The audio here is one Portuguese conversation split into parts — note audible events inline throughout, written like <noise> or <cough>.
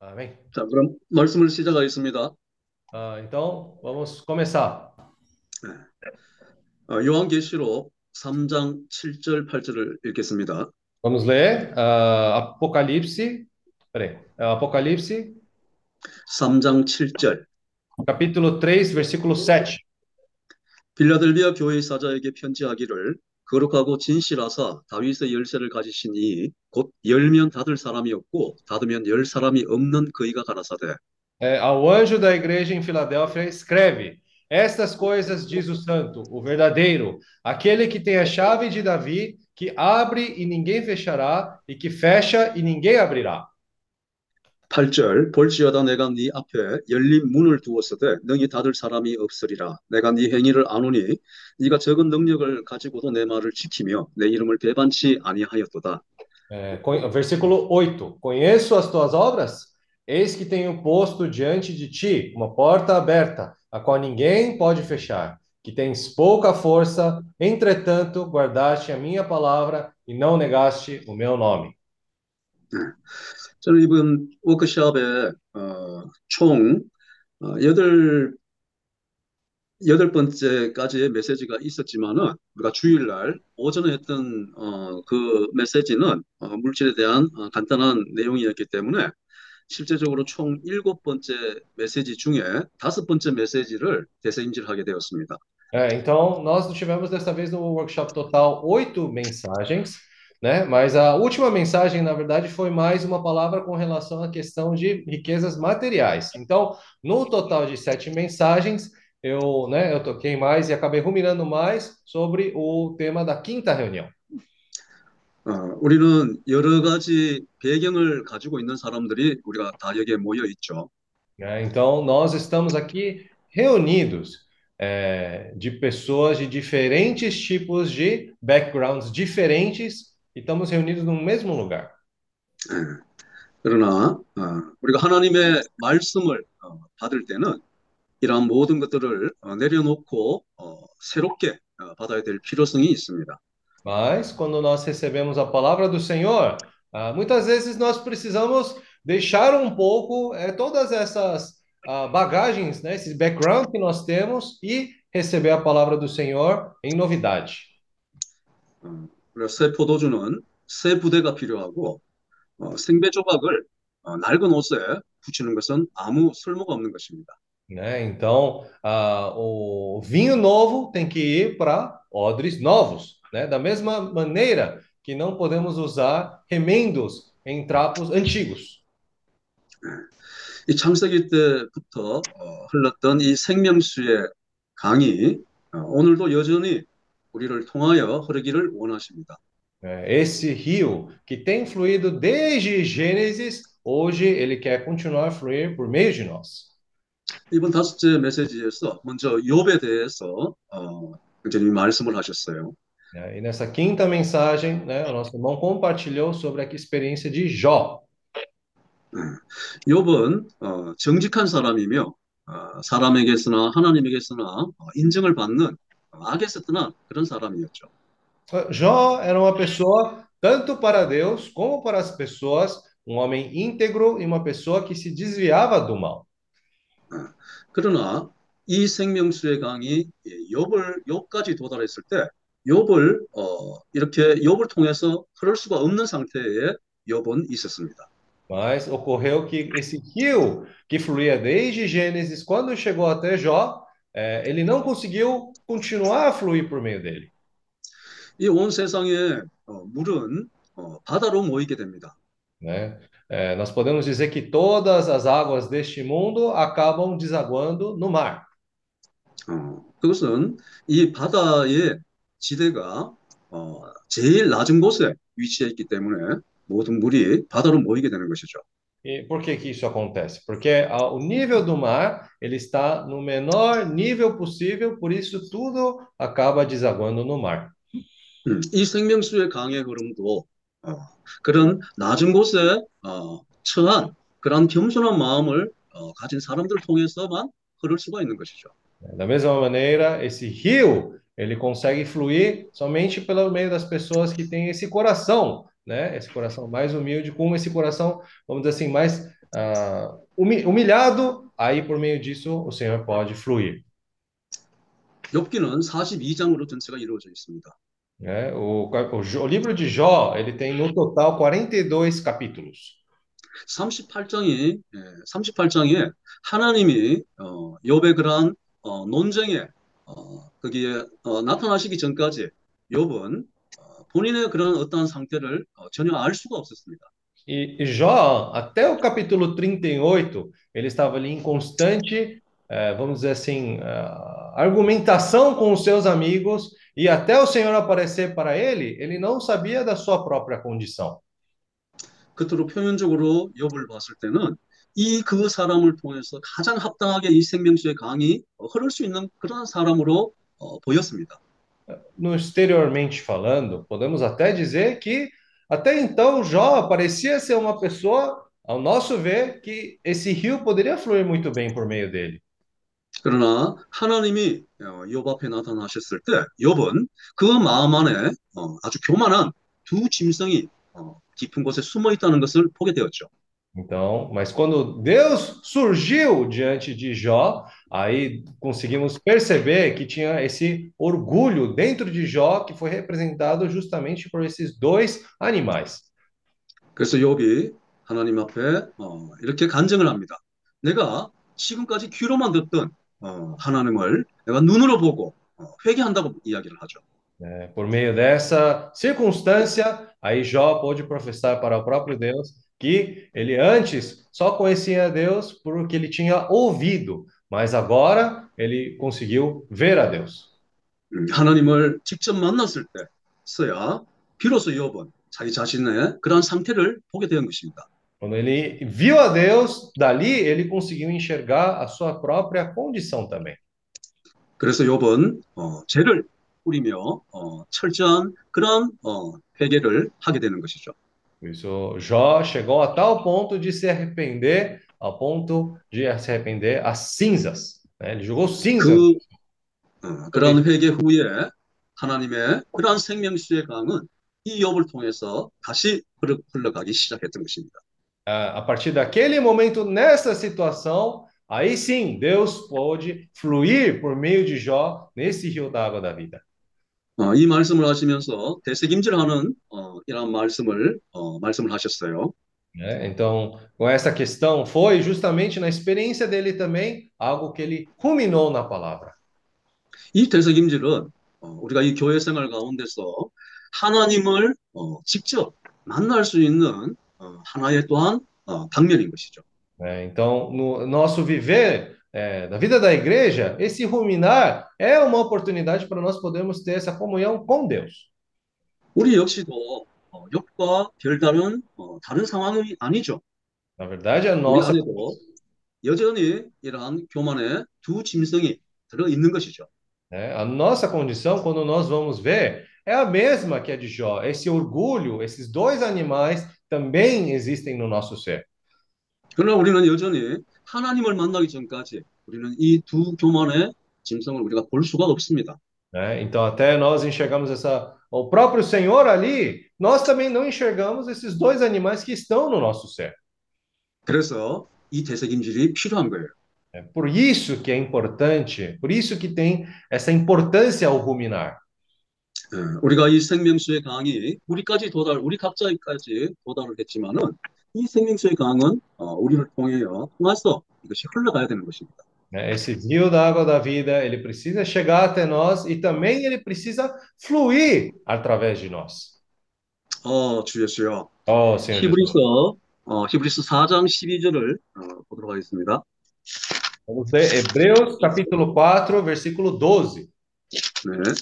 Amém? 자, 그럼 말씀을 시작하겠습니다. Ah, então, vamos começar. 어, 요한계시록 3장 7절, 8절을 읽겠습니다. Vamos ler ah, Apocalipse, peraí, ah, Apocalipse, 3장 7절. capítulo 3, versículo 7. 빌라델비아 교회의 사자에게 편지하기를 거룩하고 진실하사 다윗의 열쇠를 가지신 이 곧 열면 닫을 사람이 없고 닫으면 열 사람이 없는 그이가 가라사대 É, ao anjo da igreja em Filadélfia, escreve: Estas coisas diz o santo, o verdadeiro, aquele que tem a chave de Davi, que abre e ninguém fechará, e que fecha e ninguém abrirá. 8절 볼지어다 내가 네 앞에 열린 문을 두었으되 너희 닫을 사람이 없으리라 내가 네 행위를 아노니 네가 적은 능력을 가지고도 내 말을 지키며 내 이름을 배반치 아니하였도다 É, co- versículo 8: Conheço as tuas obras, eis que tenho posto diante de ti uma porta aberta, a qual ninguém pode fechar, que tens pouca força, entretanto guardaste a minha palavra e não negaste o meu nome. 저는 이번 워크숍에 어, 총 어, 여덟 여덟 번째까지의 메시지가 있었지만은 우리가 주일날 오전에 했던 어, 그 메시지는 어, 물질에 대한 어, 간단한 내용이었기 때문에 실제적으로 총 일곱 번째 메시지 중에 다섯 번째 메시지를 대세임질하게 되었습니다. É, então, nós tivemos dessa vez no workshop total oito mensagens, né? Mas a última mensagem, na verdade, foi mais uma palavra com relação à questão de riquezas materiais. Então, no total de sete mensagens, eu, né, eu toquei mais e acabei ruminando mais sobre o tema da quinta reunião. 어, 우리는 여러 가지 배경을 가지고 있는 사람들이 우리가 다 여기에 모여 있죠. né? Então, nós estamos aqui reunidos é, de pessoas de diferentes tipos de backgrounds diferentes e estamos reunidos no mesmo lugar. 그러나 어, 우리가 하나님의 말씀을 어, 받을 때는 이러한 모든 것들을 어, 내려놓고 어, 새롭게 어, 받아야 될 필요성이 있습니다. Mas quando nós recebemos a palavra do Senhor, ah, muitas vezes nós precisamos deixar um pouco eh, todas essas ah, bagagens, né, esses background que nós temos e receber a palavra do Senhor em novidade. 어, 우리가 새 포도주는 새 부대가 필요하고 어, 생배 조각을 어, 낡은 옷에 붙이는 것은 아무 쓸모가 없는 것입니다. né? Então, ah, o vinho novo tem que ir para odres novos, né? Da mesma maneira que não podemos usar remendos em trapos antigos. 이 창세기 때부터 어, 흘렀던 이 생명수의 강이 어, 오늘도 여전히 우리를 통하여 흐르기를 원하십니다. Esse rio que tem fluído desde Gênesis, hoje ele quer continuar a fluir por meio de nós. 이번 다섯째 메시지에서 먼저 욥에 대해서 어, 굉장히 말씀을 하셨어요. E nessa quinta mensagem, né, o nosso irmão compartilhou sobre a experiência de Jó. 욥은 어, 정직한 사람이며 어, 사람에게서나 하나님에게서나 어, 인정을 받는 어, 악에서 떠난 그런 사람이었죠. Jó era uma pessoa, tanto para Deus como para as pessoas, um homem íntegro e uma pessoa que se desviava do mal. 그러나 이 생명수의 강이 이 욥을 욥까지 도달했을 때 욥을 어, 이렇게 욥을 통해서 흐를 수가 없는 상태에 욥은 있었습니다. Mas ocorreu que esse rio que fluía desde Gênesis, quando chegou até Jó, eh, ele não conseguiu continuar a fluir por meio dele. 이 온 세상에 어, 물은 어, 바다로 모이게 됩니다. né? Eh, nós podemos dizer que todas as águas deste mundo acabam desaguando no mar. 어, 그것은 이 바다의 지대가 어, 제일 낮은 곳에 위치해 있기 때문에 모든 물이 바다로 모이게 되는 것이죠. E por que que isso acontece? Porque ah, o nível do mar, ele está no menor nível possível, por isso tudo acaba desaguando no mar. 음, 이 생명수의 강의 흐름도 어, 그런 낮은 곳에 어, 처한 그런 겸손한 마음을 어, 가진 사람들 통해서만 흐를 수가 있는 것이죠. Da mesma maneira, esse rio, ele consegue fluir somente pelo meio das pessoas que têm esse coração né? Esse coração mais humilde com esse coração, vamos dizer assim, mais uh, humilhado. Aí, por meio disso, o Senhor pode fluir. 욥기는 42장으로 전체가 이루어져 있습니다. É, o, o, o, livro de Jó, ele tem no total 42 capítulos. 38장이 38장에 하나님이 어, 욥의 그러한 어, 논쟁에 어, 거기에 어, 나타나시기 전까지 욥은 어, 본인의 그런 어떠한 상태를 어, 전혀 알 수가 없었습니다. E, e Jó, até o capítulo 38, ele estava ali em constante, eh, vamos dizer assim, uh, argumentação com os seus amigos, e até o Senhor aparecer para ele, ele não sabia da sua própria condição. 끝으로 표면적으로 욥을 봤을 때는 이 그 사람을 통해서 가장 합당하게 이 생명수의 강이 흐를 수 있는 그런 사람으로 어, 보였습니다. No exteriormente falando, podemos até dizer que até então Jó parecia ser uma pessoa, ao nosso ver, que esse rio poderia fluir muito bem por meio dele. 그러나 하나님이 욥 앞에 나타나셨을 때 욥은 그 마음 안에 어, 아주 교만한 두 짐승이 어, 깊은 곳에 숨어 있다는 것을 보게 되었죠. Então, mas quando Deus surgiu diante de Jó, aí conseguimos perceber que tinha esse orgulho dentro de Jó que foi representado justamente por esses dois animais. 그래서 욥이 하나님 앞에 어, 이렇게 간증을 합니다. 내가 지금까지 귀로만 듣던 어, 하나님을 내가 눈으로 보고 어, 회개한다고 이야기를 하죠. É, por meio dessa circunstância, aí Jó pôde professar para o próprio Deus que ele antes só conhecia Deus por que ele tinha ouvido, mas agora ele conseguiu ver a Deus. 하나님을 직접 만났을 때서야 비로소 욥은 자기 자신의 그런 상태를 보게 된 것입니다. Quando ele viu a Deus, dali ele conseguiu enxergar a sua própria condição também. 그래서 욥은 어, 죄를 뿌리며 어, 철저한 그런 어, 회개를 하게 되는 것이죠. Isso, Jó chegou a tal ponto de se arrepender, ao ponto de se arrepender às cinzas. Né? Ele jogou cinza. 그, 어, 그런 회개 후에 하나님의 그러한 생명수의 강은 이 욥을 통해서 다시 흘러가기 시작했던 것입니다. A partir daquele momento, nessa situação, aí sim, Deus pôde fluir por meio de Jó nesse rio da água da vida. 어, 이 말씀을 하시면서 대책임질하는 어, 이런 말씀을 어, 말씀을 하셨어요. É, então, com essa questão, foi justamente na experiência dele também algo que ele culminou na palavra. 이 대책임질은 어, 우리가 이 교회 생활 가운데서 하나님을 어, 직접 만날 수 있는 어, 하나의 또한 어, 방면인 것이죠. É, então, no nosso viver é, na vida da igreja, esse ruminar é uma oportunidade para nós podermos ter essa comunhão com Deus. 우리 역시도 어, 욥과 별다른 어, 다른 상황이 아니죠. Na verdade, a nossa 우리 안에도 여전히 이러한 교만의 두 짐승이 들어 있는 것이죠. É, a nossa condição, quando nós vamos ver, é a mesma que a de Jó. Esse orgulho, esses dois animais também existem no nosso ser. 그러나 우리는 여전히 하나님을 만나기 전까지 우리는 이 두 교만의 짐승을 우리가 볼 수가 없습니다. É, então, até nós enxergamos essa, o próprio Senhor ali, nós também não enxergamos esses dois animais que estão no nosso ser. 그래서 이 대책임질이 필요한 거예요. É por isso que é importante, por isso que tem essa importância ao ruminar. 예, 우리가 이 생명수의 강이 우리까지 도달, 우리 각자까지 도달을 했지만은 이 생명수의 강은 어, 우리를 통해요, 통해서 이것이 흘러가야 되는 것입니다. Esse rio da água da vida, ele precisa chegar até nós e também ele precisa fluir através de nós. 어, 주 예수여. Senhor Jesus. 히브리서 어, 히브리서 4장 12절을 어, 보도록 하겠습니다. Vamos ler Hebreus capítulo 4, versículo 12. 네.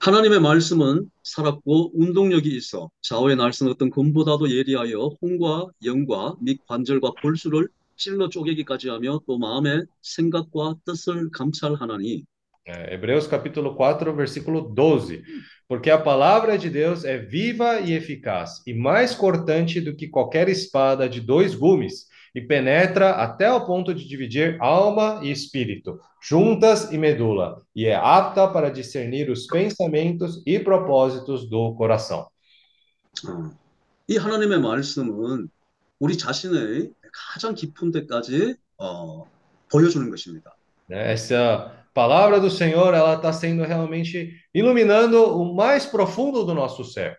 하나님의 말씀은 살았고 운동력이 있어 좌우의 날선 어떤 검보다도 예리하여 홍과 영과 및 관절과 골수를 찔러 쪼개기까지 하며 또 마음의 생각과 뜻을 감찰하나니 É, Hebreus capítulo 4, versículo 12. Porque a palavra de Deus é viva e eficaz, e mais cortante do que qualquer espada de dois gumes, e penetra até o ponto de dividir alma e espírito, juntas e medula, e é apta para discernir os pensamentos e propósitos do coração. 어, 이 하나님의 말씀은 우리 자신의 가장 깊은 데까지 어, 보여주는 것입니다. né? Essa palavra do Senhor, ela está sendo realmente iluminando o mais profundo do nosso ser.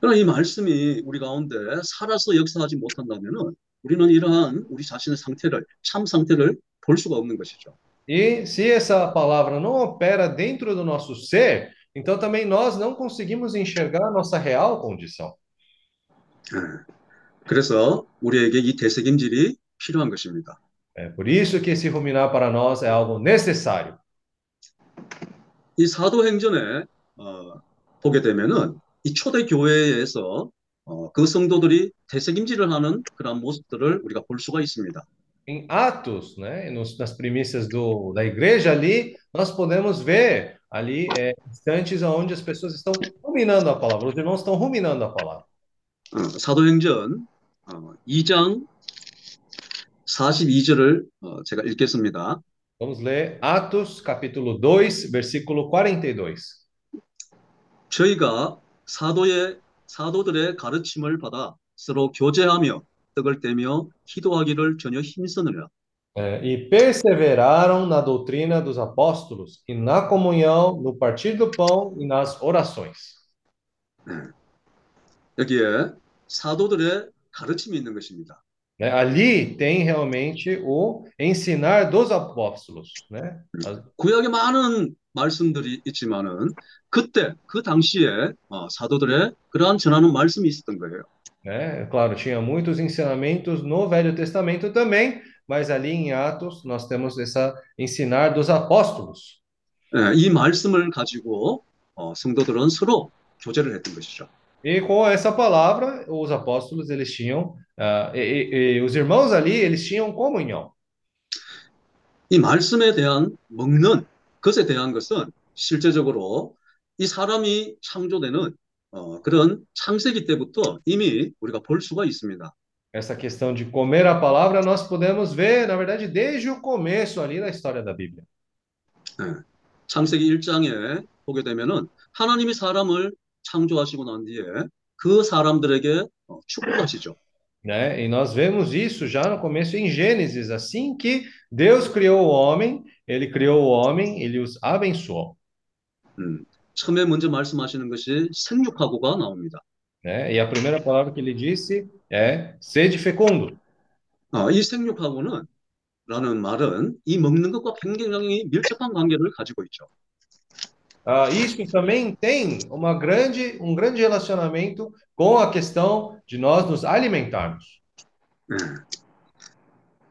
그러나 이 말씀이 우리 가운데 살아서 역사하지 못한다면은 우리는 이러한 우리 자신의 상태를 참 상태를 볼 수가 없는 것이죠. E se essa palavra não opera dentro do nosso ser, então também nós não conseguimos enxergar a nossa real condição. 예. 그래서 우리에게 이 대책임질이 필요한 것입니다. É por isso que esse ruminar para nós é algo necessário. 이 사도행전에 어, 보게 되면은 이 초대 교회에서 어, 그 성도들이 대책임질을 하는 그런 모습들을 우리가 볼 수가 있습니다. Em Atos, né, nos, nas primícias do, da igreja ali, nós podemos ver ali é, instantes onde as pessoas estão ruminando a palavra, os irmãos estão ruminando a palavra. 어, 사도행전 어, 2장 42절을 어, 제가 읽겠습니다. Vamos ler Atos, capítulo 2, versículo 42. 저희가 사도의 사도들의 가르침을 받아 서로 교제하며 떡을 떼며 기도하기를 전혀 힘쓰느라 É, e perseveraram na doutrina dos apóstolos, e na comunhão, no partir do pão e nas orações. 여기에 사도들의 가르침이 있는 것입니다. Né? Ali tem realmente o ensinar dos apóstolos, né? As- 구약에 많은 말씀들이 있지만은 그때 그 당시에 어, 사도들의 그러한 전하는 말씀이 있었던 거예요. né? Claro, tinha muitos ensinamentos no Velho Testamento também, mas ali em Atos nós temos essa ensinar dos apóstolos. 예, 이 말씀을 가지고 어, 성도들은 서로 교제를 했던 것이죠. E com essa palavra, os apóstolos eles tinham, ah, e, e- e os irmãos ali eles tinham comunhão. 이 말씀에 대한 먹는 것에 대한 것은 실제적으로 이 사람이 창조되는 어, 그런 창세기 때부터 이미 우리가 볼 수가 있습니다. Essa questão de comer a palavra nós podemos ver, na verdade, desde o começo ali da história da Bíblia. 예. 창세기 1장에 보게 되면은 하나님이 사람을 창조하시고 난 뒤에 그 사람들에게 어, 축복하시죠. né? E nós vemos isso já no começo em Gênesis, assim que Deus criou o homem, ele criou o homem, ele os abençoou, 음, 처음에 먼저 말씀하시는 것이 생육하고가 나옵니다. né? E a primeira palavra que ele disse é sede fecundo. 어, 이 생육하고는 라는 말은 이 먹는 것과 굉장히 밀접한 관계를 가지고 있죠. Ah, isso também tem uma grande, um grande relacionamento com a questão de nós nos alimentarmos. 예.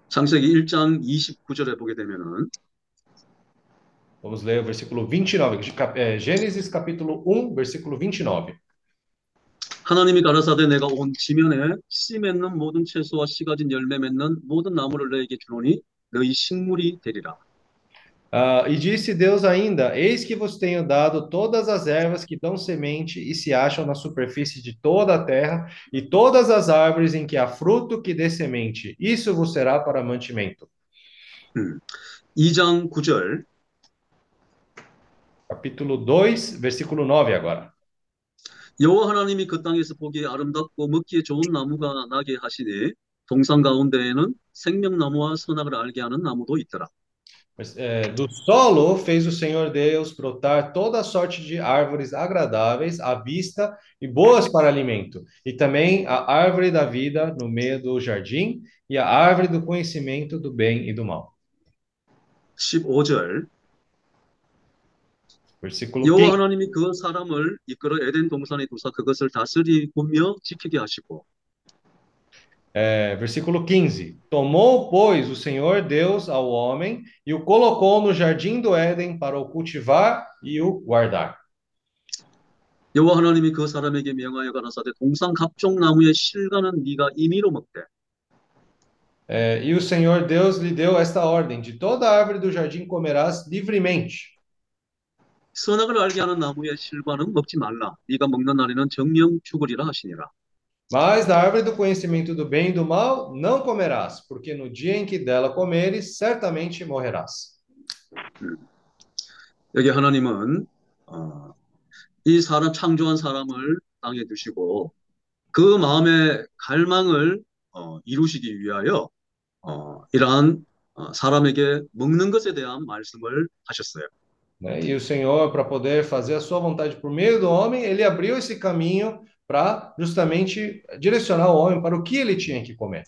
창세기 1장 29절에 보게 되면은 Vamos ler o versículo 29, de cap- é, Gênesis capítulo 1, versículo 29. 하나님이 가라사대 내가 온 지면에 씨 맺는 모든 채소와 씨 가진 열매 맺는 모든 나무를 너에게 주노니 너희 식물이 되리라. Ah, e disse Deus ainda: Eis que vos tenho dado todas as ervas que dão semente e se acham na superfície de toda a terra, e todas as árvores em que há fruto que dê semente. Isso vos será para mantimento. 음. 2장 9절 Capítulo 2, versículo 9 agora. 여호와 하나님이 그 땅에서 보기에 아름답고 먹기에 좋은 나무가 나게 하시니 동산 가운데에는 생명나무와 선악을 알게 하는 나무도 있더라. Mas, é, do solo fez o Senhor Deus brotar toda sorte de árvores agradáveis à vista e boas para alimento, e também a árvore da vida no meio do jardim, e a árvore do conhecimento do bem e do mal. 15절 Versículo 여호와 15. 하나님이 그 사람을 이끌어 에덴 동산에 두사 그것을 다스리며 지키게 하시고 É, versículo 15: Tomou, pois, o Senhor Deus ao homem e o colocou no jardim do Éden para o cultivar e o guardar. 여호와 하나님이 그 사람에게 명하여 가라사대 동산 각종 나무의 실과는 네가 임의로 먹되 É, e o Senhor Deus lhe deu esta ordem: De toda árvore do jardim comerás livremente, 선악을 알게 하는 나무의 실과는 먹지 말라 네가 먹는 날에는 정령 죽으리라 하시니라 Mas da árvore do conhecimento do bem e do mal não comerás, porque no dia em que dela comeres, certamente morrerás. 여기 하나님은 어, 이 사람 창조한 사람을 땅에 두시고 그 마음의 갈망을 어, 이루시기 위하여 어, 이러한 어, 사람에게 먹는 것에 대한 말씀을 하셨어요. Né? E o Senhor, para poder fazer a sua vontade por meio do homem, ele abriu esse caminho para justamente direcionar o homem para o que ele tinha que comer.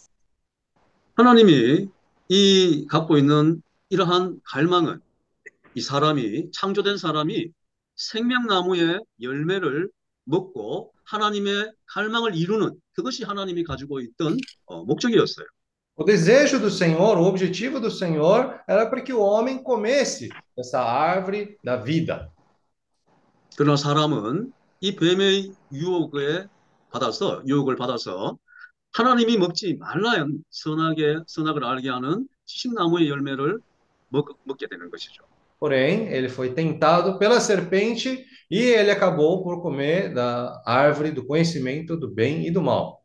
하나님이 이 갖고 있는 이러한 갈망은 이 사람이 창조된 사람이 생명나무의 열매를 먹고 하나님의 갈망을 이루는 그것이 하나님이 가지고 있던 어, 목적이었어요. O desejo do Senhor, o objetivo do Senhor era para que o homem comesse essa árvore da vida. 그러나 사람은 이 뱀의 유혹에 받아서 유혹을 받아서 하나님이 먹지 말라야 선하게 선악을 알게 하는 지식나무의 열매를 먹, 먹게 되는 것이죠. Porém, ele foi tentado pela serpente e ele acabou por comer da árvore do conhecimento do bem e do mal.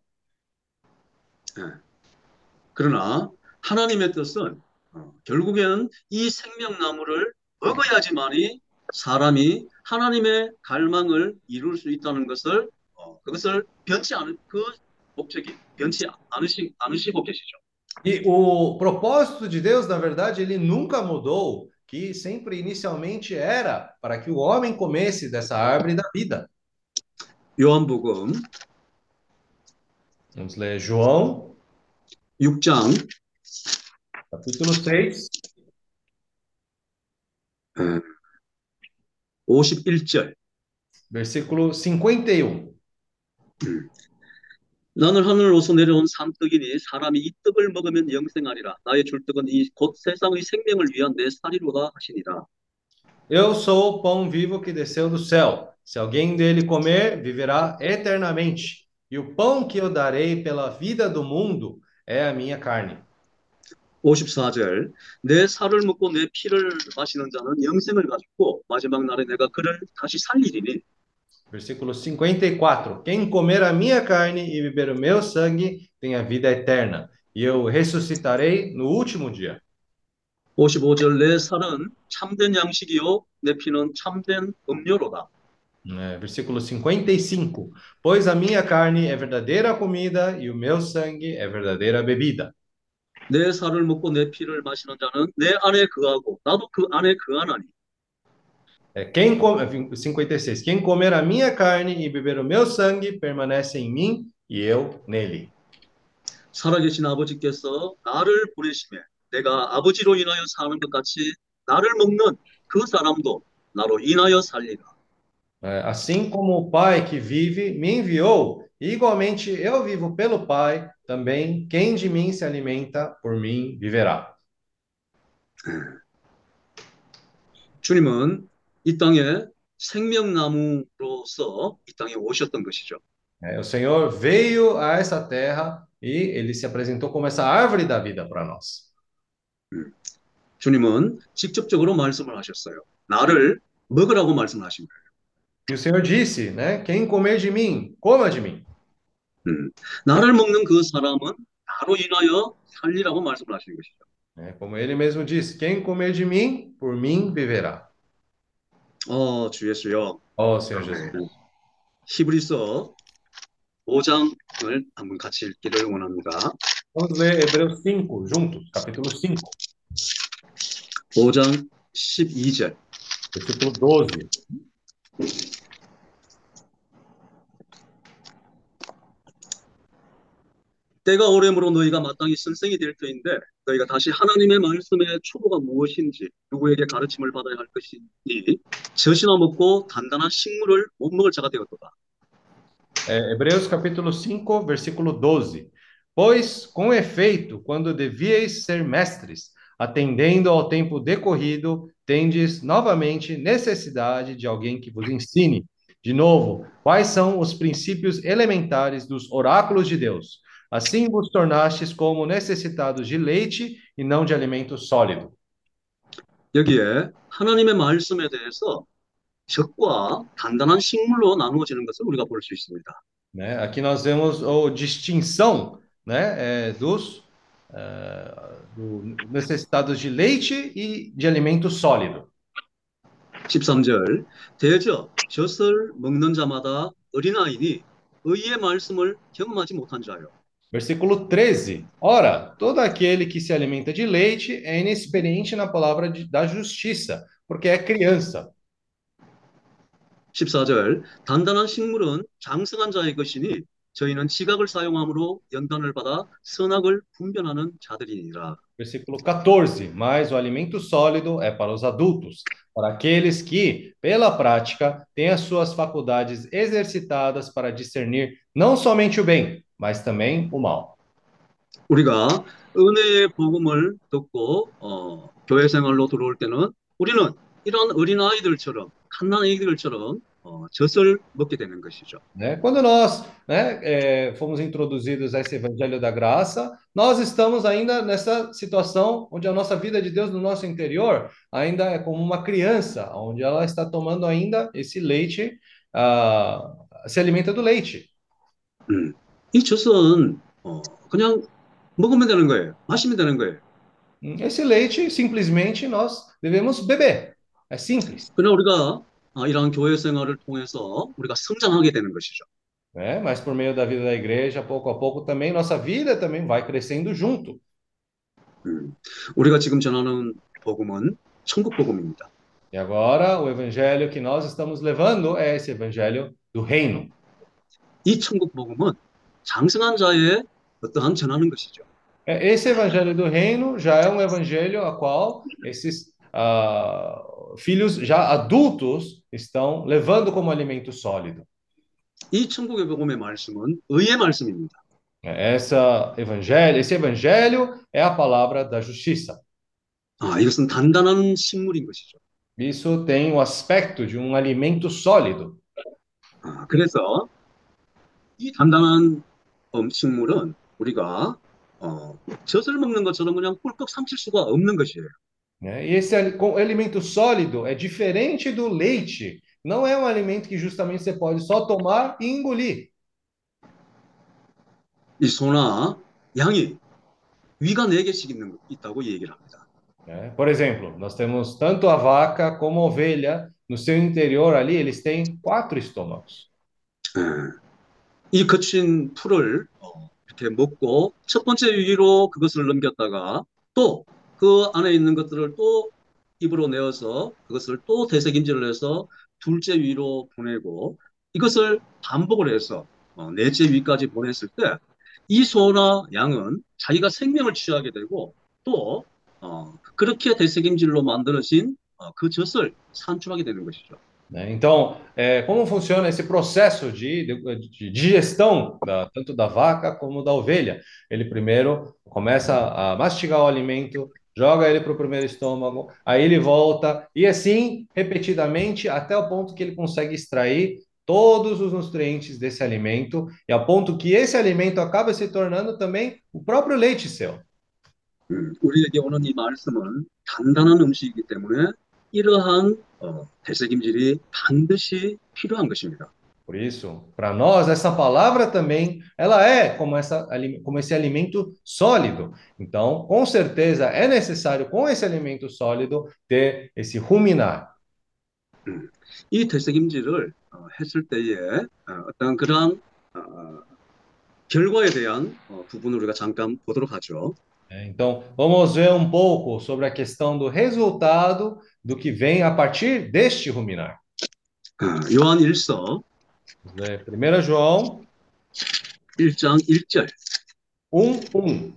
그러나 하나님의 뜻은 어, 결국에는 이 생명나무를 먹어야지만이 사람이 하나님의 갈망을 이룰 수 있다는 것을 어, 그것을 변치 않은 그 목적이 변치 않으시, 않으시고 계시죠. E o propósito de Deus, na verdade, ele nunca mudou, que sempre inicialmente era para que o homem comesse dessa árvore da vida. 요한복음 Vamos ler João, 6장 capítulo 6, 51절 versículo 51. 나는 하늘로서 내려온 산떡이니 사람이 이 떡을 먹으면 영생하리라 나의 줄 떡은 이 곧 세상의 생명을 위한 내 살이로다 하시니라 Eu sou o pão vivo que desceu do céu. Se alguém dele comer, viverá eternamente. E o pão que eu darei pela vida do mundo é a minha carne. 54절 내 살을 먹고 내 피를 마시는 자는 영생을 가지고 마지막 날에 내가 그를 다시 살리리니 Versículo 54. Quem comer a minha carne e beber o meu sangue tem a vida eterna, e eu ressuscitarei no último dia. 55절 내 살은 참된 양식이요 내 피는 참된 음료로다 É, versículo 55. Pois a minha carne é verdadeira comida e o meu sangue é verdadeira bebida. 내 살을 먹고 내 피를 마시는 자는 내 안에 거하고 나도 그 안에 거하나니 É, quem come, 56. Quem comer a minha carne e beber o meu sangue permanece em mim e eu nele. 살아계신 아버지께서 나를 보내심에 내가 아버지로 인하여 사는 것 같이 나를 먹는 그 사람도 나로 인하여 살리라. É, assim como o Pai que vive me enviou, igualmente eu vivo pelo Pai, também quem de mim se alimenta, por mim viverá. 주님은 이 땅에 생명나무로서 이 땅에 오셨던 것이죠. É, o Senhor veio a essa terra e ele se apresentou como essa árvore da vida para nós. 주님은 직접적으로 말씀을 하셨어요. 나를 먹으라고 말씀하신 거예요. E o Senhor disse, né? Quem comer de mim, coma de mim. 음, 나를 먹는 그 사람은 나로 인하여 살리라고 말씀을 하시는 것이죠. É, como ele mesmo disse, quem comer de mim, por mim viverá. 어, 주 예수여. Ó Senhor Jesus. 히브리서 5장을 한번 같이 읽기를 원합니다. Vamos ler Hebreus 5 juntos, capítulo 5, 5장 12절. versículo 12. 때가 오래므로 너희가 마땅히 선생이 될 터인데 너희가 다시 하나님의 말씀의 초보가 무엇인지 누구에게 가르침을 받아야 할 것인지 젖이나 먹고 단단한 식물을 못 먹을 자가 되었도다. É, Hebreus capítulo 5, versículo 12. Pois, com efeito, quando devíeis ser mestres, atendendo ao tempo decorrido, tendes novamente necessidade de alguém que vos ensine, de novo, quais são os princípios elementares dos oráculos de Deus. Assim vos tornastes como necessitados de leite e não de alimento sólido. 여기에 하나님의 말씀에 대해서 젖과 단단한 식물로 나누어지는 것을 우리가 볼 수 있습니다. né? Aqui nós vemos a distinção, né, é, dos é, do necessitados de leite e de alimento sólido. 13절 대저 젖을 먹는 자마다 어린아이니 의의 말씀을 경험하지 못한 자요. Versículo 13. Ora, todo aquele que se alimenta de leite é inexperiente na palavra de, da justiça, porque é criança. 14절 단단한 식물은 장성한 자의 것이니 저희는 지각을 사용함으로 연단을 받아 선악을 분별하는 자들이니라. Versículo 14. Mas o alimento sólido é para os adultos, para aqueles que, pela prática, têm as suas faculdades exercitadas para discernir não somente o bem, mas também o mal. 우리가 은혜의 복음을 듣고 어, 교회 생활로 들어올 때는 우리는 이런 어린 아이들처럼 갓난 아이들처럼 어, 젖을 먹게 되는 것이죠. Né? Quando nós né, é, fomos introduzidos a esse evangelho da graça, nós estamos ainda nessa situação onde a nossa vida de Deus no nosso interior ainda é como uma criança, onde ela está tomando ainda esse leite, ah, se alimenta do leite. 음, 이 젖은 어, 그냥 먹으면 되는 거예요. 마시면 되는 거예요. Hum, Esse leite simplesmente nós devemos beber. É simples. 그러나 우리가 아, 이러한 교회 생활을 통해서 우리가 성장하게 되는 것이죠. Né? Mas por meio da vida da igreja, pouco a pouco também nossa vida também vai crescendo junto. 음, 우리가 지금 전하는 복음은 천국 복음입니다. E agora o evangelho que nós estamos levando é esse evangelho do reino. 이 천국 복음은 장성한 자의 어떠한 전하는 것이죠. É, Esse evangelho do reino já é um evangelho a qual esses ah, filhos já adultos estão levando como alimento sólido. 이 천국의 복음의 말씀은 의의 말씀입니다. É, Essa evangelho, esse evangelho é a palavra da justiça. 아, 이것은 단단한 식물인 것이죠. Isso tem o aspecto de um alimento sólido. 아, 그래서 이 단단한 음, 식물은 우리가 어, 젖을 먹는 것처럼 그냥 꿀꺽 삼킬 수가 없는 것이에요. né? E esse ali- com- alimento sólido é diferente do leite. Não é um alimento que justamente você pode só tomar e engolir. 이 소나 양이 위가 네 개씩 있는, 있다고 얘기를 합니다. né? Por exemplo, nós temos tanto a vaca como a ovelha. No seu interior ali, eles têm quatro estômagos. 예. 이 거친 풀을 어, 이렇게 먹고 첫 번째 위로 그것을 넘겼다가 또 그 안에 있는 것들을 또 입으로 내어서 그것을 또 되새김질을 해서 둘째 위로 보내고 이것을 반복을 해서 어, 넷째 위까지 보냈을 때 이 소나 양은 자기가 생명을 취하게 되고 또 어, 그렇게 되새김질로 만들어진 어, 그 젖을 산출하게 되는 것이죠. né? Então, é, como funciona esse processo de, de- de digestão, da- tanto da vaca como da ovelha? Ele primeiro começa a mastigar o alimento, joga ele para o primeiro estômago, aí ele volta, e assim repetidamente, até o ponto que ele consegue extrair todos os nutrientes desse alimento, e a ponto que esse alimento acaba se tornando também o próprio leite seu. 음, 우리에게 오는 이 말씀은 단단한 음식이기 때문에 이러한 어, 되새김질이 반드시 필요한 것입니다. Por isso, para nós, essa palavra também, ela é como, essa, ali- como esse alimento sólido. Então, com certeza, é necessário, com esse alimento sólido, ter esse ruminar. 음, 이 되새김질을 어, 했을 때에 어, 어떤 그러한 어, 결과에 대한 어, 부분을 우리가 잠깐 보도록 하죠. né? Então, vamos ver um pouco sobre a questão do resultado do que vem a partir deste ruminar. 어, 요한 1서 Vamos ler 1 João 1장 1절 1, 1.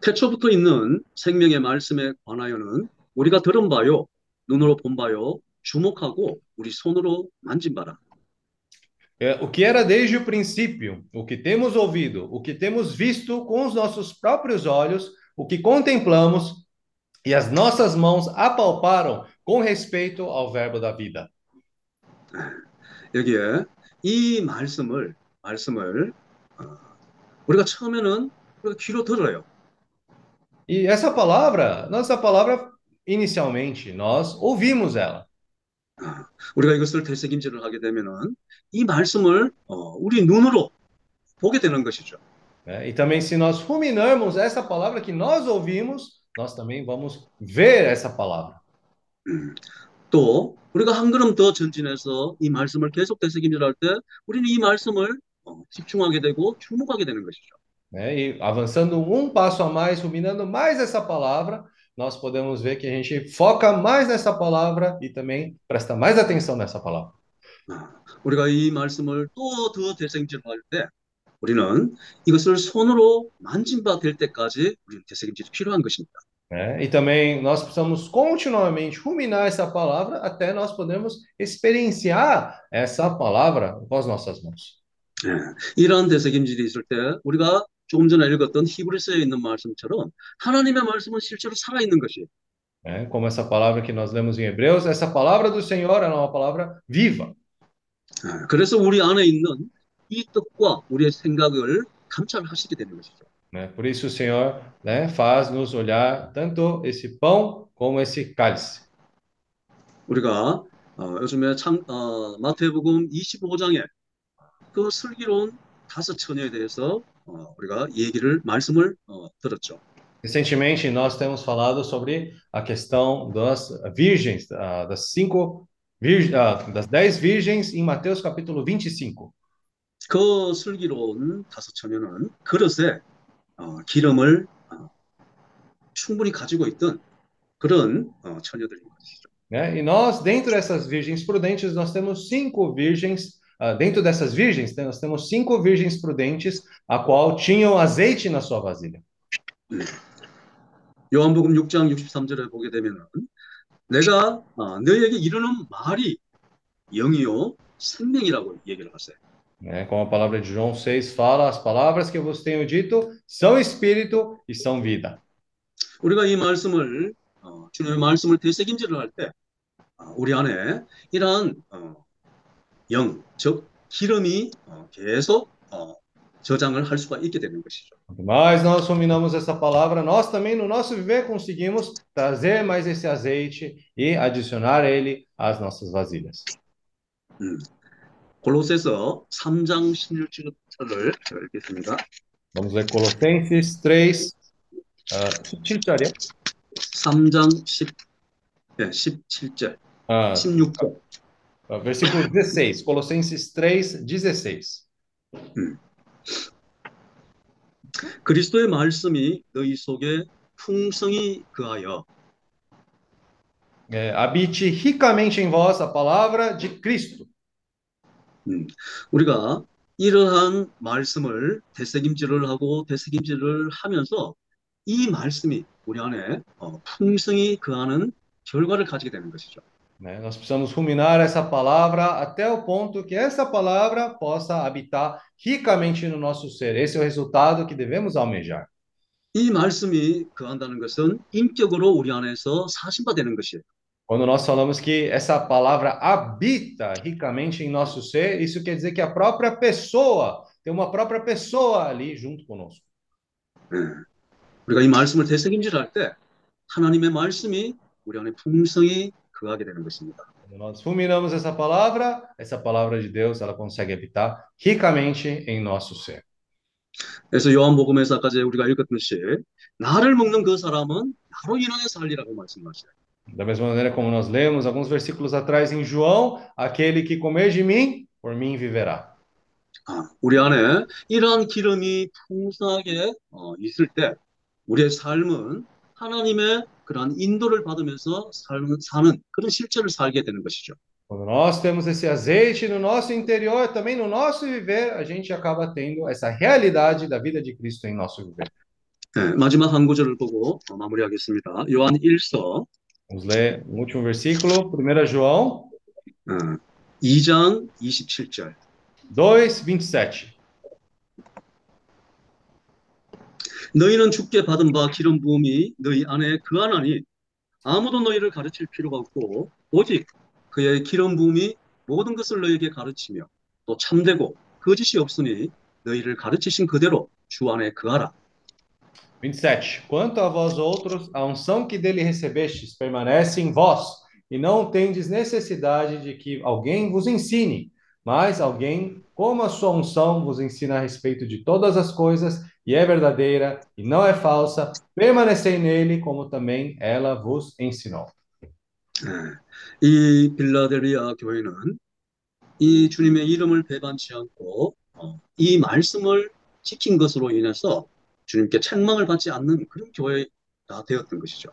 태초부터 있는 생명의 말씀에 관하여는 우리가 들은 바요, 눈으로 본 바요, 주목하고 우리 손으로 만진 바라. É, o que era desde o princípio, o que temos ouvido, o que temos visto com os nossos próprios olhos, o que contemplamos e as nossas mãos apalparam com respeito ao Verbo da vida. 여기에 이 말씀을 말씀을 어, 우리가 처음에는 우리가 귀로 들어요. E essa palavra, nossa palavra, inicialmente, nós ouvimos ela. 우리가 이것을 되새김질을 하게 되면은 이 말씀을 어, 우리 눈으로 보게 되는 것이죠. né? E também, se nós ruminarmos essa palavra que nós ouvimos, nós também vamos ver essa palavra. 또 우리가 한 걸음 더 전진해서 이 말씀을 계속 되새김질할 때 우리는 이 말씀을 어, 집중하게 되고 주목하게 되는 것이죠. né? E avançando um passo a mais, ruminando mais essa palavra, nós podemos ver que a gente foca mais nessa palavra e também presta mais atenção nessa palavra. 아, 우리가 이 말씀을 또 더 되새김질할 때 우리는 이것을 손으로 만진 바 될 때까지 우리는 되새김질이 필요한 것입니다. né? E também nós precisamos continuamente ruminar essa palavra até nós podermos experienciar essa palavra com as nossas mãos. 예, 이러한 되새김질이 있을 때 우리가 조금 전에 읽었던 히브리서에 있는 말씀처럼 하나님의 말씀은 실제로 살아있는 것이에요. né? Como essa palavra que nós lemos em Hebreus, essa palavra do Senhor é uma palavra viva. 예, 그래서 우리 안에 있는 이 뜻과 우리의 생각을 감찰하시게 되는 것이죠. né? Por isso o Senhor, né, faz nos olhar tanto esse pão como esse cálice. 우리가 어, 요즘에 참, 어, 마태복음 25장에 그 슬기로운 다섯 처녀에 대해서 어, 우리가 얘기를 말씀을 어, 들었죠. Recentemente nós temos falado sobre a questão das virgens, ah, das cinco vir, ah, das dez virgens em Mateus capítulo 25. 그 슬기로운 다섯 처녀는 그릇에 어, 기름을 어, 충분히 가지고 있던 그런 어, 처녀들인 것이죠. né? E nós, dentro dessas virgens prudentes, nós temos cinco virgens. ah, dentro dessas virgens, nós temos cinco virgens prudentes, a qual tinham azeite na sua vasilha. 요한복음 6장 63절에 보게 되면은 내가 어, 너희에게 이르는 말이 영이요 생명이라고 얘기를 하세요. Né? Como a palavra de João 6 fala, as palavras que eu vos tenho dito são espírito e são vida. 우리가 이 말씀을 어, 주님의 말씀을 되새김질을 할 때 우리 안에 이러한 어, 영, 즉 기름이 어, 계속 어, 저장을 할 수가 있게 되는 것이죠. Quanto mais nós ruminamos essa palavra, nós também no nosso viver conseguimos trazer mais esse azeite e adicionar ele às nossas vasilhas. 음. 골로새서 3장 16절을 읽겠습니다. Vamos ler Colossenses 3, ah, 17절이요? 3장 10, 네, 17절, Ah, 16절. ah, versículo 16. Colossenses 3, 16. 그리스도의 말씀이 너희 속에 풍성히 그하여 É, habite ricamente em vós a palavra de Cristo. 음, 우리가 이러한 말씀을 되새김질을 하고 되새김질을 하면서 이 말씀이 우리 안에 어, 풍성히 그하는 결과를 가지게 되는 것이죠. né? Nós precisamos ruminar essa palavra até o ponto que essa palavra possa habitar ricamente no nosso ser. Esse é o resultado que devemos almejar. 이 말씀이 그한다는 것은 인격으로 우리 안에서 사신화되는 것이에요. Quando nós falamos que essa palavra habita ricamente em nosso ser, isso quer dizer que a própria pessoa, tem uma própria pessoa ali junto conosco. 예. 우리가 이 말씀을 되새김질할 때 하나님의 말씀이 우리 안에 풍성히 그하게 되는 것입니다. Quando nós ruminamos essa palavra, essa palavra de Deus, ela consegue habitar ricamente em nosso ser. 그래서 요한복음에서 아까 전에 우리가 읽었듯이 나를 먹는 그 사람은 나로 인하여 살리라고 말씀하셔요. Da mesma maneira como nós lemos alguns versículos atrás em João, aquele que comer de mim, por mim viverá. 아, 우리 안에 이러한 기름이 풍성하게 어, 있을 때 우리의 삶은 하나님의 그러한 인도를 받으면서 삶, 사는 그런 실제를 살게 되는 것이죠. Quando nós temos esse azeite no nosso interior, também no nosso viver, a gente acaba tendo essa realidade da vida de Cristo em nosso viver. 네, 마지막 한 구절을 보고 어, 마무리하겠습니다. 요한 1서 Vamos ler o último versículo, 1 João 어, 2장 27절. 2, 27. 너희는 주께 받은 바 기름 부음이 너희 안에 그하나니 아무도 너희를 가르칠 필요가 없고 오직 그의 기름 부음이 모든 것을 너희에게 가르치며 또 참되고 거짓이 없으니 너희를 가르치신 그대로 주 안에 그하라. 27. Quanto a vós outros, a unção que dele recebestes permanece em vós, e não tendes necessidade de que alguém vos ensine, mas alguém, como a sua unção, vos ensina a respeito de todas as coisas, e é verdadeira e não é falsa, permanecei nele, como também ela vos ensinou. 예, 이 빌라델비아 교회는 이 주님의 이름을 배반치 않고 어, 이 말씀을 지킨 것으로 인해서 주님께 책망을 받지 않는 그런 교회가 되었던 것이죠.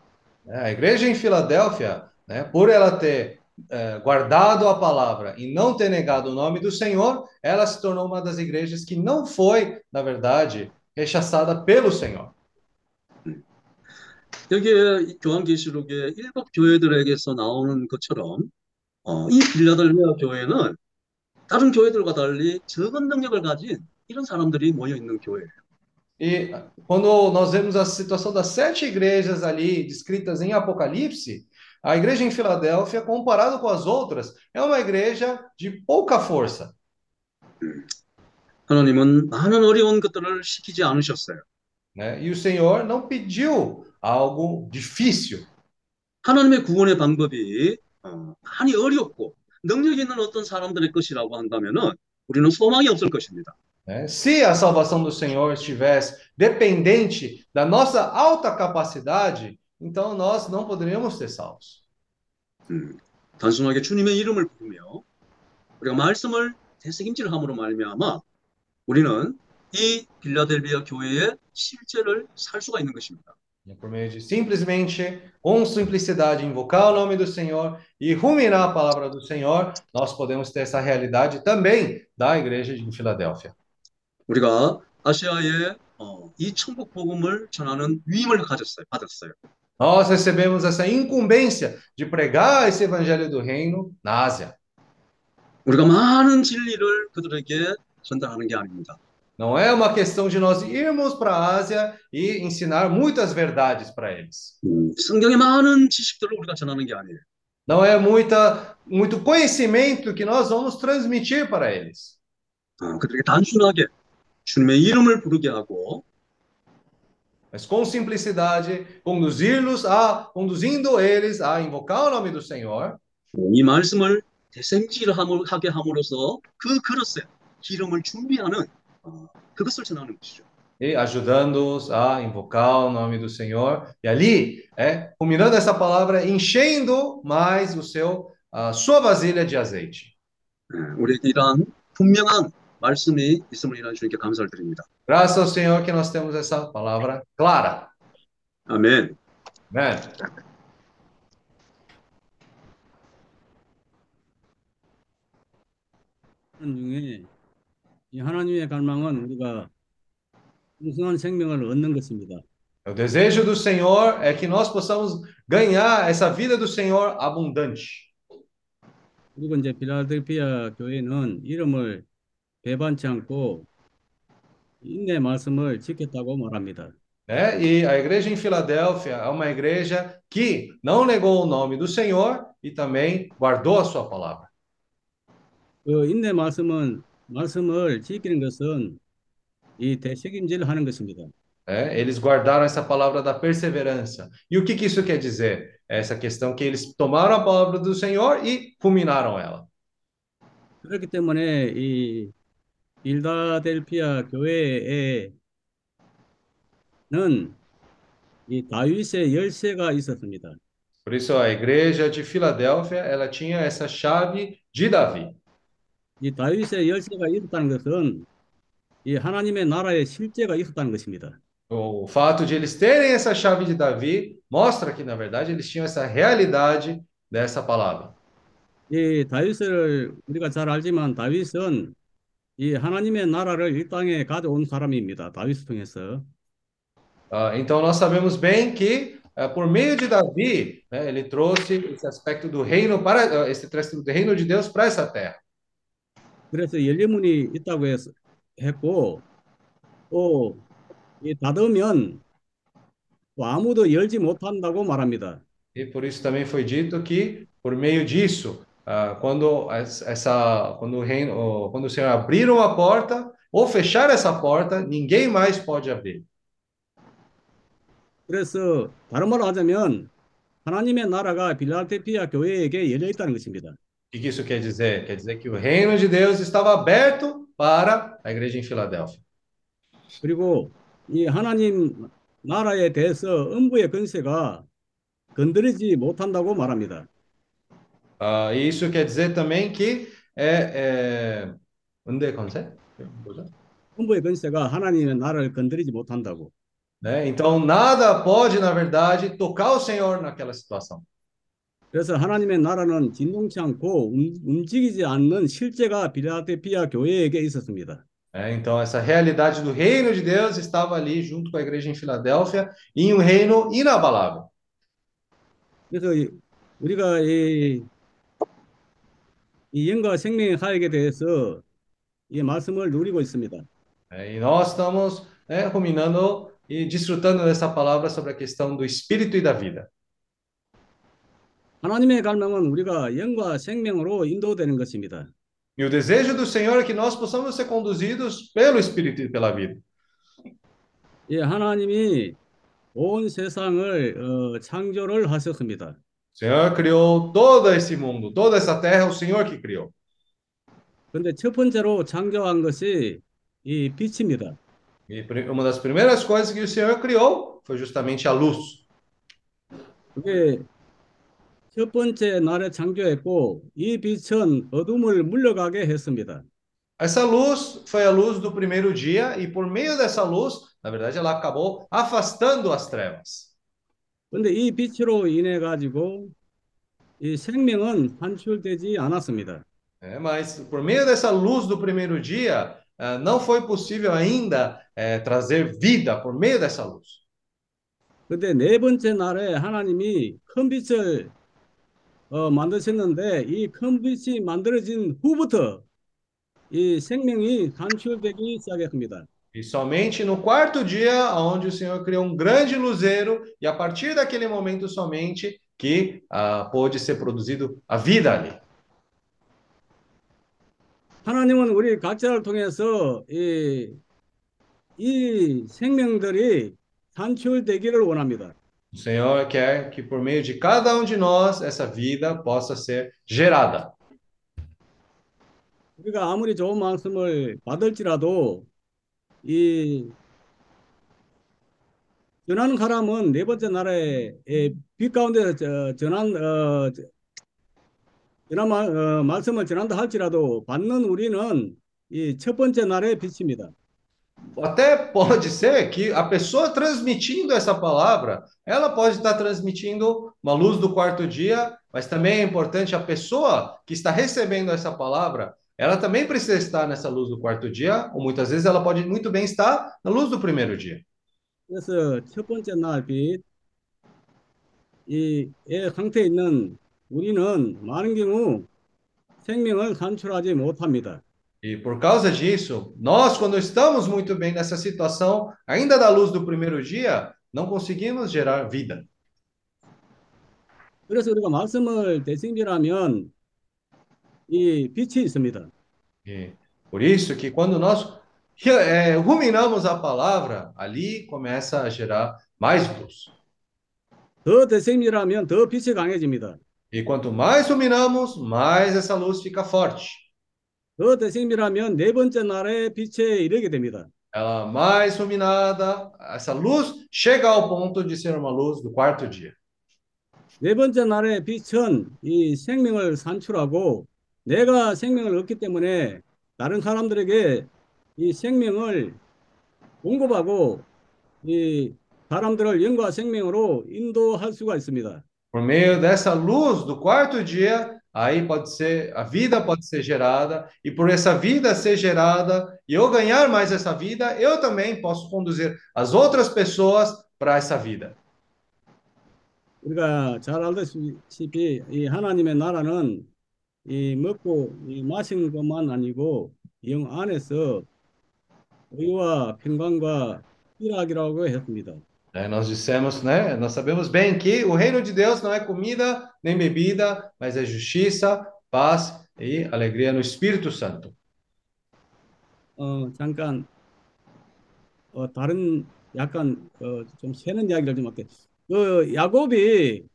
A igreja em Filadélfia, né, por ela ter eh, guardado a palavra e não ter negado o nome do Senhor, ela se tornou uma das igrejas que não foi, na verdade, rechaçada pelo Senhor. 여기에 교환계시록의 일곱 교회들에게서 나오는 것처럼 어, 이 빌라델비아 교회는 다른 교회들과 달리 적은 능력을 가진 이런 사람들이 모여 있는 교회예요. E quando nós vemos a situação das sete igrejas ali descritas em Apocalipse, a igreja em Filadélfia, comparado com as outras, é uma igreja de pouca força. 하나님은 많은 어려운 것들을 시키지 않으셨어요. Né? E o Senhor não pediu algo difícil. 하나님의 구원의 방법이 어, 많이 어렵고 능력 있는 어떤 사람들의 것이라고 한다면은 우리는 소망이 없을 것입니다. né? Se a salvação do Senhor estivesse dependente da nossa alta capacidade, então nós não poderíamos ser salvos. 음, 단순하게 주님의 이름을 부르며 우리가 말씀을 되새김질함으로 말미암아 우리는 이 빌라델비아 교회의 실제를 살 수가 있는 것입니다. E por meio de simplesmente, com simplicidade, invocar o nome do Senhor e ruminar a palavra do Senhor, nós podemos ter essa realidade também da igreja de Filadélfia. 우리가 아시아에 어, 이 천국 복음을 전하는 위임을 가졌어요, 받았어요. Nós recebemos essa incumbência de pregar esse evangelho do reino na Ásia. 우리가 많은 진리를 그들에게 전달하는 게 아닙니다. Não é uma questão de nós irmos para a Ásia e ensinar muitas verdades para eles. 음, 성경의 많은 지식들을 우리가 전하는 게 아니에요. Não é muita, muito conhecimento que nós vamos transmitir para eles. 어, 그들에게 단순하게 주님의 이름을 부르게 하고 Mas com simplicidade, conduzi-los a, conduzindo eles a invocar o nome do Senhor 이 말씀을 대생질하게 함으로써 그 그릇에 기름을 준비하는 어, 그것을 전하는 것이죠. e ajudando-os a invocar o nome do Senhor. E ali, é, culminando essa palavra, enchendo mais o seu, a sua vasilha de azeite. 예, 우리에게 이러한 분명한 말씀이 있음을 인하여 주님께 감사를 드립니다. Graças ao Senhor que nós temos essa palavra clara. 아멘. Amém. 중에 이 하나님의 갈망은 우리가 풍성한 생명을 얻는 것입니다. O desejo do Senhor é que nós possamos ganhar essa vida do Senhor abundante. 그리고 이제 필라델피아 교회는 이름을 배반치 않고 인내 말씀을 지켰다고 말합니다. Né? E a igreja em Filadélfia é uma igreja que não negou o nome do Senhor e também guardou a sua palavra. 그 인내 말씀은 말씀을 지키는 것은 이 대책임질 하는 것입니다. né? Eles guardaram essa palavra da perseverança. E o que, que isso quer dizer? Essa questão que eles tomaram a palavra do Senhor e culminaram ela. 그렇기 때문에 이 빌다델피아 교회에는 이 다윗의 열쇠가 있었습니다. Por isso a igreja de Filadélfia, ela tinha essa chave de Davi. 이 다윗의 열쇠가 있었다는 것은 이 하나님의 나라의 실제가 있었다는 것입니다. O fato de eles terem essa chave de Davi mostra que, na verdade, eles tinham essa realidade dessa palavra. 이 다윗을 우리가 잘 알지만 다윗은 이 하나님의 나라를 이 땅에 가져온 사람입니다. 다윗을 통해서. Ah, então nós sabemos bem que ah, por meio de Davi, né, ele trouxe esse aspecto do reino para ah, esse aspecto do reino de Deus para essa terra. 그래서 열려문이 있다고 했, 했고 또이 닫으면 또 아무도 열지 못한다고 말합니다. E por isso também foi dito que por meio disso, ah, quando es- essa quando o reino, ou quando o Senhor abrir uma porta ou fechar essa porta, ninguém mais pode abrir. 그래서 다른 말로 하자면 하나님의 나라가 빌라델피아 교회에게 열려 있다는 것입니다. O que que isso quer dizer? Quer dizer que o reino de Deus estava aberto para a igreja em Filadélfia. 그리고 이 하나님 나라에 대해서 음부의 권세가 건드리지 못한다고 말합니다. Ah, e isso quer dizer também que é, é... onde consegue? 음부의 권세가 하나님의 나라를 건드리지 못한다고. Né? Então nada pode, na verdade, tocar o Senhor naquela situação. 그래서 하나님의 나라는 진동치 않고 움- 움직이지 않는 실제가 빌라델피아 교회에게 있었습니다. É, então essa realidade do reino de Deus estava ali junto com a igreja em Filadélfia em um reino inabalável. 그래서 이- 우리가 이, 이 영과 생명의 하에게 대해서 이 말씀을 누리고 있습니다. É, e nós estamos né, ruminando e desfrutando dessa palavra sobre a questão do espírito e da vida. 하나님의 갈망은 우리가 영과 생명으로 인도되는 것입니다. E o desejo do Senhor é que nós possamos ser conduzidos pelo espírito e pela vida. 예, 하나님이 온 세상을 어, 창조를 하셨습니다. O Senhor criou todo esse mundo, toda essa terra, é o Senhor que criou. 그런데 첫 번째로 창조한 것이 이 빛입니다. E pri- uma das primeiras coisas que o Senhor criou foi justamente a luz. 그게 첫 번째 날에 창조했고 이 빛은 어둠을 물러가게 했습니다. Essa luz foi a luz do primeiro dia, e por meio dessa luz, na verdade, ela acabou afastando as trevas. 그런데 이 빛으로 인해 가지고 이 생명은 산출되지 않았습니다. É, mas por meio dessa luz do primeiro dia, ah, não foi possível ainda eh, trazer vida por meio dessa luz. 그런데 네 번째 날에 하나님이 큰 빛을 어, 만드셨는데 이 큰 빛이 만들어진 후부터 이 생명이 산출되기 시작했습니다. E somente no quarto dia, onde o Senhor criou um grande luzeiro, e a partir daquele momento somente que ah, pôde ser produzido a vida ali. 하나님은 우리 각자를 통해서 이, 이 생명들이 산출되기를 원합니다. O Senhor quer que por meio de cada um de nós essa vida possa ser gerada. 우리가 아무리 좋은 말씀을 받을지라도 이 전하는 사람은 네 번째 날에 예, 빛 가운데서 저- 전한 어, 저- 전한 말, 어, 말씀을 전한다 할지라도 받는 우리는 이 첫 번째 날의 빛입니다. Até pode ser que a pessoa transmitindo essa palavra, ela pode estar transmitindo uma luz do quarto dia, mas também é importante a pessoa que está recebendo essa palavra, ela também precisa estar nessa luz do quarto dia, ou muitas vezes ela pode muito bem estar na luz do primeiro dia. 그래서 첫 번째 날 빛, 이의 상태에 있는 우리는 많은 경우 생명을 산출하지 못합니다. E por causa disso, nós, quando estamos muito bem nessa situação, ainda da luz do primeiro dia, não conseguimos gerar vida. 그래서 우리가 말씀을 대신비라면 이 빛이 있습니다. E por isso que quando nós eh, ruminamos a palavra, ali começa a gerar mais luz. 더 대신비라면 더 빛이 강해집니다. E quanto mais ruminamos, mais essa luz fica forte. 더 대신비라면 네 번째 날의 빛에 이르게 됩니다. Ela mais ruminada, essa luz chega ao ponto de ser uma luz do quarto dia. 네 번째 날의 빛은 이 생명을 산출하고 내가 생명을 얻기 때문에 다른 사람들에게 이 생명을 공급하고 이 사람들을 영과 생명으로 인도할 수가 있습니다. Por meio dessa luz do quarto dia, aí pode ser, a vida pode ser gerada, e por essa vida ser gerada, e eu ganhar mais essa vida, eu também posso conduzir as outras pessoas para essa vida. 우리가 잘 알다시피 이 하나님의 나라는 이 먹고 이 마시는 것만 아니고 영 안에서 의와 평강과 희락이라고 했습니다. Né, nós dissemos, né? Nós sabemos bem que o reino de Deus não é comida nem bebida, mas é justiça, paz e alegria no Espírito Santo. 어, 잠깐 어, 다른 약간 어, 좀 새는 이야기를 좀 할게요. 그 야곱이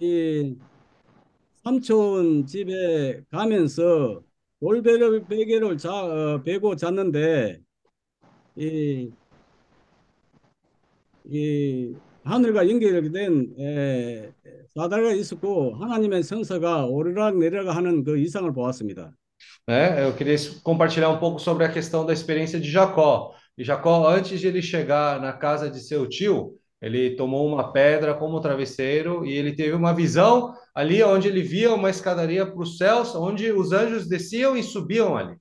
이 삼촌 집에 가면서 돌베개를 베개를 자, 어, 베고 잤는데 이, 이 하늘과 연결된 에, 사다리가 있었고 하나님의 성서가 오르락 내리락 하는 그 이상을 보았습니다. né? Eu queria compartilhar um pouco sobre a questão da experiência de Jacó. E Jacó, antes de ele chegar na casa de seu tio, ele tomou uma pedra como travesseiro e ele teve uma visão ali onde ele via uma escadaria para os céus, onde os anjos desciam e subiam ali.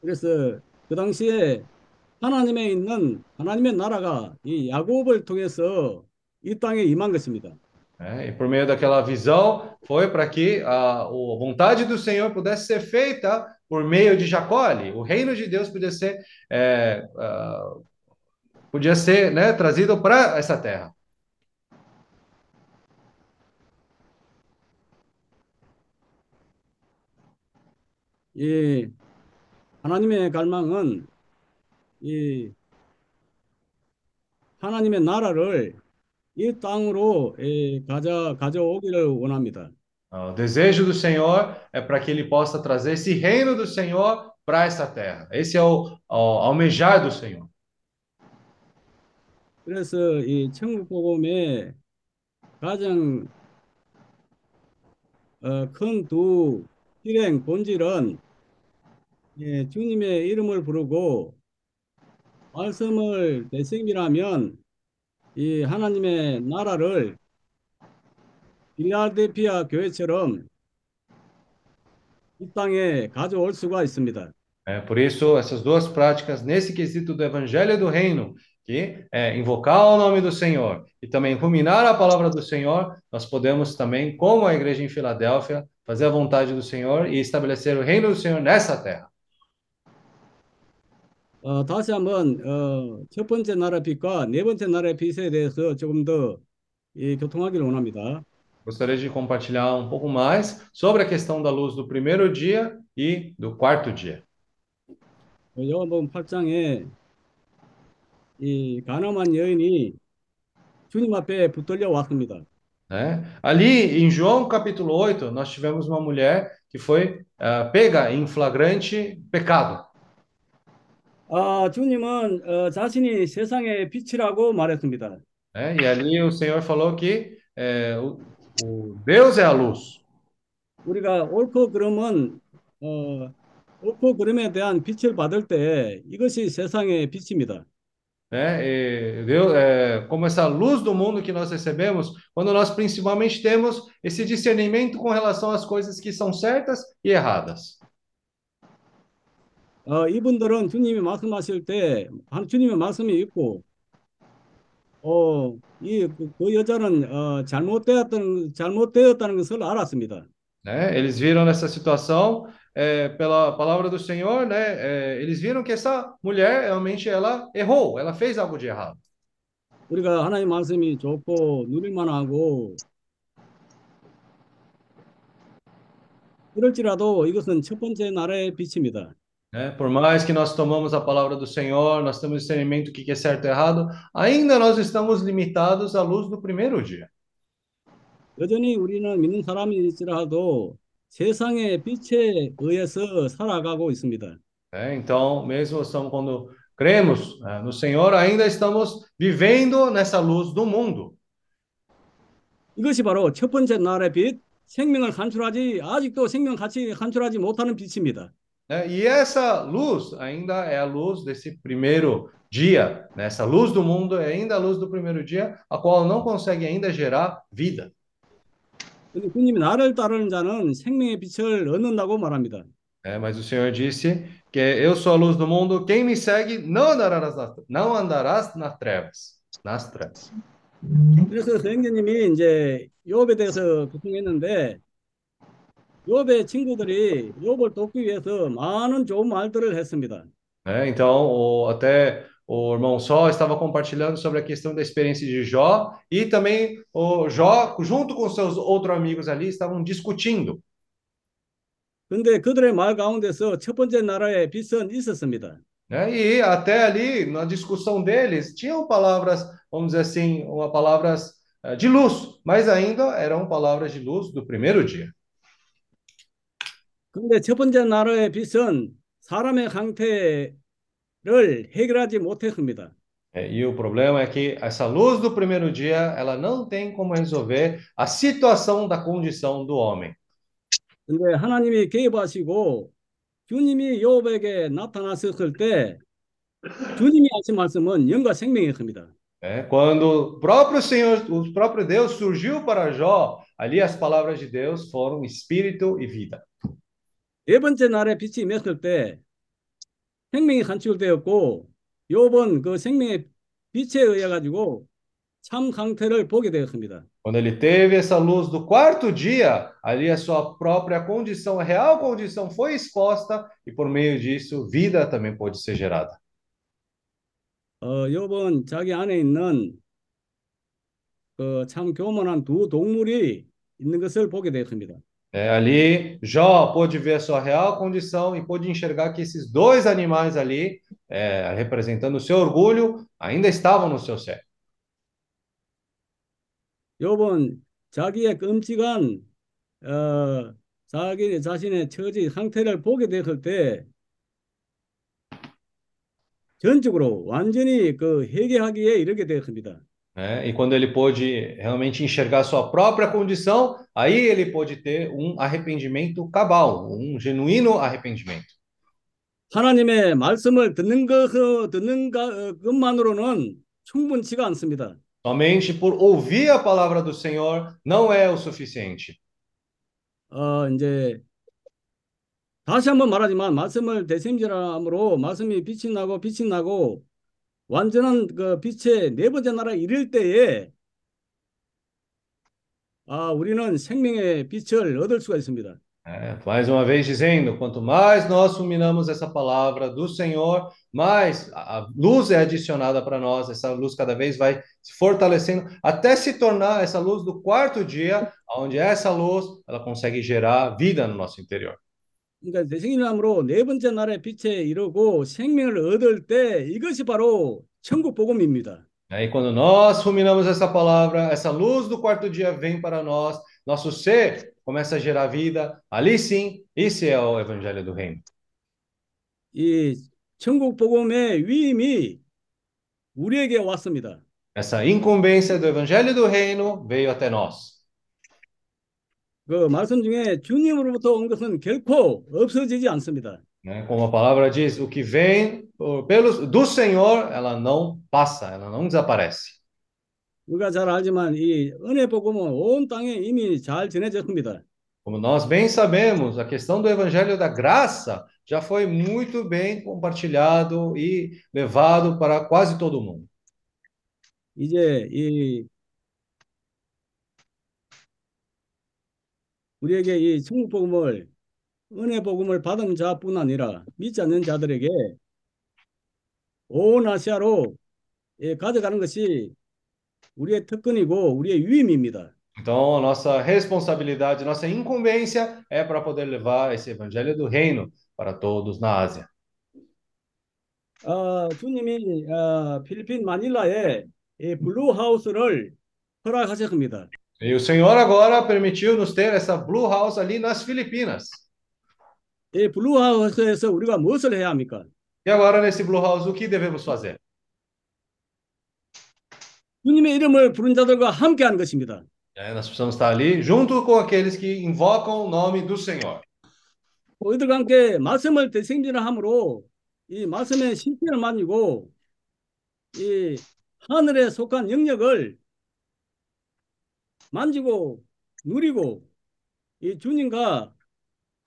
그래서 그 당시에 하나님에 있는 하나님의 나라가 이 야곱을 통해서 이 땅에 임한 것입니다. né? E por meio daquela visão, foi para que a, a vontade do Senhor pudesse ser feita por meio de Jacó ali. O reino de Deus podia ser, é, ah, podia ser né, trazido para essa terra. 이 하나님의 갈망은 이 하나님의 나라를 이 땅으로 예, 가져 가져오기를 원합니다. Ah, O desejo do Senhor é para que ele possa trazer esse reino do Senhor para essa terra. Esse é o, o almejar do Senhor. 그래서 이 천국 복음의 가장 어, 큰두 실행 본질은 예, 주님의 이름을 부르고 말씀을 대승이라면 이 하나님의 나라를 필라델피아 교회처럼 이 땅에 가져올 수가 있습니다. É, por isso, essas duas práticas nesse quesito do evangelho do reino, que é invocar o nome do Senhor e também ruminar a palavra do Senhor, nós podemos também, como a igreja em Filadélfia, fazer a vontade do Senhor e estabelecer o reino do Senhor nessa terra. 어, 다시 한번 어, 첫 번째 나라 빛과 네 번째 나라의 빛에 대해서 조금 더 이, 교통하기를 원합니다. Gostaria de compartilhar um pouco mais sobre a questão da luz do primeiro dia e do quarto dia. 어, 요한복음 8장에 이 가늠한 여인이 주님 앞에 붙들려 왔습니다. né? Ali em João capítulo 8, nós tivemos uma mulher que foi ah, pega em flagrante pecado. 아, 주님은 어, 자신이 세상의 빛이라고 말했습니다. né? E ali o Senhor falou que é, o, o Deus é a luz. 우리가 옳고 그름은 어, 옳고 그름에 대한 빛을 받을 때 이것이 세상의 빛입니다. Né? E Deus, é, como essa luz do mundo que nós recebemos, quando nós principalmente temos esse discernimento com relação às coisas que são certas e erradas. 어, 이분들은 주님이 말씀하실 때 한- 주님의 말씀이 있고 어, 이, 그, 그 여자는 어, 잘못되었던, 잘못되었다는 것을 알았습니다. né? Eles viram nessa situação, é, pela palavra do Senhor, né? é, eles viram que essa mulher realmente ela errou, ela fez algo de errado. 우리가 하나님 말씀이 좋고 누릴만하고 그럴지라도 이것은 첫 번째 나라의 빛입니다. né? Por mais que nós tomamos a palavra do Senhor, nós temos discernimento do que é certo e errado, ainda nós estamos limitados à luz do primeiro dia. 여전히 우리는 믿는 사람일지라도 세상의 빛에 의해서 살아가고 있습니다. né? Então, mesmo estamos, quando cremos né, no Senhor, ainda estamos vivendo nessa luz do mundo. 이것이 바로 첫 번째 나라의 빛, 생명을 간출하지 아직도 생명 같이 간출하지 못하는 빛입니다. né? E essa luz ainda é a luz desse primeiro dia, né? Essa luz do mundo é ainda a luz do primeiro dia, a qual não consegue ainda gerar vida. 근데 주님이 나를 따르는 자는 생명의 빛을 얻는다고 말합니다. né? Mas o Senhor disse que eu sou a luz do mundo, quem me segue não andarás nas, não andarás nas trevas, nas trevas. 그래서 성경님이 이제 욥에 대해서 교통했는데 욥의 친구들이 욥을 돕기 위해서 많은 좋은 말들을 했습니다. né? Então, o- até o irmão Sol estava compartilhando sobre a questão da experiência de Jó e também o Jó, junto com seus outros amigos ali, estavam discutindo. 근데 그들의 말 가운데서 첫 번째 나라의 빛은 있었습니다. né? E até ali, na discussão deles, tinham palavras, vamos dizer assim, uma palavras eh, de luz, mas ainda eram palavras de luz do primeiro dia. 근데 첫 번째 나라의 빛은 사람의 강태 를 해결하지 못했습니다. É, E o problema é que essa luz do primeiro dia, ela não tem como resolver a situação da condição do homem. 근데 하나님이 개입하시고 주님이 요백에 나타났을 때 주님이 하신 말씀은 영과 생명이었습니다. É, quando o próprio Senhor, o próprio Deus surgiu para Jó, ali as palavras de Deus foram espírito e vida. 네 번째 날에 빛이 임했을 때 생명이 간출되었고 요번 그 생명의 빛에 의해 가지고 참 강태를 보게 되었습니다. Quando ele teve essa luz do quarto dia, ali a sua própria condição, a real condição foi exposta e por meio disso vida também pôde ser gerada. 어, 요번 자기 안에 있는 그참 교만한 두 동물이 있는 것을 보게 되었습니다. É, ali Jó pôde ver a sua real condição e pôde enxergar que esses dois animais ali, é, representando o seu orgulho, ainda estavam no seu sério. 요번 자기의 끔찍한 어, 자기 자신의 처지 상태를 보게 되었을 때 전적으로 완전히 그 회개하기에 이르게 되었습니다. né? E quando ele pôde realmente enxergar a sua própria condição, aí ele pôde ter um arrependimento cabal, um genuíno arrependimento. 하나님의 말씀을 듣는 것 듣는 가- 것만으로는 충분치가 않습니다. Somente por ouvir a palavra do Senhor não é o suficiente. 어, 이제 다시 한번 말하지만 말씀을 대심질함으로 말씀이 빛이 나고 빛이 나고 완전한 그 빛의 네 번째 나라에 이를 때에 아, 우리는 생명의 빛을 얻을 수가 있습니다. É, mais uma vez dizendo, quanto mais nós ruminamos essa palavra do Senhor, mais a a luz é adicionada para nós, essa luz cada vez vai se fortalecendo, até se tornar essa luz do quarto dia, onde essa luz ela consegue gerar vida no nosso interior. 그러니까 대생일함으로 네 번째 날에 빛에 이르고 생명을 얻을 때 이것이 바로 천국 복음입니다. Aí quando nós ruminamos essa palavra, essa luz do quarto dia vem para nós, nosso ser começa a gerar vida, ali sim, esse é o evangelho do reino. 이 천국 복음의 위임이 우리에게 왔습니다. Essa incumbência do evangelho do reino veio até nós. 그 말씀 중에 주님으로부터 온 것은 결코 없어지지 않습니다. né? Como a palavra diz, o que vem por- pelos, do Senhor, ela não passa, ela não desaparece. 우리가 잘 알지만 이 은혜 복음은 온 땅에 이미 잘 전해졌습니다. Como nós bem sabemos, a questão do evangelho da graça já foi muito bem compartilhado e levado para quase todo mundo. 이제 이 우리에게 이 천국 복음을 은혜 복음을 받은 자뿐 아니라 믿지 않는 자들에게 온 아시아로 예, 가져가는 것이 우리의 특권이고 우리의 유임입니다. Então, nossa responsabilidade, nossa incumbência é para poder levar esse evangelho do reino para todos na Ásia. 아, 주님이 아, 필리핀 마닐라에 이 블루 하우스를 허락하셨습니다. E o Senhor agora permitiu nos ter essa Blue House ali nas Filipinas. 이 블루하우스에서 우리가 무엇을 해야 합니까? E agora, nesse Blue House, o que devemos fazer? 주님의 이름을 부른 자들과 함께하는 것입니다. É, nós precisamos estar ali junto com aqueles que invocam o nome do Senhor. 우리들과 함께 말씀을 대생진함으로 이 말씀의 실체를 만지고 이 하늘에 속한 영역을 만지고 누리고 이 주님과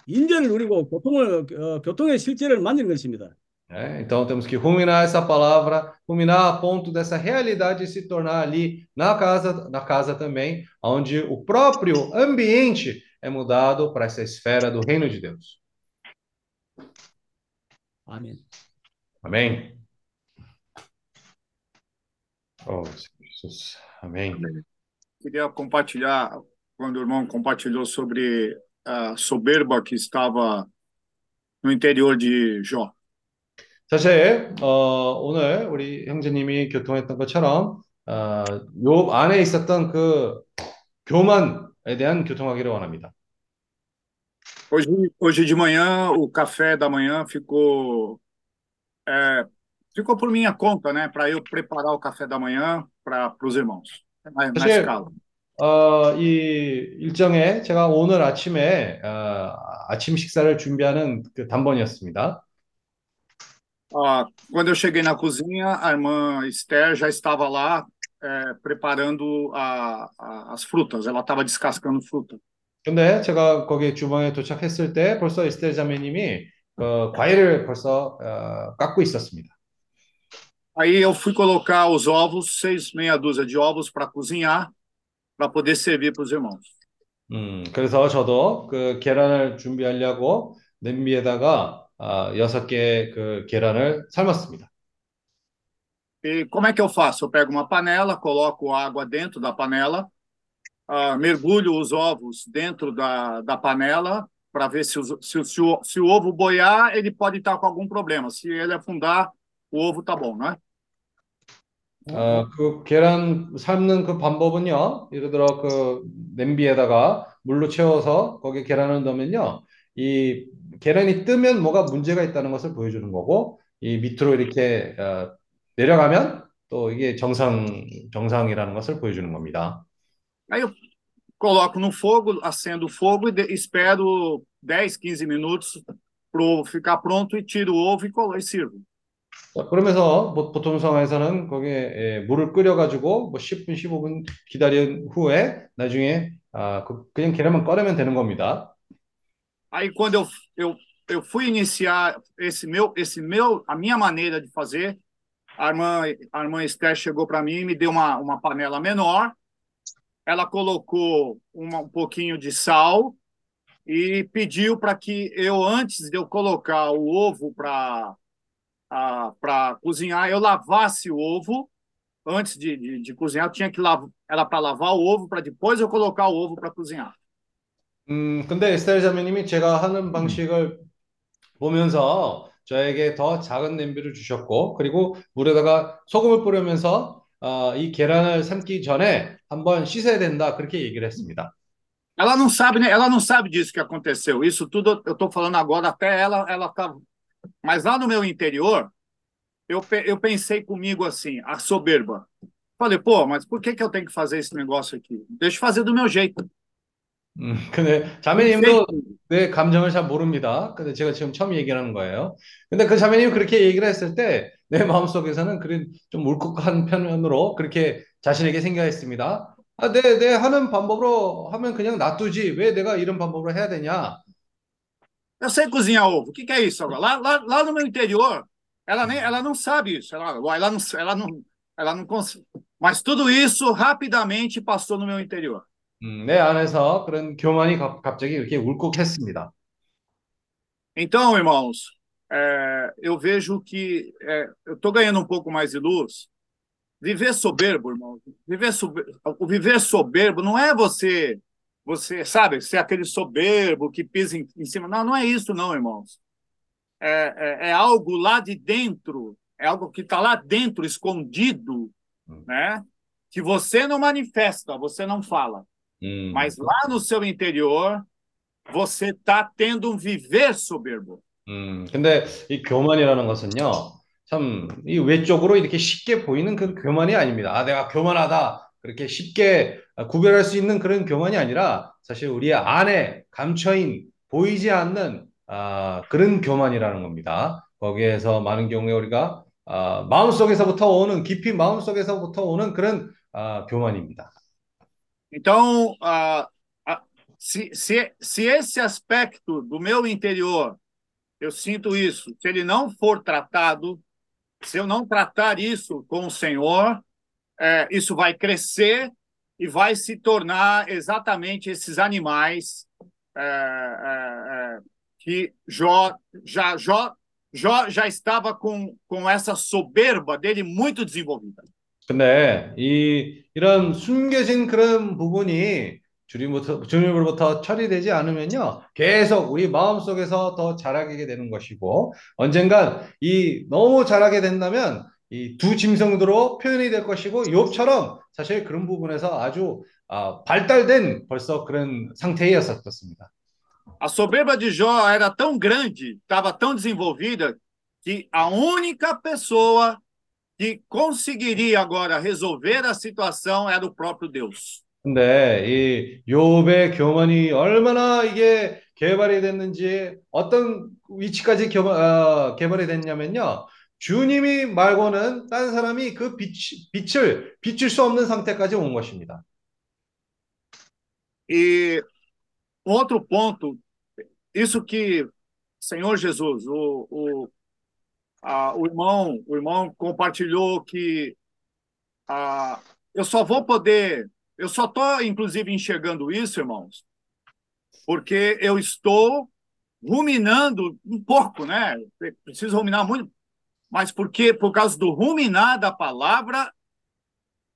인전을 누리고 교통을 어, 교통의 실제를 만지는 것입니다. né? Então temos que ruminar essa palavra, ruminar a ponto dessa realidade se tornar ali na casa, na casa também, onde o próprio ambiente é mudado para essa esfera do reino de Deus. 아멘. Amém? Oh, Senhor Jesus. Amém. Queria compartilhar, quando o irmão compartilhou sobre a soberba que estava no interior de Jó. 사실 어, 오늘 우리 형제님이 교통했던 것처럼 어, 요 안에 있었던 그 교만에 대한 교통하기를 원합니다. Hoje, hoje de manhã, o café da manhã ficou, é, ficou por minha conta, né? Para eu preparar o café da manhã para os irmãos, na, na 사실. 어, 이 일정에 제가 오늘 아침에 어, 아침 식사를 준비하는 그 단번이었습니다. Ah, quando eu cheguei na cozinha, a irmã Esther já estava lá é, preparando a, a- as frutas. Ela estava descascando fruta. 근데 제가 거기 주방에 도착했을 때 벌써 에스텔 자매님이 그 과일을 벌써 어, 깎고 있었습니다. Aí eu fui colocar os ovos, seis meia dúzia de ovos para cozinhar, para poder servir para os irmãos. 음, 그래서 저도 그 계란을 준비하려고 냄비에다가 아, 여섯 개 그 계란을 삶았습니다. E como é que eu faço? Eu pego uma panela, coloco água dentro da panela, ah, mergulho os ovos dentro da, da panela para ver se, os- se, o- se, o, se o ovo boiar, ele pode estar com algum problema. Se ele afundar, o ovo tá bom, né? 어, 그 계란 삶는 그 방법은요, 예를 들어 그 냄비에다가 물로 채워서 거기에 계란을 넣으면요, 이 계란이 뜨면 뭐가 문제가 있다는 것을 보여주는 거고, 이 밑으로 이렇게 어, 내려가면 또 이게 정상, 정상이라는 것을 보여주는 겁니다. Aí coloco no fogo, acendo o fogo e espero 10, 15 minutos para ficar pronto e tiro o ovo e, colo- e sirvo. 자, 그러면서 보- 보통 상황에서는 거기에 예, 물을 끓여가지고 뭐 10분, 15분 기다린 후에 나중에 아, 그, 그냥 계란만 꺼내면 되는 겁니다. Aí quando eu, eu, eu fui iniciar esse meu, esse meu, a minha maneira de fazer, a irmã, a irmã Esther chegou para mim e me deu uma, uma panela menor. Ela colocou uma, um pouquinho de sal e pediu para que eu, antes de eu colocar o ovo para para cozinhar, eu lavasse o ovo. Antes de, de, de cozinhar, eu tinha que lavar, era para lavar o ovo, para depois eu colocar o ovo para cozinhar. 음, 근데 에스텔 자매님이 제가 하는 방식을 보면서 저에게 더 작은 냄비를 주셨고, 그리고 물에다가 소금을 뿌리면서 아, 이 계란을 삶기 전에 한번 씻어야 된다. 그렇게 얘기를 했습니다. Ela não sabe, né? Ela não sabe disso que aconteceu. Isso tudo eu estou falando agora, até ela, ela tá. Mas lá no meu interior, eu, eu pensei comigo assim, a soberba. Falei, pô, mas por que que eu tenho que fazer esse negócio aqui? Deixa eu fazer do meu jeito. 음, 근데 자매님도 내 감정을 잘 모릅니다. 근데 제가 지금 처음 얘기하는 거예요. 근데 그 자매님이 그렇게 얘기를 했을 때 내 마음속에서는 그런 좀 울컥한 편으로 그렇게 자신에게 생각했습니다. 아, 내, 내 하는 방법으로 하면 그냥 놔두지. 왜 내가 이런 방법으로 해야 되냐? Eu sei cozinhar ovo. O que, que é isso agora? Lá, lá, lá no meu interior, ela nem, ela não sabe isso. Ela, ela não, ela não, ela não consegue. Mas tudo isso rapidamente passou no meu interior. 음, 내 안에서 그런 교만이 갑- 갑자기 이렇게 울컥했습니다. Então, irmãos, é, eu vejo que é, eu estou ganhando um pouco mais de luz. Viver soberbo, irmão. Viver sober- o viver soberbo não é você, você sabe, ser aquele soberbo que pisa em, em cima. Não, não é isso, não, irmãos. É, é, é algo lá de dentro, é algo que está lá dentro, escondido, né? Que você não manifesta, você não fala. 음, Mas lá no seu interior, você está tendo um viver soberbo. 음, 근데 이 교만이라는 것은요, 참, 이 외적으로 이렇게 쉽게 보이는 그 교만이 아닙니다. 아, 내가 교만하다. 그렇게 쉽게 구별할 수 있는 그런 교만이 아니라 사실 우리 안에 감춰인 보이지 않는 아, 그런 교만이라는 겁니다. 거기에서 많은 경우에 우리가 아, 마음속에서부터 오는 깊이 마음속에서부터 오는 그런 아, 교만입니다. Então, ah, ah, se, se, se esse aspecto do meu interior, eu sinto isso, se ele não for tratado, se eu não tratar isso com o Senhor, é, isso vai crescer e vai se tornar exatamente esses animais é, é, que Jó já, Jó, Jó já estava com, com essa soberba dele muito desenvolvida. 근데 이 이런 숨겨진 그런 부분이 주님부터 주님으로부터 처리되지 않으면요 계속 우리 마음 속에서 더 자라게 되는 것이고 언젠간 이 너무 자라게 된다면 이 두 짐승으로 표현이 될 것이고 욥처럼 사실 그런 부분에서 아주 아, 발달된 벌써 그런 상태였었습니다. A soberba de Jó era tão grande, estava tão desenvolvida, que a única pessoa que conseguiria agora resolver a situação era o próprio Deus. 근데 이 욥의 교만이 얼마나 이게 개발이 됐는지 어떤 위치까지 겨, 어, 개발이 됐냐면요. 주님이 말고는 다른 사람이 그 빛, 빛을 비출 수 없는 상태까지 온 것입니다. E outro ponto, isso que, Senhor Jesus, o, o, a, o irmão, o irmão compartilhou que a, eu só vou poder, eu só estou, inclusive, enxergando isso, irmãos, porque eu estou ruminando um pouco, né? Preciso ruminar muito, mas porque por causa do ruminar da palavra,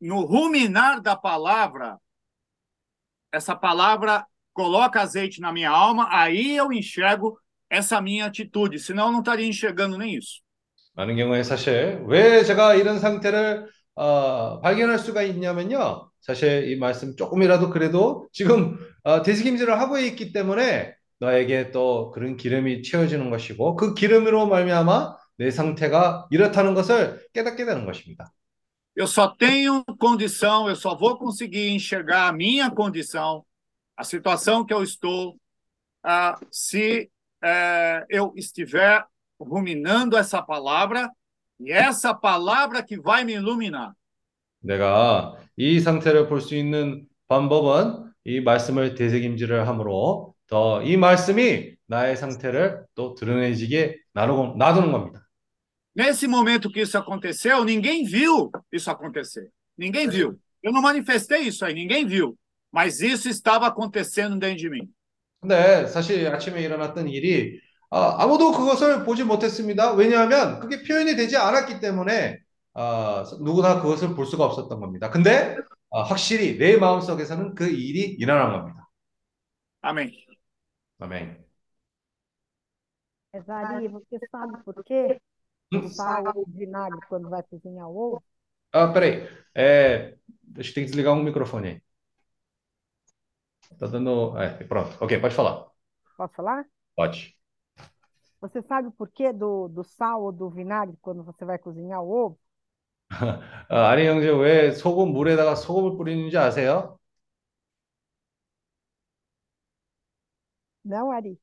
no ruminar da palavra, essa palavra coloca azeite na minha alma, aí eu enxergo essa minha atitude, senão eu não estaria enxergando nem isso. 많은 경우에 사실 왜 제가 이런 상태를 어, 발견할 수가 있냐면요. 사실 이 말씀 조금이라도 그래도 지금 어, 대식임질을 하고 있기 때문에 너에게 또 그런 기름이 채워지는 것이고 그 기름으로 말미암아 내 상태가 이렇다는 것을 깨닫게 되는 것입니다. Eu só tenho condição, eu só vou conseguir enxergar a minha condição, a situação que eu estou, uh, se uh, eu estiver ruminando essa palavra, e essa palavra que vai me iluminar. 내가 이 상태를 볼 수 있는 방법은 이 말씀을 되새김질을 함으로 더 이 말씀이 나의 상태를 또 드러내지게 놔두는 겁니다. Nesse momento que isso aconteceu, ninguém viu isso acontecer. Ninguém viu. Eu não manifestei isso aí, ninguém viu. Mas isso estava acontecendo dentro de mim. 근데 사실 아침에 일어났던 일이 아, 아무도 그것을 보지 못했습니다. 왜냐하면 그게 표현이 되지 않았기 때문에 아, 누구나 그것을 볼 수가 없었던 겁니다. 근데 아, 확실히 내 마음속에서는 그 일이 일어난 겁니다. Amém. 아멘. Mas, Ari, você sabe por quê? Hum. Sal ou vinagre quando vai cozinhar o ovo? Ah, peraí. É, deixa eu ter que desligar um microfone aí. Tá dando. É, pronto. Ok, pode falar. Posso falar? Pode. Você sabe por quê do, do sal ou do vinagre quando você vai cozinhar o ovo? <laughs> 아, 아니 형제 왜 소금 물에다가 소금을 뿌리는지 아세요? Não, Ari?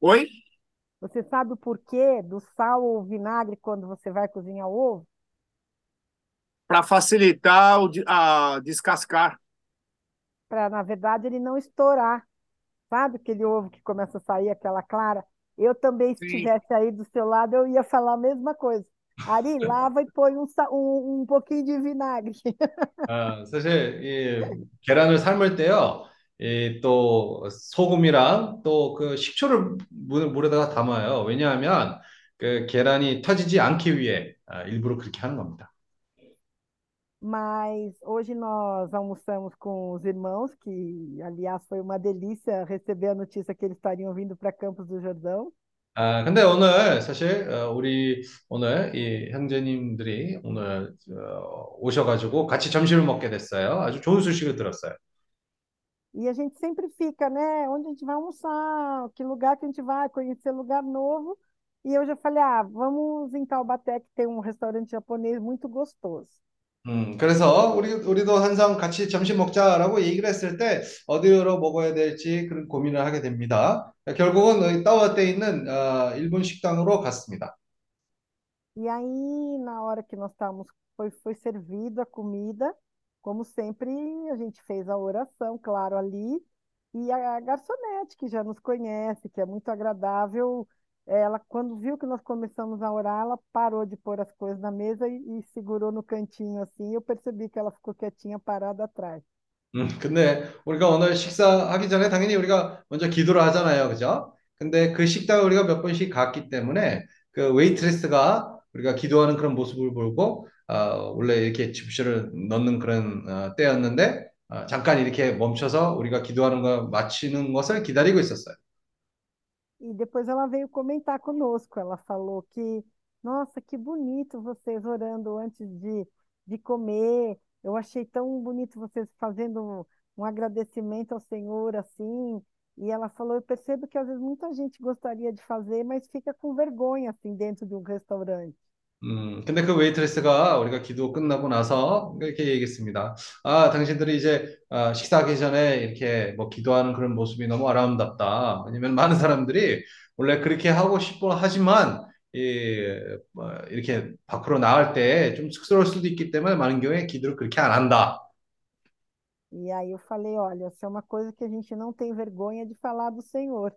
Oi? Você sabe o porquê do sal ou vinagre quando você vai cozinhar o ovo? Para facilitar o de- a descascar. Para, na verdade, ele não estourar. Sabe aquele ovo que começa a sair aquela clara? Eu também, se Sim. estivesse aí do seu lado, eu ia falar a mesma coisa. Ari, <laughs> lava e põe um, sa- um, um pouquinho de vinagre. 아, 사실 이 계란을 삶을 때요, 이 또 소금이랑 또 그 식초를 물, 물에다가 담아요. 왜냐하면 그 계란이 터지지 않기 위해 아, 일부러 그렇게 하는 겁니다. Mas hoje nós almoçamos com os irmãos, que, aliás, foi uma delícia receber a notícia que eles estariam vindo para Campos do Jordão. 아, 근데 오늘 사실 어, 우리 오늘 이 형제님들이 오늘 어, 오셔가지고 같이 점심을 먹게 됐어요. 아주 좋은 소식을 들었어요. E a gente sempre fica, né? Onde a gente vai almoçar? Que lugar que a gente vai? Conhecer lugar novo. E eu já falei, ah, vamos em Taubaté, que tem um restaurante japonês muito gostoso. 음, 그래서 우리 우리도 항상 같이 점심 먹자라고 얘기를 했을 때 어디로 먹어야 될지 그런 고민을 하게 됩니다. 결국은 여기 따와때 있는 어, 일본 식당으로 갔습니다. E aí, na hora que nós estávamos, foi, foi servida a comida, como sempre, a gente fez a oração, claro, ali, e a, a garçonete, que já nos conhece, que é muito agradável, ela, quando viu que nós começamos a orar, ela parou de pôr as coisas na mesa e, e segurou no cantinho assim, eu percebi que ela ficou quietinha, parada atrás. 음, 근데 우리가 오늘 식사하기 전에 당연히 우리가 먼저 기도를 하잖아요. 그죠? 근데 그 식당을 우리가 몇 번씩 갔기 때문에 그 웨이트레스가 우리가 기도하는 그런 모습을 보고 어, 원래 이렇게 집시를 넣는 그런 어, 때였는데 어, 잠깐 이렇게 멈춰서 우리가 기도하는 거 마치는 것을 기다리고 있었어요. E depois ela veio comentar conosco, ela falou que Nossa, que bonito vocês orando antes de, de comer. Eu achei tão bonito vocês fazendo um, um agradecimento ao Senhor assim. E ela falou: Eu percebo que às vezes muita gente gostaria de fazer, mas fica com vergonha assim dentro de um restaurante. 음, 근데 그 웨이트레스가 우리가 기도 끝나고 나서 이렇게 얘기했습니다. 아, 당신들이 이제 아, 식사하기 전에 이렇게 뭐 기도하는 그런 모습이 너무 아름답다. 왜냐면 많은 사람들이 원래 그렇게 하고 싶어 하지만 이, 뭐, 이렇게 밖으로 나갈 때 좀 쑥스러울 수도 있기 때문에 많은 경우에 기도를 그렇게 안 한다. E aí eu falei: Olha, essa é uma coisa que a gente não tem vergonha de falar do Senhor.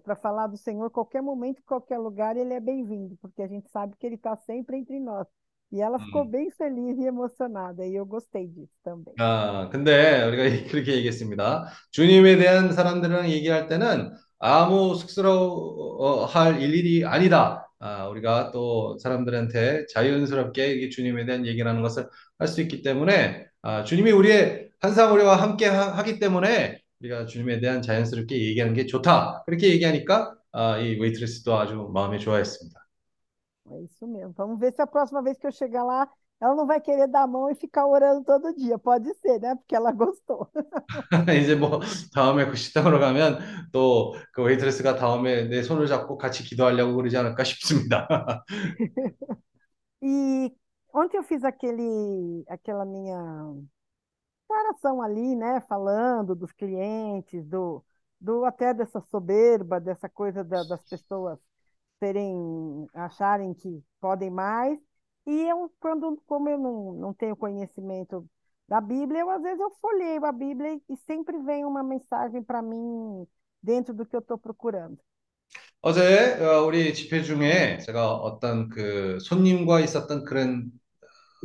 Para falar do Senhor, qualquer momento, qualquer lugar, ele é bem-vindo, porque a gente sabe que ele está sempre entre nós. E ela ficou 음. bem feliz e emocionada, e eu gostei disso também. 아, 근데 우리가 그렇게 얘기했습니다. 주님에 대한 사람들이랑 얘기할 때는 아무 쑥스러워할 일일이 아니다. 아, 우리가 또 사람들한테 자연스럽게 주님에 대한 얘기라는 것을 할 수 있기 때문에 아, 주님이 우리의 항상 우리와 함께 하, 기 때문에 우리가 주님에 대한 자연스럽게 얘기하는 게 좋다. 그렇게 얘기하니까 아, 이 웨이트레스도 아주 마음에 좋아했습니다. É isso mesmo. Vamos ver se a próxima vez que eu chegar lá, ela não vai querer dar a mão e ficar orando todo dia. Pode ser, né? Porque ela gostou. 이제 뭐 다음에 그 식당으로 가면 또 그 웨이트레스가 다음에 내 손을 잡고 같이 기도하려고 그러지 않을까 싶습니다. E ontem eu fiz aquele, aquela minha declaração ali, né? Falando dos clientes, do, do até dessa soberba, dessa coisa da- das pessoas serem, acharem que podem mais. E eu, quando, como eu não, não tenho conhecimento da Bíblia, eu às vezes eu folheio a Bíblia e, e sempre vem uma mensagem para mim dentro do que eu estou procurando. 어제 어, 우리 집회 중에 제가 어떤 그 손님과 있었던 그런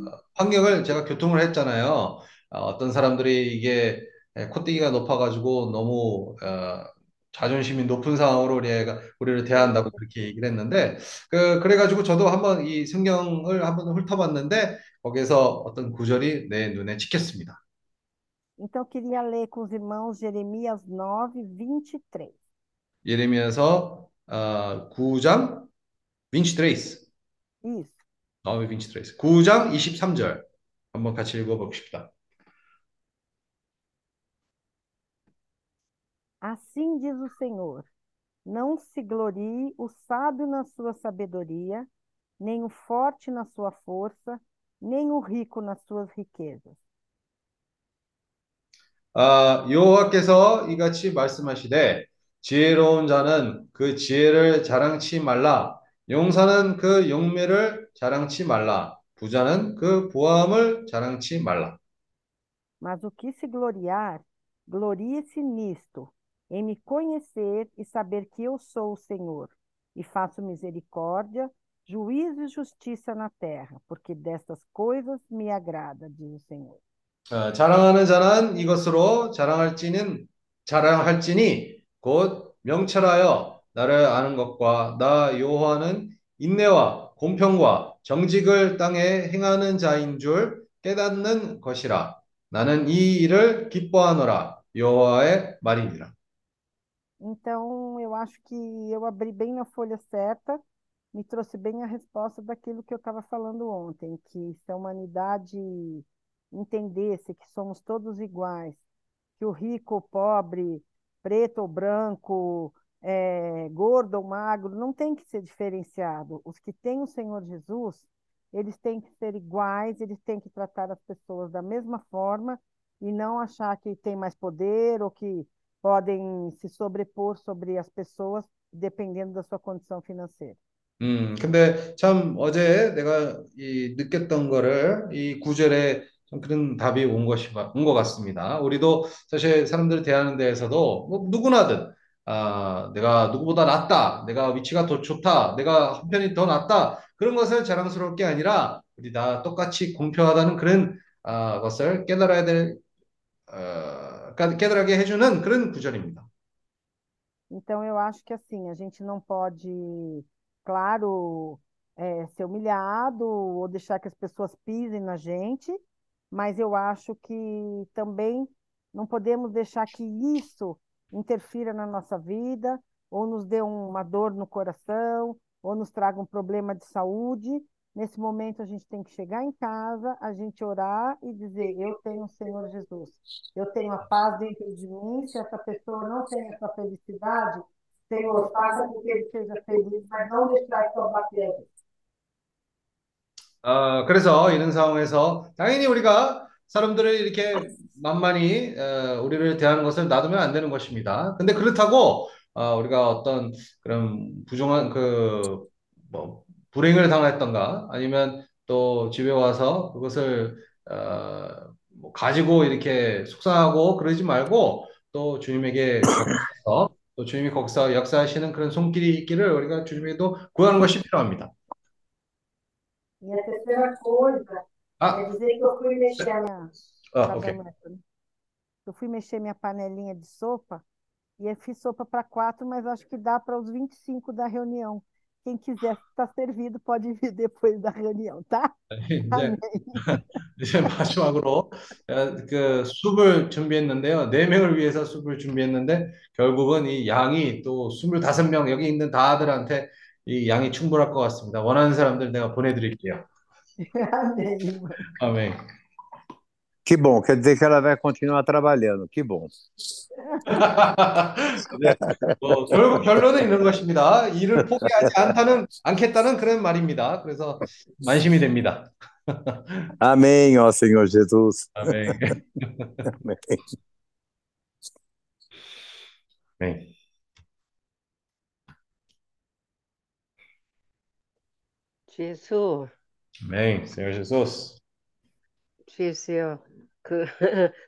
어, 환경을 제가 교통을 했잖아요. 어, 어떤 사람들이 이게 에, 콧대기가 높아가지고 너무 어, 자존심이 높은 상황으로 우리가 우리를 대한다고 그렇게 얘기를 했는데 그 그래가지고 저도 한번 이 성경을 한번 훑어봤는데 거기에서 어떤 구절이 내 눈에 찍혔습니다. Então, queria ler com os irmãos Jeremias 9, 23. 예레미야서 어, 9장 23. Isso. 9, 23. 9장 23절. 한번 같이 읽어봅시다. Assim diz o Senhor: Não se glorie o sábio na sua sabedoria, nem o forte na sua força, nem o rico nas suas riquezas. 아, 여호와께서 이같이 말씀하시되 지혜로운 자는 그 지혜를 자랑치 말라. 용사는 그 용매를 자랑치 말라. 부자는 그 부함을 자랑치 말라. Mas o que se gloriar, glorie-se nisto, em me conhecer e saber que eu sou o Senhor, e faço misericórdia, juízo e justiça na terra, porque destas coisas me agrada, diz o Senhor. 어, 자랑하는 자는 이것으로 자랑할지는 자랑할지니 곧 명철하여 나를 아는 것과 나 여호와는 인내와 공평과 정직을 땅에 행하는 자인 줄 깨닫는 것이라 나는 이 일을 기뻐하노라 여호와의 말이니라. Então, eu acho que eu abri bem na folha certa, me trouxe bem a resposta daquilo que eu estava falando ontem, que se a humanidade entendesse que somos todos iguais, que o rico ou pobre, preto ou branco, é, gordo ou magro, não tem que ser diferenciado. Os que têm o Senhor Jesus, eles têm que ser iguais, eles têm que tratar as pessoas da mesma forma e não achar que tem mais poder ou que podem se sobrepor sobre as pessoas dependendo da sua condição financeira. 음, 근데 참 어제 내가 이 느꼈던 거를 이 구절에 좀 그런 답이 온 것이 온 것 같습니다. 우리도 사실 사람들을 대하는 데에서도 뭐 누구나든 아, 내가 누구보다 낫다, 내가 위치가 더 좋다, 내가 한편이 더 낫다 그런 것을 자랑스러울 게 아니라 우리 다 똑같이 공평하다는 그런 아, 것을 깨달아야 될 어, 깨달게 해주는 그런 구절입니다. Então, eu acho que assim, a gente não pode, claro, é, ser humilhado ou deixar que as pessoas pisem na gente, mas eu acho que também não podemos deixar que isso interfira na nossa vida ou nos dê uma dor no coração ou nos traga um problema de saúde. Nesse momento, a gente tem que chegar em casa, a gente orar e dizer: Eu tenho o Senhor Jesus, eu tenho a paz dentro de mim. Se essa pessoa não tem essa felicidade, Senhor, faça com que ele seja feliz, mas não deixar isso abater. 어, 그래서 이런 상황에서 당연히 우리가 사람들을 이렇게 만만히 어, 우리를 대하는 것을 놔두면 안 되는 것입니다. 근데 그렇다고 어, 우리가 어떤 그런 부정한 그 뭐 불행을 당했던가 아니면 또 집에 와서 그것을 어, 뭐 가지고 이렇게 속상하고 그러지 말고 또 주님에게 또 주님이 거기서 역사하시는 그런 손길이 있기를 우리가 주님에게도 구하는 것이 필요합니다. E 아, dizer que eu fui mexer minha, 아, tá 오케이. eu fui mexer minha panelinha de sopa e eu fiz sopa para quatro, mas acho que dá para os 25 da reunião. Quem quiser estar servido pode vir depois da reunião, tá? 이제 Amém. 이제 마지막으로 어, 그 숲을 준비했는데요. 네 명을 위해서 숲을 준비했는데 결국은 이 양이 또 25명 여기 있는 다들한테 이 양이 충분할 것 같습니다. 원하는 사람들 내가 보내드릴게요. Amém, irmão. 아멘. Que bom, quer dizer que ela vai continuar trabalhando. Que bom. 네, 뭐 결국 결론은 있는 것입니다. 일을 <laughs> 포기하지 않다는 않겠다는 그런 말입니다. 그래서 만심이 됩니다. Amém, ó Senhor Jesus. 아멘. Amém. 아멘. 주 예수, 아멘. Senhor Jesus. 주 예수요. 그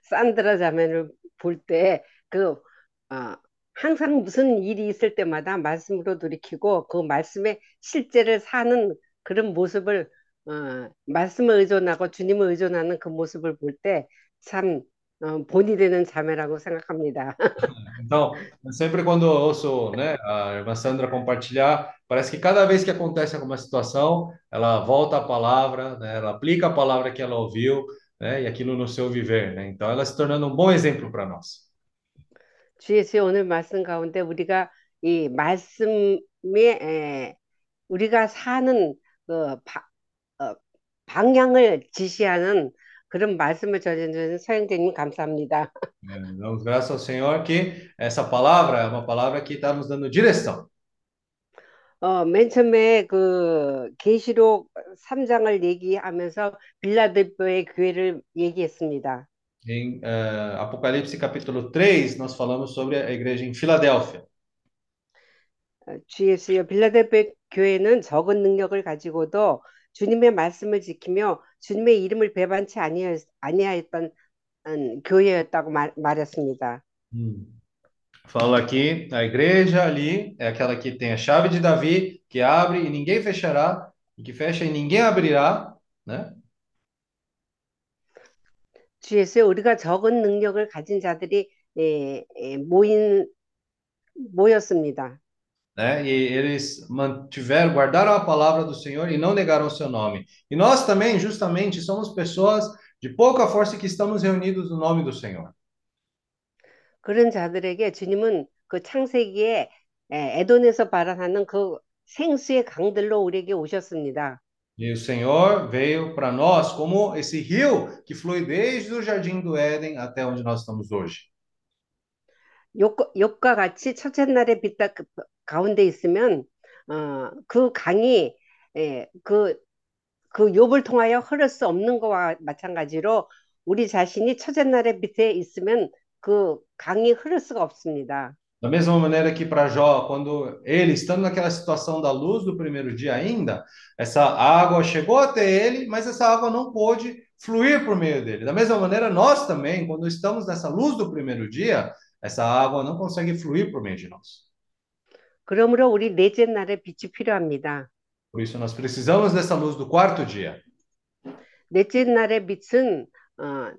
산드라 자매를 볼때그 아, 항상 무슨 일이 있을 때마다 말씀으로 돌이키고 그 말씀의 실제를 사는 그런 모습을 어, 말씀을 의존하고 주님을 의존하는 그 모습을 볼 때참 어, 본이 되는 자매라고 생각합니다. Então, sempre quando eu ouço, né, a irmã Sandra compartilhar, parece que cada vez que acontece alguma situação, ela volta à palavra, né, ela aplica a palavra que ela ouviu, né, e aquilo no seu viver, né? Então, ela se tornando um bom exemplo para nós. 주 예수의 오늘 말씀 가운데 우리가 이 말씀에 에, 우리가 사는 그 바, 어, 방향을 지시하는 그런 말씀을 전해주신 서영재님 감사합니다. É, Damos graças ao Senhor que essa palavra é uma palavra que está nos dando direção. 어, 맨 처음에 그 계시록 3장을 얘기하면서 빌라델보의 교회를 얘기했습니다. Em eh, Apocalipse capítulo 3, nós falamos sobre a igreja em Filadélfia. 어, 주 예수여 빌라델보 교회는 적은 능력을 가지고도 주님의 말씀을 지키며 주님의 이름을 배반치 아니하, 아니하였던 음, 교회였다고 말, 말했습니다. Hum. Fala aqui, a igreja ali é aquela que tem a chave de Davi, que abre e ninguém fechará, e que fecha e ninguém abrirá, né? 주 예수여 우리가 적은 능력을 가진 자들이 에, 에, 모인 모였습니다. Né? E eles mantiveram, guardaram a palavra do Senhor e não negaram o seu nome. E nós também, justamente, somos pessoas de pouca força que estamos reunidos no nome do Senhor. 그런 자들에게 주님은 그 창세기에 에, 에돈에서 발원하는 그 생수의 강들로 우리에게 오셨습니다. E o Senhor veio para nós como esse rio que flui desde o jardim do Éden até onde nós estamos hoje. 욕과, 같이 첫째 날의 빛 가- 가운데 있으면 어, 그 강이 에, 그, 그 욥을 통하여 흐를 수 없는 것과 마찬가지로 우리 자신이 첫째 날의 빛에 있으면 그 강이 흐를 수가 없습니다. Da mesma maneira que para Jó, quando ele, estando naquela situação da luz do primeiro dia ainda, essa água chegou até ele, mas essa água não pôde fluir por meio dele. Da mesma maneira, nós também, quando estamos nessa luz do primeiro dia, essa água não consegue fluir por meio de nós. 그러므로 우리 넷째 날의 빛이 필요합니다. Por isso, nós precisamos dessa luz do quarto dia. 넷째 날의 빛은 어,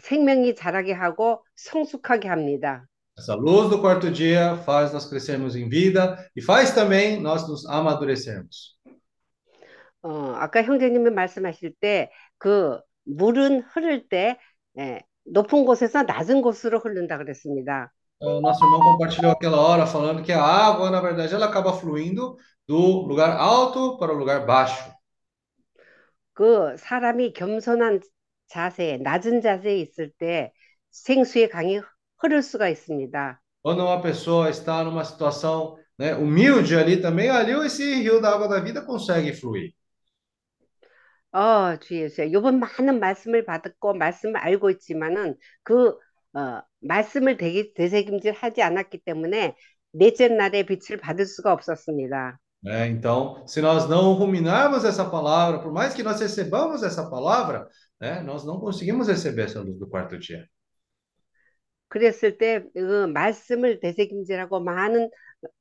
생명이 자라게 하고 성숙하게 합니다. Essa luz do quarto dia faz nós crescermos em vida e faz também nós nos amadurecermos. 어, 아까 형제님이 말씀하실 때 그 물은 흐를 때 예, 높은 곳에서 낮은 곳으로 흐른다 그랬습니다. o nosso irmão compartilhou aquela hora falando que a água, na verdade, ela acaba fluindo do lugar alto para o lugar baixo. 그 사람이 겸손한 자세, 낮은 자세에 있을 때 생수의 강이 흐를 수가 있습니다. Quando uma pessoa está numa situação, né, humilde ali também, ali esse rio da água da vida consegue fluir. 어, 주 예수야. 이번 많은 말씀을 받았고 말씀을 알고 있지만은 그 어, 말씀을 되게 되새김질 하지 않았기 때문에 넷째 날의 빛을 받을 수가 없었습니다. né? Então, se nós não ruminarmos essa palavra, por mais que nós recebamos essa palavra, né, nós não conseguimos receber essa luz do quarto dia. 그랬을 때 그 말씀을 되새김질하고 많은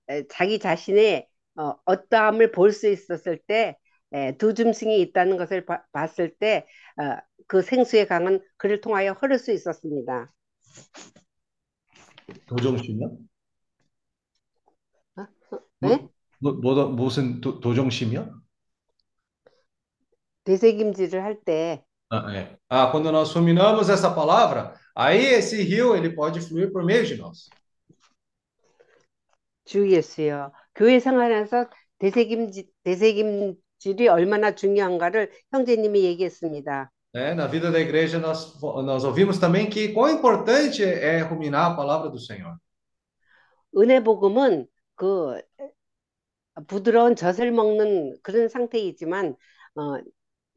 에, 자기 자신의 어, 어떠함을 볼 수 있었을 때 에, 두 짐승이 있다는 것을 봐- 봤을 때 어, 그 생수의 강은 그를 통하여 흐를 수 있었습니다. 도정심이요? 네? 뭐, 뭐, 무슨 도, 도정심이요? 되새김질을 할 때 Ah, é. Ah, quando nós ruminamos essa palavra, aí esse rio ele pode fluir por meio de nós. 주 예수여, 교회 생활에서 되새김질, 되새김질이 얼마나 중요한가를 형제님이 얘기했습니다. né? Na vida da igreja nós, nós ouvimos também que quão importante é ruminar a palavra do Senhor. 은혜 복음은 그 부드러운 젖을 먹는 그런 상태이지만 어,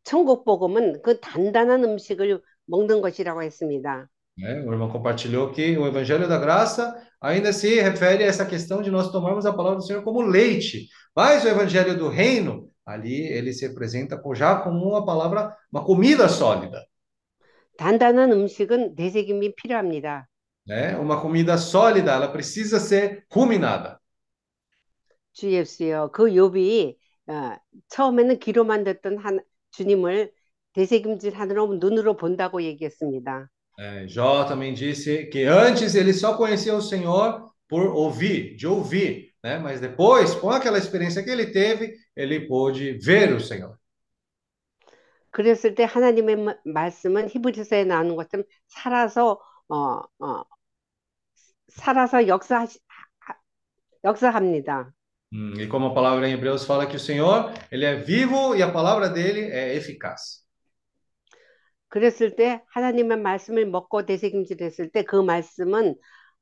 천국 복음은 그 단단한 음식을 먹는 것이라고 했습니다. né? O irmão compartilhou que o Evangelho da Graça ainda se refere a essa questão de nós tomarmos a palavra do Senhor como leite, mas o Evangelho do Reino ali ele se apresenta co- já como uma palavra, uma comida sólida, 단단한 음식은 되새김이 필요합니다. né? Uma comida sólida, ela precisa ser ruminada. 주 예수여, 그 욥이 어, 처음에는 귀로만 듣던 한, 주님을 되새김질 하느라 눈으로 본다고 얘기했습니다. É, Jó também disse que antes ele só conhecia o Senhor por ouvir, de ouvir, né? Mas depois, com aquela experiência que ele teve, ele pôde ver o Senhor. 그랬을 때 하나님의 마- 말씀은 히브리서에 나오는 것처럼 살아서 어, 어, 살아서 역사 역사합니다. Hum, e como a palavra em Hebreus fala que o Senhor, ele é vivo e a palavra dele é eficaz. 그랬을 때 하나님의 말씀을 먹고 되새김질했을 때 그 말씀은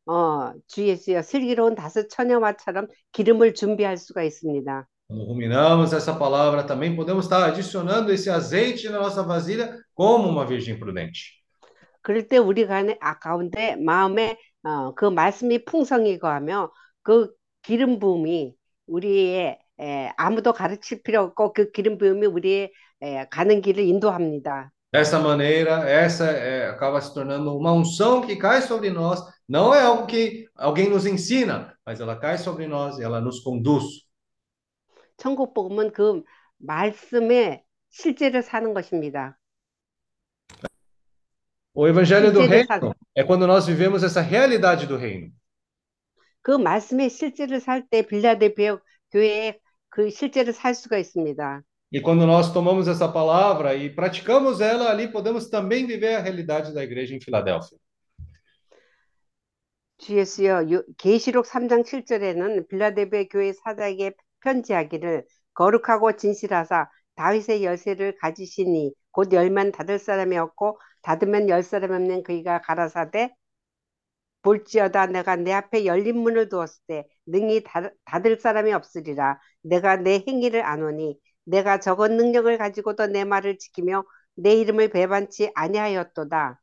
어, 주 예수여 슬기로운 다섯 처녀와처럼 기름을 준비할 수가 있습니다. Quando ruminamos essa palavra, também podemos estar adicionando esse azeite na nossa vasilha como uma virgem prudente. 그럴 때 우리 간에 아, 가운데 마음에 어, 그 말씀이 풍성히 거하며 그 기름 부음이 우리의 에, 아무도 가르칠 필요 없고 그 기름 부음이 우리의 에, 가는 길을 인도합니다. Dessa maneira, essa é, acaba se tornando uma unção que cai sobre nós. Não é algo que alguém nos ensina, mas ela cai sobre nós e ela nos conduz. 천국 복음은 그 말씀의 실제를 사는 것입니다. O evangelho do 실제를 reino 사, é quando nós vivemos essa realidade do reino. 그 말씀의 실제를 살 때 빌라델피아 교회에 그 실제를 살 수가 있습니다. E quando nós tomamos essa palavra e praticamos ela ali, podemos também viver a realidade da igreja em Filadélfia. 주 예수여, 요- 계시록 3장 7절에는 빌라델비아 교회 사장에게 편지하기를 거룩하고 진실하사 다윗의 열쇠를 가지시니 곧 열면 닫을 사람이 없고 닫으면 열 사람이 없는 그이가 가라사대 볼지어다 내가 내 앞에 열린 문을 두었을 때 능히 닫- 닫을 사람이 없으리라 내가 내 행위를 아노니 내가 적은 능력을 가지고도 내 말을 지키며 내 이름을 배반치 아니하였도다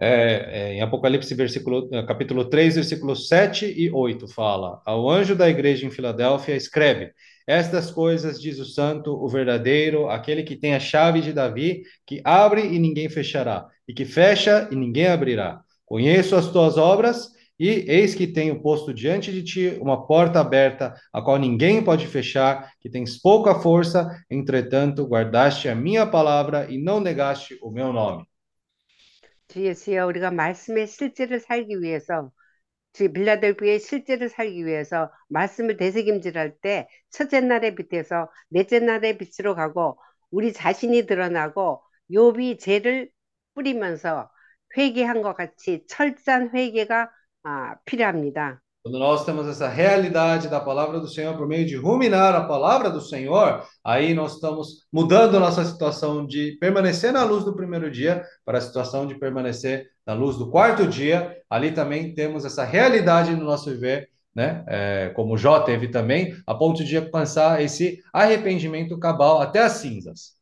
É, é, em Apocalipse, versículo, eh, capítulo 3, versículos 7 e 8, fala: Ao anjo da igreja em Filadélfia, escreve: Estas coisas diz o santo, o verdadeiro, aquele que tem a chave de Davi, que abre e ninguém fechará, e que fecha e ninguém abrirá. Conheço as tuas obras, e eis que tenho posto diante de ti uma porta aberta, a qual ninguém pode fechar, que tens pouca força, entretanto, guardaste a minha palavra e não negaste o meu nome. 주 예수여 우리가 말씀의 실제를 살기 위해서 주 빌라델비아의 실제를 살기 위해서 말씀을 되새김질할 때 첫째 날의 빛에서 넷째 날의 빛으로 가고 우리 자신이 드러나고 욥이 죄를 뿌리면서 회개한 것 같이 철저한 회개가 아, 필요합니다. Quando nós temos essa realidade da palavra do Senhor por meio de ruminar a palavra do Senhor, aí nós estamos mudando a nossa situação de permanecer na luz do primeiro dia para a situação de permanecer na luz do quarto dia. Ali também temos essa realidade no nosso viver, né? É, como Jó teve também, a ponto de alcançar esse arrependimento cabal até as cinzas.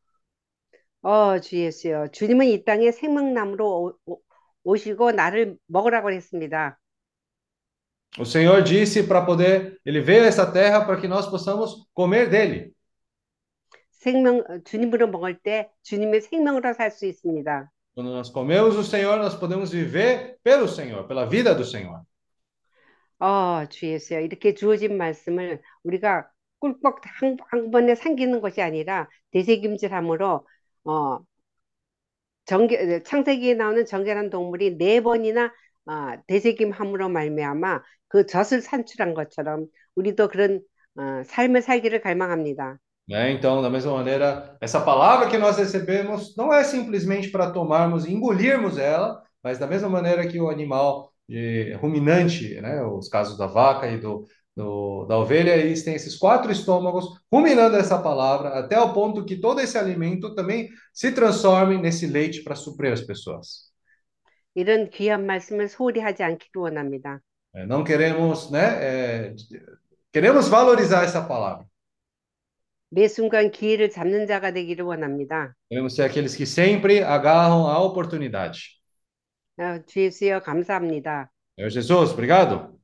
어, 주 예수여. 주님은 이 땅에 생명나무로 오- 오- 오시고 나를 먹으라고 했습니다. O Senhor disse para poder, ele veio a essa terra para que nós possamos comer dele. 생명, 어, 주님으로 먹을 때 주님의 생명으로 살 수 있습니다. Quando nós comemos o Senhor, nós podemos viver pelo Senhor, pela vida do Senhor. 어, 주 예수여. 이렇게 주어진 말씀을 우리가 꿀꺽 한, 한 번에 삼기는 것이 아니라 되새김질함으로 어, 정결, 창세기에 나오는 정결한 동물이 네 번이나 어, 되새김함으로 말미암아 그 젖을 산출한 것처럼 우리도 그런 어, 삶을 살기를 갈망합니다. Né? Então, da mesma maneira, essa palavra que nós recebemos não é simplesmente para tomarmos e engolirmos ela, mas da mesma maneira que o animal de, ruminante, né? Os casos da vaca e do, do, da ovelha, eles têm esses quatro estômagos ruminando essa palavra até o ponto que todo esse alimento também se transforme nesse leite para suprir as pessoas. 이런 귀한 말씀을 소홀히 하지 않기를 원합니다. É, não queremos, né? é, queremos valorizar essa palavra. 매 순간 기회를 잡는 자가 되기를 원합니다. Queremos ser aqueles que sempre agarram a oportunidade. 어, 주 예수여 감사합니다. Senhor Jesus, obrigado.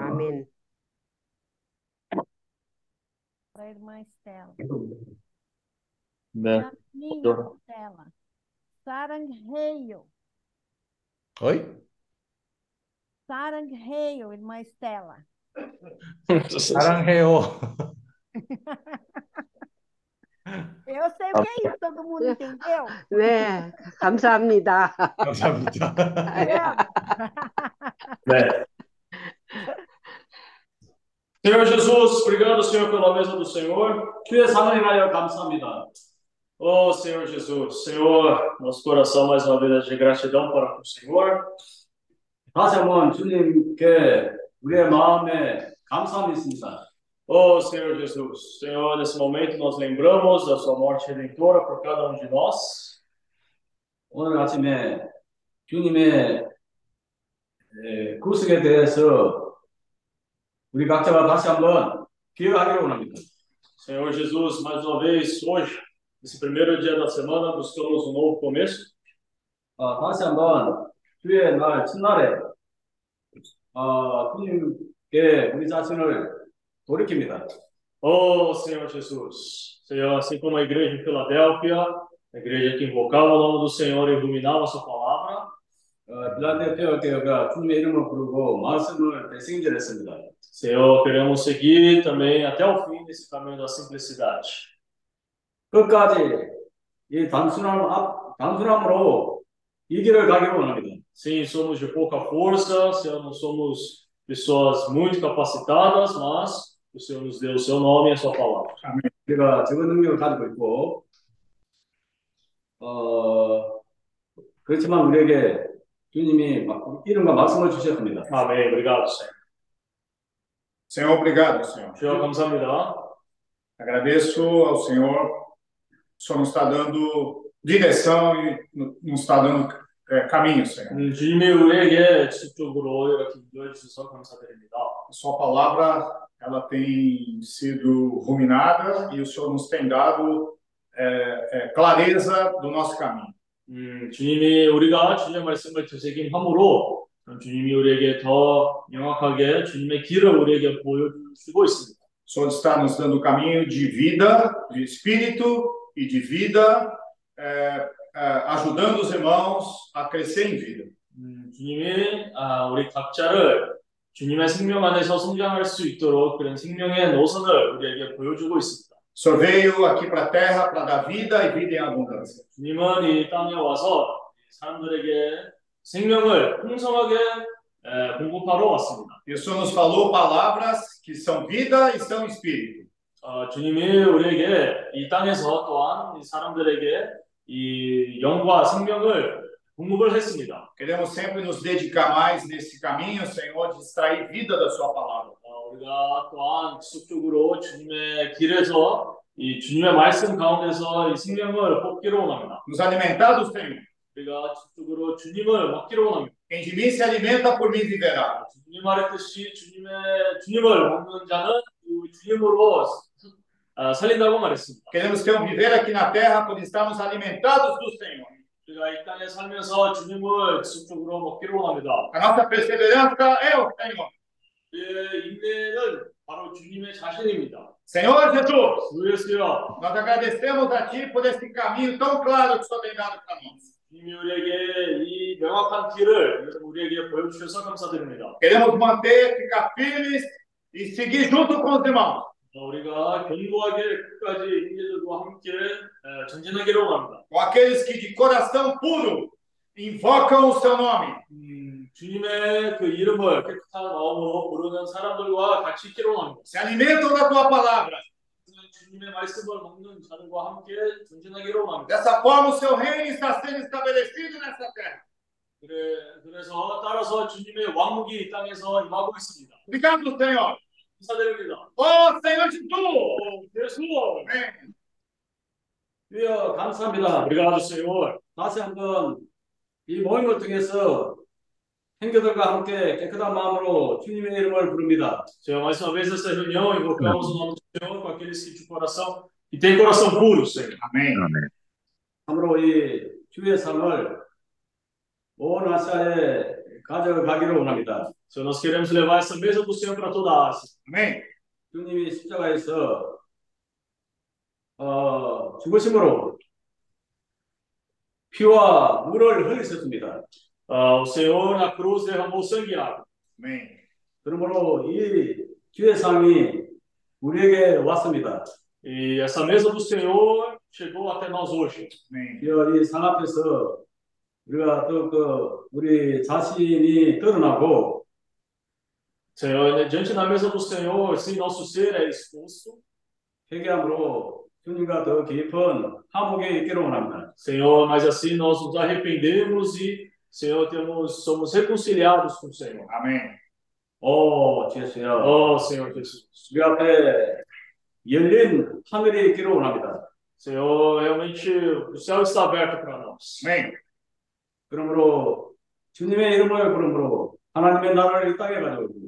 아멘. Para a irmã Estela. 네. Minha Estela. Sarangheio. Oi? Sarangheio, irmã Estela. Aranheo. Eu sei o que é isso, todo mundo entendeu? 네, 감사합니다. 감사합니다. 네. Senhor Jesus, obrigado, Senhor, pela mesa do Senhor. 주의 상을 인하여 감사합니다. Oh, Senhor Jesus, Senhor, nosso coração mais uma vez é de gratidão para com o Senhor. 다시 한번 주님께 우리의 마음에 감사함이 있습니다. Oh, Senhor Jesus, Senhor, nesse momento nós lembramos da sua morte redentora por cada um de nós. 오늘 아침에 주님의 에, 구속에 대해서 Senhor Jesus, mais uma vez, hoje, nesse primeiro dia da semana, buscamos um novo começo. 어, 다시 한번 주의 날 첫날에 어, 주님께 우리 자신을 돌이킵니다. Oh, Senhor Jesus, Senhor, assim como a igreja em Filadélfia, a igreja que invocava o nome do Senhor e ruminava a sua palavra, Senhor, queremos seguir também até o fim desse caminho da simplicidade. 끝까지 이 단순함 앞, 단순함으로 이 길을 가기를 원합니다. Sim, somos de pouca força, Senhor, não somos pessoas muito capacitadas, mas o Senhor nos deu o seu nome e a sua palavra. 우리가 적은 능력을 가지고 있고, 어, 그렇지만 우리에게 주님이 막 이름과 말씀을 주셨습니다. Amém. Obrigado, Senhor. Senhor, obrigado, Senhor. Senhor, 감사합니다. Agradeço ao Senhor. O Senhor nos está dando direção e nos está dando é, caminho, Senhor. 음, 주님이 우리에게 지속적으로 이렇게 인도해 주셔서 감사드립니다. A sua palavra, ela tem sido ruminada e o Senhor nos tem dado é, é, clareza do nosso caminho. 음, 주님이 우리가 주님의 말씀을 되새김함으로 주님이 우리에게 더 명확하게 주님의 길을 우리에게 보여주시고 있습니다. O Senhor está nos dando o caminho de vida, de espírito e de vida, é, é, ajudando os irmãos a crescer em vida. 음, 주님이 아, 우리 각자를 주님의 생명 안에서 성장할 수 있도록 그런 생명의 노선을 우리에게 보여주고 있습니다. O Senhor veio aqui para a terra para dar vida e vida em abundância. 주님은 이 땅에 와서 사람들에게 생명을 풍성하게 에, 공급하러 왔습니다. E o Senhor nos falou palavras que são vida e são espírito. 어, 주님이 우리에게 이 땅에서 또한 이 사람들에게 이 영과 생명을 공급을 했습니다. Queremos sempre nos dedicar mais nesse caminho, Senhor, de extrair vida da Sua palavra. 어, 우리가 또한 지속적으로 주님의 길에서 이 주님의 말씀 가운데서 이 생명을 뽑기를 원합니다. Nos alimentar do Senhor. 우리가 지속적으로 주님을 먹기를 원합니다. Quem de mim se alimenta, por mim viverá. 주님 말했듯이 주님의 주님을 먹는 자는 그 주님으로 아, 살린다고 말했습니다. Queremos ter um viver aqui na terra por estarmos alimentados do Senhor. 우리가 이 땅에 살면서 주님을 지속적으로 먹기를 원합니다. A nossa perseverança é o Senhor. 우리의 인내는 바로 주님의 자신입니다. Senhor Jesus, 주 예수여, nós agradecemos a Ti por esse caminho tão claro que o Senhor tem dado para nós. 주님이 우리에게 이 명확한 길을 우리에게 보여주셔서 감사드립니다. Queremos manter, ficar firmes e seguir junto com os irmãos. 어, 우리가 견고하게 끝까지 함께. Com aqueles que de coração puro invocam o Seu nome. 음, 주님의 그 이름을 깨끗한 마음으로 부르는 사람들과 같이 있기를 원합니다. Se alimentam da Tua palavra. 주님의 말씀을 먹는 자들과 함께 전진하기를 원합니다. Dessa forma, o Seu reino está sendo estabelecido nessa terra. 그래, 그래서 따라서 주님의 왕국이 이 땅에서 임하고 있습니다. Obrigado, Senhor. 감사드립니다. Oh, 예수! 주여 감사합니다. 우리가 주세요. 다시 한번 이 모임을 통해서 형제들과 함께 깨끗한 마음으로 주님의 이름을 부릅니다. Senhor, mais uma vez nessa reunião, invocamos o nome do Senhor com aqueles que de coração, que têm coração puro, Senhor. Amém. 참으로 이 주의 삶을 온 아시아에 가져가기를 원합니다. Senhor, nós queremos levar essa mesa do Senhor para toda a Ásia. Amém. 주님이 십자가에서 어, 죽으심으로 피와 물을 흘리셨습니다. Ah, o Senhor na cruz derramou sangue e água. Amém. 그러므로 이 주의 삶이 우리에게 왔습니다. E essa mesa do Senhor chegou até nós hoje. Amém. 주여 이상 앞에서 우리가 또 그 우리 자신이 드러나고 Senhor, né, diante da mesa do Senhor, sim, nosso ser é exposto. 회개함으로 주님과 더 깊은 화목에 있기를 원합니다. Senhor, mas assim nós nos arrependemos e, Senhor, temos, somos reconciliados com o Senhor. Amém. 오, 주여, Oh, Senhor Jesus. 우리 앞에 열린 하늘이 있기를 원합니다. Senhor, realmente o céu está aberto para nós. Amém. 그러므로 주님의 이름을 부름으로 하나님의 나라를 이 땅에 가져오고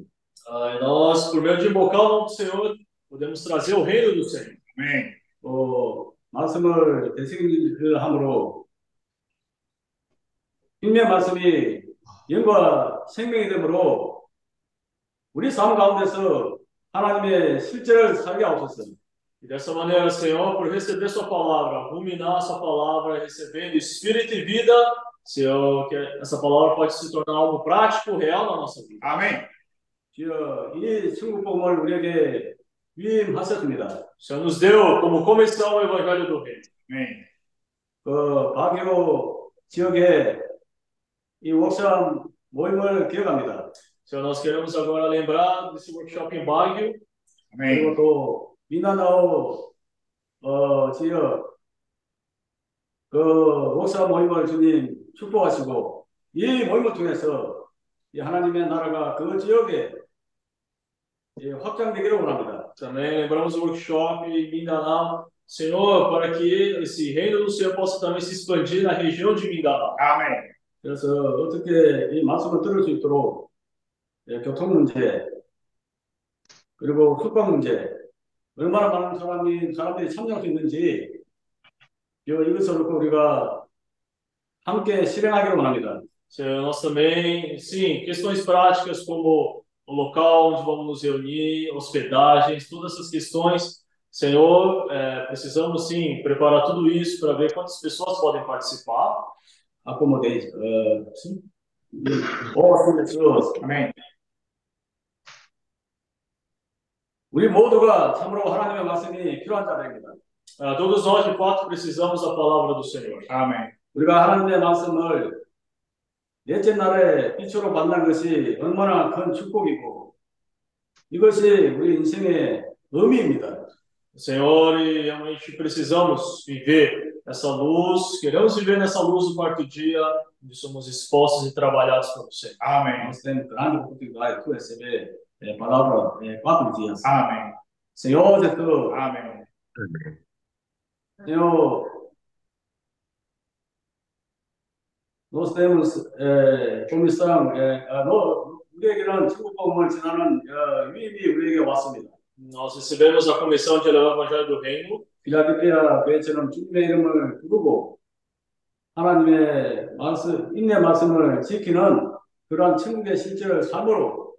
Ah, e nós, por meio de invocar o Senhor, podemos trazer o reino do Senhor. Amém. 또 말씀을 대신을 함으로 주님의 말씀이 영과 생명이 되므로 우리 삶 가운데서 하나님의 실제를 살게 하옵소서. E dessa maneira, Senhor, por receber Sua palavra, ruminar Sua palavra, recebendo espírito e vida, Senhor, que essa palavra pode se tornar algo prático, real na nossa vida. Amém. 주여 이 천국복음을 우리에게 위임하셨습니다. O Senhor nos deu como comissão o Evangelho do Reino. Amém. 그 바기로 지역에 이 웍션 모임을 기억합니다. Senhor, nós queremos agora lembrar desse workshop em Baguio, 그리고 Amém. 또 미나나오 어, 지역 그 웍션 모임을 주님 축복하시고 이 모임을 통해서 이 하나님의 나라가 그 지역에 예, 확장되기를 원합니다. também lembramos o workshop em Mindanao. Senhor, para que esse reino do Senhor possa também se expandir na região de Mindanao. Amém. 그래서 어떻게 이 말씀을 들을 수 있도록 예, 교통 문제 그리고 숙박 문제 얼마나 많은 사람이 사람들이 참여할 수 있는지 이- 이것을 우리가 함께 실행하기를 원합니다. Senhor, nós também, sim, questões práticas como o local onde vamos nos reunir, hospedagens, todas essas questões. Senhor, eh, precisamos sim preparar tudo isso para ver quantas pessoas podem participar. accommodate 어, sim? all services. Amém. 우리 모두가 참으로 하나님의 말씀이 필요한 자들입니다. Ah, todos nós, de fato, precisamos da palavra do Senhor. Amém. 우리가 하나님의 말씀을 넷째 날에 빛으로 만난 것이 얼마나 큰 축복이고 이것이 우리 인생의 의미입니다. Senhor, e realmente precisamos viver essa luz, queremos viver nessa luz do quarto dia, onde somos expostos e trabalhados por você. Amém. Nós temos grande oportunidade de receber a palavra em quatro dias. Amém. Senhor Jesus, Amém. Senhor, nós temos é, comissão, é, 아, 너, 우리에게는 축복복음을 전하는 어, 위임이 우리에게 왔습니다. Nós recebemos a comissão de levar o evangelho do reino. 필라델피아 교회처럼 주님의 이름을 부르고 하나님의 말씀, 인내 말씀을 지키는 그러한 천국의 실제를 삶으로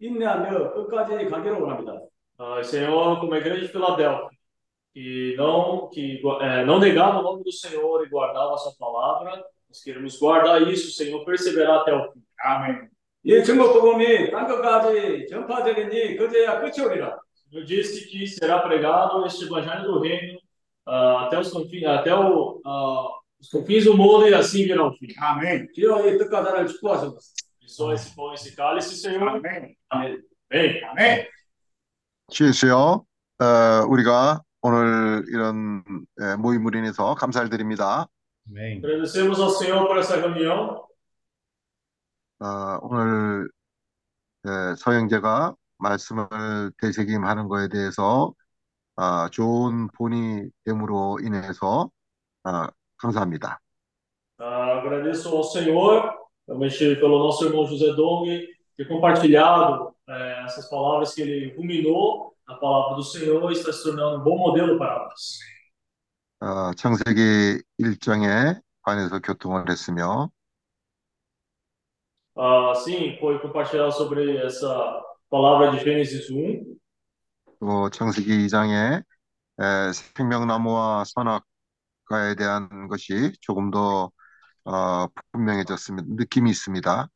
인내하며 끝까지 가기를 원합니다. Ah, Senhor, como a igreja de Filadélfia, que não, que eh, não negava o nome do Senhor e guardava a sua palavra, nós queremos guardar isso, Senhor, perseverar até o fim. Amém. 이 천국복음이 땅 끝까지 전파되겠니 그제야 끝이 오리라. O Senhor disse que será pregado este evangelho do reino ah, até, os confins, até o, ah, os confins do mundo e assim virá o fim. Amém. 주여 이 뜻과자를 축복하소서. Abençoa esse pão, esse cálice, Senhor. Amém. Amém. Amém. Amém. 주여, 어, 우리가 오늘 이런 에, 모임을 인해서 감사를 드립니다. Amém. Agradecemos ao Senhor por essa reunião. 어, 오늘 에, 서영재가 말씀을 되새김하는 것에 대해서 아, 좋은 본이 됨으로 인해서 아, 감사합니다. Ah, agradeço ao Senhor, realmente pelo nosso irmão José Dong, ter compartilhado eh, essas palavras que ele ruminou, a palavra do Senhor, e está se tornando um bom modelo para nós. 어, 창세기 1장에 관해서 교통을 했으며 Ah, sim, foi compartilhado sobre essa palavra de Gênesis 1, 또 창세기 2장에 에, 생명나무와 선악과에 대한 것이 조금 더 어, 분명해졌습니다. 느낌이 있습니다.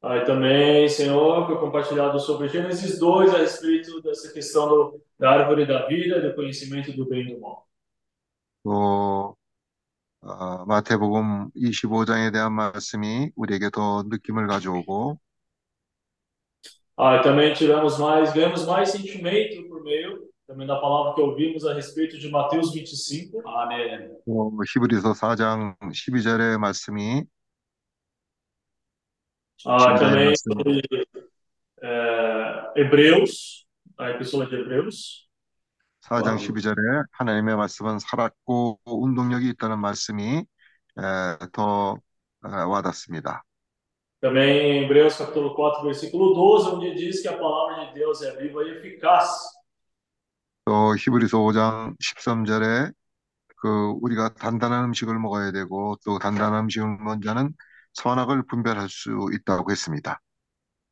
Ah, e também, Senhor, foi compartilhado sobre Gênesis 2 a respeito dessa questão do, da árvore da vida, do conhecimento do bem e do mal. 또 어, 마태복음 25장에 대한 말씀이 우리에게 더 느낌을 가져오고 Ah, e também tivemos mais, ganhamos mais sentimento por meio também da palavra que ouvimos a respeito de Mateus 25. 아멘. 또 히브리서 4장 12절의 말씀이 Ah, Sim, também sim. sobre eh, Hebreus, a epístola de Hebreus. 4장 와우. 12절에 하나님의 말씀은 살았고 운동력이 있다는 말씀이 에, 더 에, 와닿습니다. Também Hebreus capítulo 4, versículo 12, onde diz que a palavra de Deus é viva e eficaz. 또 히브리서 5장 13절에 그 우리가 단단한 음식을 먹어야 되고 또 단단한 음식을 먹는 자는 선악을 분별할 수 있다고 했습니다.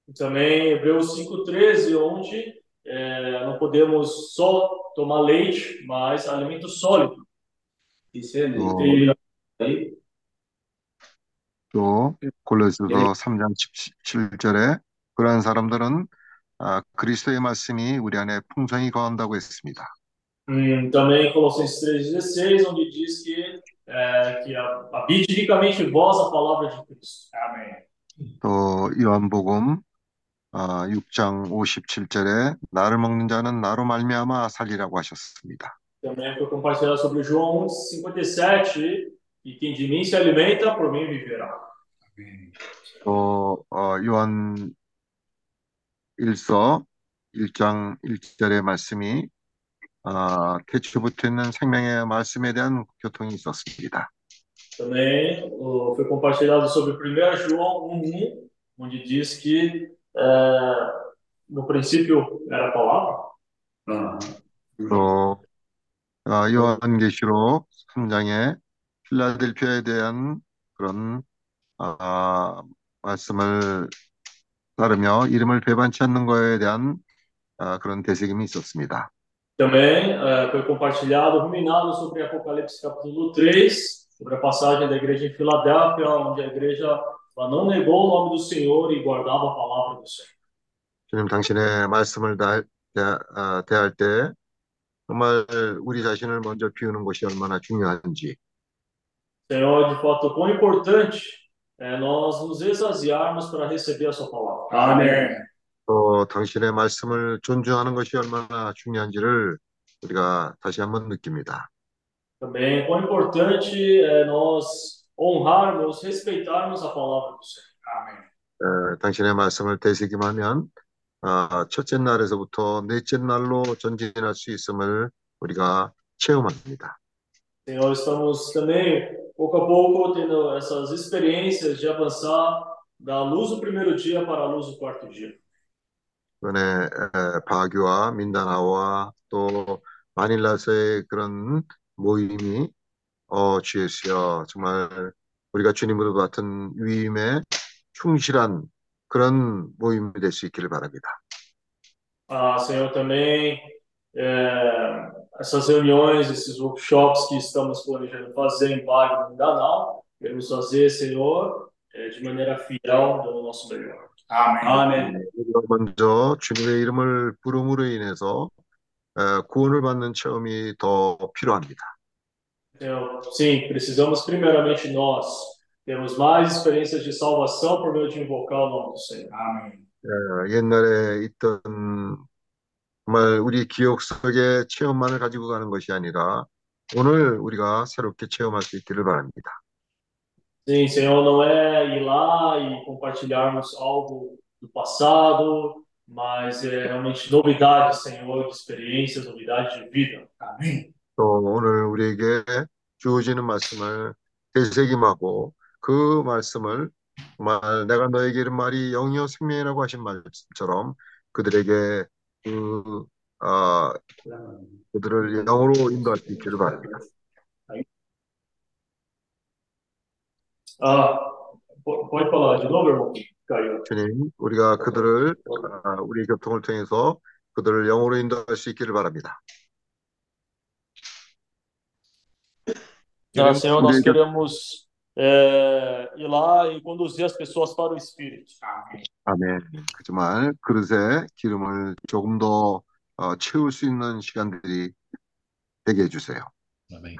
E também Hebreus 5,13, onde eh, não podemos só tomar leite, mas alimento sólido. 이세는 또, E 또 골로새서 3장 17절에 그러한 사람들은 아, 그리스도의 말씀이 우리 안에 풍성히 거한다고 했습니다. hum, também em Colossenses 3,16, onde diz que, eh, que a- habite ricamente em vós a palavra de Cristo. Amém. 또 요한복음 아, 6장 57절에 나를 먹는 자는 나로 말미암아 살리라고 하셨습니다. Também foi compartilhado sobre João 1,57, e quem de mim se alimenta, por mim viverá. 또 어, 요한 1서 1장 1절의 말씀이 아, 태초부터 있는 생명의 말씀에 대한 교통이 있었습니다. Também oh, foi compartilhado sobre 1 João 1,1, onde diz que eh, no princípio era a palavra. 어, 또 아, 요한계시록 3장에 필라델피아에 대한 그런 아, 말씀을 따르며 이름을 배반치 않는 거에 대한 아, 그런 되새김이 있었습니다. Também eh, foi compartilhado, ruminado sobre Apocalipse capítulo 3, sobre a passagem da igreja em Filadélfia, onde a igreja ela não negou o nome do Senhor e guardava a palavra do Senhor. 주님 당신의 말씀을 다, 대, 아, 대할 때 정말 우리 자신을 먼저 비우는 것이 얼마나 중요한지 Senhor, de fato, quão importante é nós nos esvaziarmos para receber a sua palavra. Amém. 또 당신의 말씀을 존중하는 것이 얼마나 중요한지를 우리가 다시 한번 느낍니다. também quão importante é nós honrarmos, respeitarmos a palavra do Senhor. Amém. 어, 당신의 말씀을 되새김하면 어, 첫째 날에서부터 넷째 날로 전진할 수 있음을 우리가 체험합니다. Senhor, estamos também, pouco a pouco, tendo essas experiências de avançar da luz do primeiro dia para a luz do quarto dia. 이번에 에, 바교와 민다나와 또 마닐라서의 그런 모임이 어, 주예수여 정말 우리가 주님으로 받은 위임에 충실한 그런 모임이 될 수 있기를 바랍니다. Ah, Senhor, também é, essas reuniões, esses workshops que estamos planejando fazer em Bagre, no Danal, queremos fazer, Senhor, é, de maneira fiel, dando o nosso melhor. Amém. Amém. 먼저 주님의 이름을 부름으로 인해서 에, 구원을 받는 체험이 더 필요합니다. Senhor, sim, precisamos primeiramente nós termos mais experiências de salvação por meio de invocar o nome do Senhor. Amém. 에, 옛날에 있던 정말 우리 기억 속의 체험만을 가지고 가는 것이 아니라 오늘 우리가 새롭게 체험할 수 있기를 바랍니다. Sim, Senhor, não é ir lá e compartilharmos algo do passado, mas é realmente novidade, Senhor, de experiências, novidade de vida. Amém. 또 오늘 우리에게 주어지는 말씀을 되새김하고 그 말씀을 정말 내가 너에게 이른 말이 영이요 생명이라고 하신 말씀처럼 그들에게 그 아, 그들을 영으로 인도할 수 있기를 바랍니다. Po- pode falar de novo, irmão? Caiu. 주님, 우리가 그들을 아, 우리 교통을 통해서 그들을 영으로 인도할 수 있기를 바랍니다. Ah, Senhor, nós 우리 교- queremos é, ir lá e conduzir as pessoas para o Espírito. Amém. 아멘. 정말 그릇에 기름을 조금 더 어, 채울 수 있는 시간들이 되게 해주세요. Amém.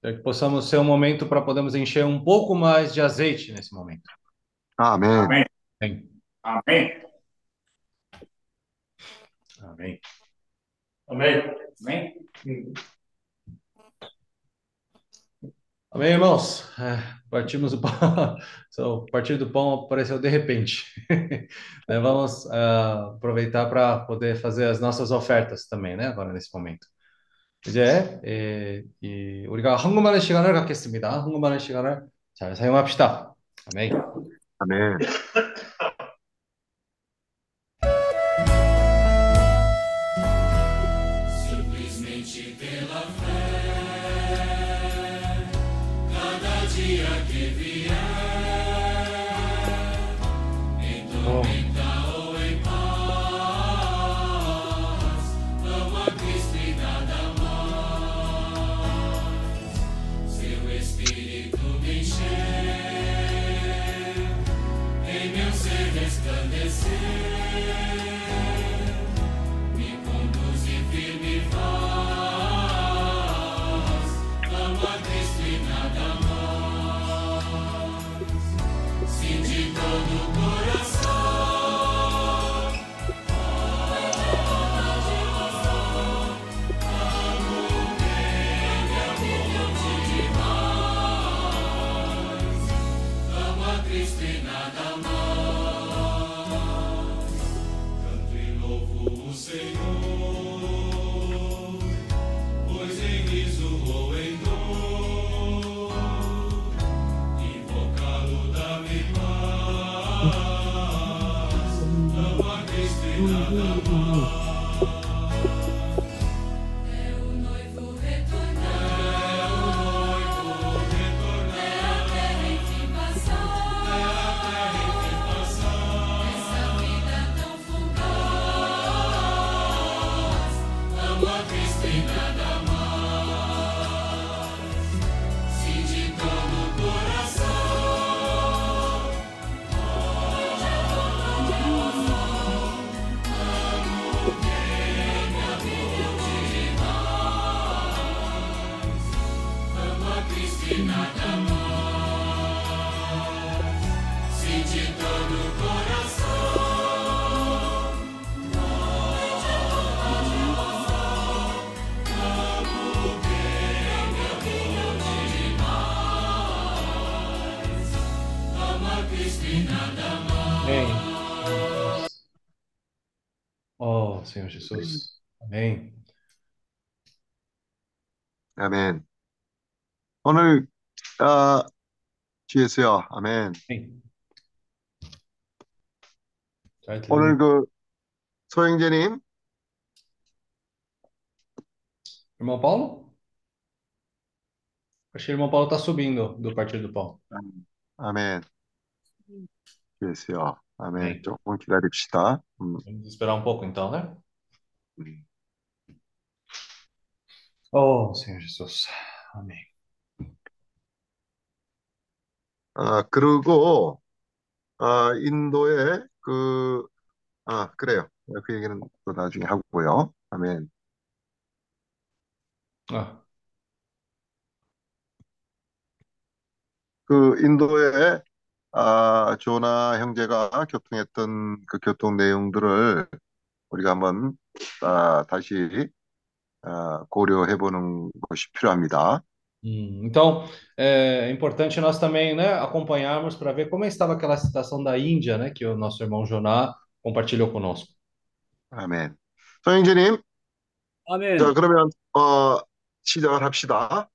Para que possamos ser um momento para podermos encher um pouco mais de azeite nesse momento. 아멘. Amém. Amém. Amém. Amém. Amém? Amém. Amém, irmãos? É, partimos do <laughs> pão. So, partir do pão apareceu de repente. <laughs> Né, Vamos ah, aproveitar para poder fazer as nossas ofertas também, né? Agora nesse momento. 이제 예, 이 우리가 한국말의 시간을 갖겠습니다. 한국말의 시간을 잘 사용합시다. 아멘. 아멘. <laughs> Jesus. Amém. 아멘. 오늘 아, 주 예수여, 아멘. Amém. 잘 오늘 들립니다. 그 소영재님, Irmão Paulo? Acho que o irmão Paulo está subindo do Partido do Pão. 아멘. 주 예수여, 아멘. Amém. 조금 기다립시다. 음, Vamos esperar um pouco então, né? 음. Oh, Senhor Jesus. Amém. 아, 그리고 아, 인도의 그, 아, 그래요. 그 얘기는 또 나중에 하고요. 아멘. Ah, 그 인도의 아, 조나 형제가 교통했던 그 교통 내용들을 우리가 한번 아, 다시 아, 고려해 보는 것이 필요합니다. hum, Então, é importante nós também, né, acompanharmos para ver como estava aquela citação da Índia, né, que o nosso irmão Joná compartilhou conosco. 아멘. 소영재님, 자, 아멘. 그러면 어, 시작을 합시다.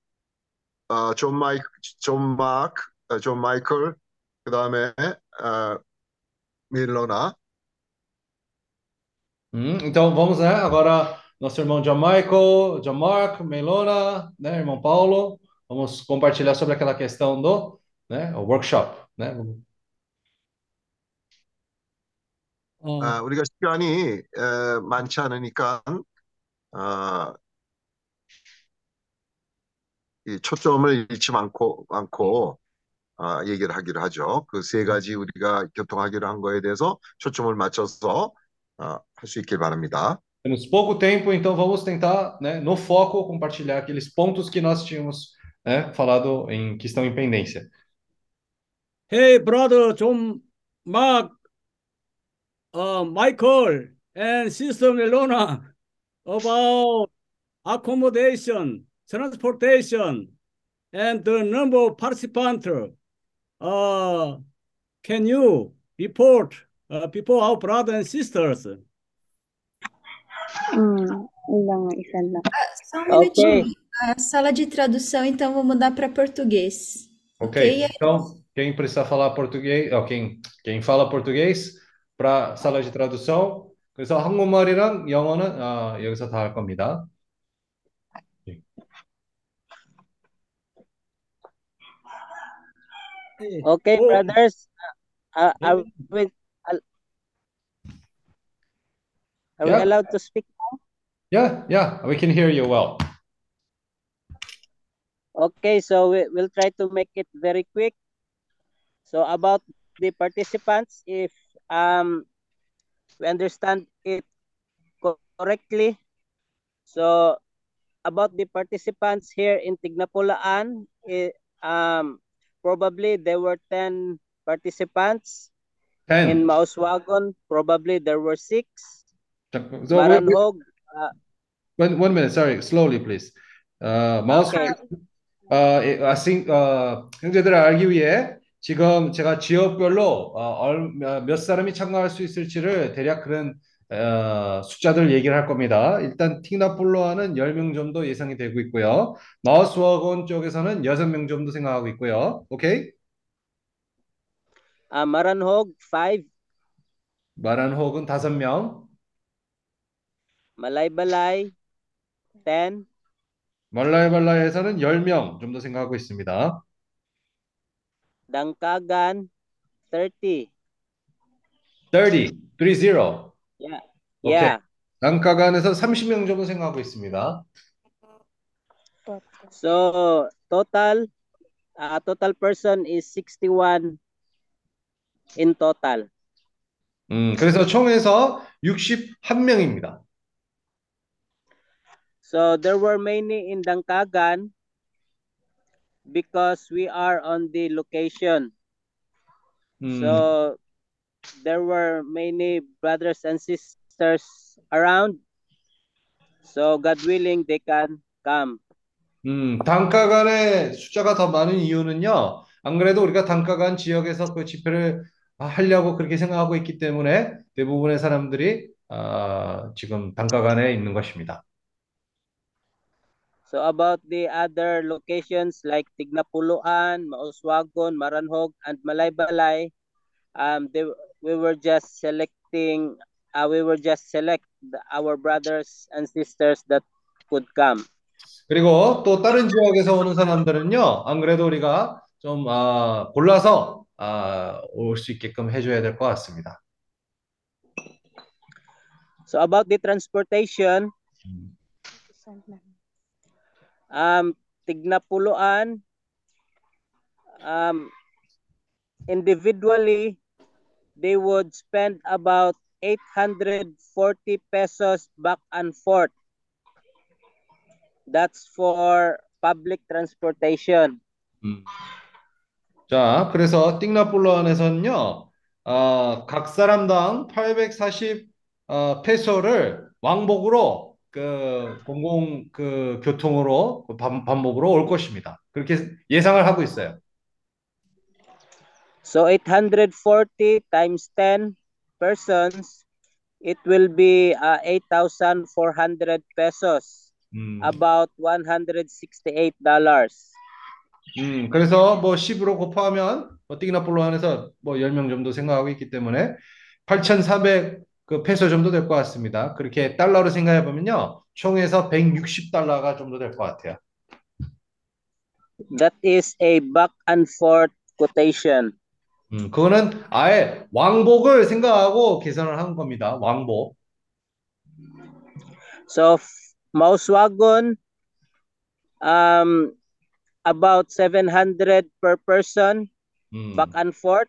어, 존 마이크, 존 마크, 어, 존 마이클, 그 다음에 어, 밀러나. Hum, então, vamos, né, agora nosso irmão John Michael, John Mark, Melona, né, irmão Paulo, vamos compartilhar sobre aquela questão do, né, o workshop, né? 어, 아, 우리가 시간이 에, 많지 않으니까 어, 이 초점을 잃지 않고 않고 아, 얘기를 하기로 하죠. 그 세 가지 우리가 교통하기로 한 거에 대해서 초점을 맞춰서 할 수 있길 바랍니다. Temos pouco tempo, então vamos tentar, né, no foco, compartilhar aqueles pontos que nós tínhamos, né, falado em que estão em pendência. Hey, brother John, Mark, uh, Michael, and Sister Melona, about accommodation, transportation, and the number of participants. Uh, can you report uh, before our brothers and sisters? Hum, não, isa lang. Só um Ok. minutinho. A sala de tradução, então, vou mudar para português. Ok? Ok? Então, quem precisa falar português, ó, quem, quem fala português, para sala de tradução. 그래서 한국말이랑 영어는 아, 여기서 다 할 겁니다. Hey, Okay, oh, brothers. Uh, hey, are we, we allowed to speak? Now? Yeah, yeah, we can hear you well. Okay, so we, we'll try to make it very quick. So about the participants, if um we understand it correctly, so about the participants here in Tignapulaan, it, um probably there were 10 participants. In 10. Mauswagon, probably there were six. So, wait, Maranhog, uh, one, one minute, sorry, slowly, please. 어, 마우스, okay. 어, 예, 아싱, 어, 형제들을 알기 위해 지금 제가 지역별로 어, 얼, 몇몇 사람이 참가할 수 있을지를 대략 그런 어, 숫자들 얘기를 할 겁니다. 일단 팅나폴로아는 10명 정도 예상이 되고 있고요. 마우스와건 쪽에서는 6명 정도 생각하고 있고요. 오케이? Uh, Maranhog, five. 마란혹은 5명, Malaybalay, 10. 말라이발라에서는 10명 정도 생각하고 있습니다. Dangkagan, 30. 30, 30. Yeah. 오케이. Yeah. 단가간에서 30명 정도 생각하고 있습니다. So total, uh, total person is 61 in total. 음, 그래서 총에서 61명입니다. So there were many in Dangkagan because we are on the location. 음, So there were many brothers and sisters around. So God willing, they can come. 음, 단가간의 숫자가 더 많은 이유는요. 안 그래도 우리가 단가간 지역에서 그 집회를 하려고 그렇게 생각하고 있기 때문에 대부분의 사람들이 아, 아, 지금 단가간에 있는 것입니다. So about the other locations like Tignapuluan, Mauswagon, Maranhog, and Malaybalay, um, they, we were just selecting, uh, we were just select the- our brothers and sisters that could come. 그리고 또 다른 지역에서 오는 사람들은요, 안 그래도 우리가 좀 아, 골라서 아, 올 수 있게끔 해줘야 될 것 같습니다. So about the transportation, Um, Tignapuluan, um, individually, they would spend about 840 pesos back and forth. That's for public transportation. 음. 자, 그래서 띵나폴로안에서는요, 아, 각 사람당 840 어, 페소를 왕복으로 그 공공 그 교통으로 그 반, 반복으로 올 것입니다. 그렇게 예상을 하고 있어요. So 840 times 10 persons, it will be uh, 8,400 pesos, 음, about $168. 음, 그래서 뭐 10으로 곱하면 뭐 띵나폴로안에서 뭐 10명 정도 생각하고 있기 때문에 8,400 그 페소 정도 될 것 같습니다. 그렇게 달러로 생각해 보면요. 총에서 160달러가 정도 될 것 같아요. That is a back and forth quotation. 음, 그거는 아예 왕복을 생각하고 계산을 한 겁니다. 왕복. So Mauswagon, um, about 700 per person, 음, back and forth.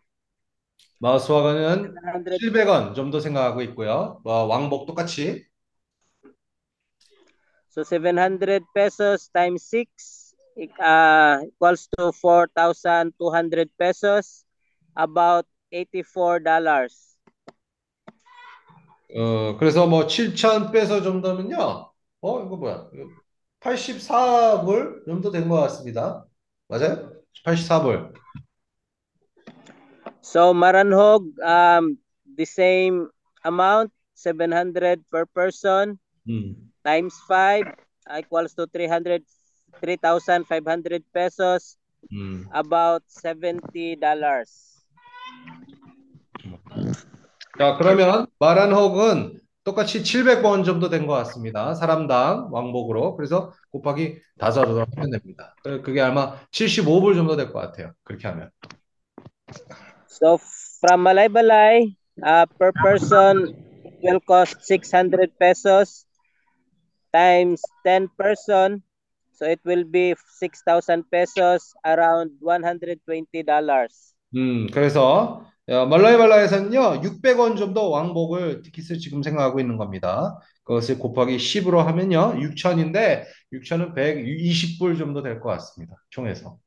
마우스와건은 700 700원 정도 생각하고 있고요. 뭐 왕복 똑같이. So 700 pesos times 6 uh, equals to 4,200 pesos, about $84. 어, 그래서 뭐 7천 페소 정도면요. 어, 이거 뭐야? 84불 정도 된 것 같습니다. 맞아요? 84불. So Maranhog, um, the same amount, 700 per person 음. times 5 equals to 300, 3,500 pesos, 음. about $70. 자, 그러면 마란헉은 똑같이 700원 정도 된 것 같습니다. 사람당 왕복으로. 그래서 곱하기 다섯으로 하면 됩니다. 그- 그게 아마 75불 정도 될 것 같아요. 그렇게 하면. So from Malaybalay, uh, per person, will cost 600 pesos times 10 person. So it will be 6,000 pesos, around $120. 음, 그래서 어, 말라이발라에서는요, 600원 정도 왕복을 티켓을 지금 생각하고 있는 겁니다. 그것을 곱하기 10으로 하면요, 6천인데 6천은 120불 정도 될 것 같습니다. 총에서.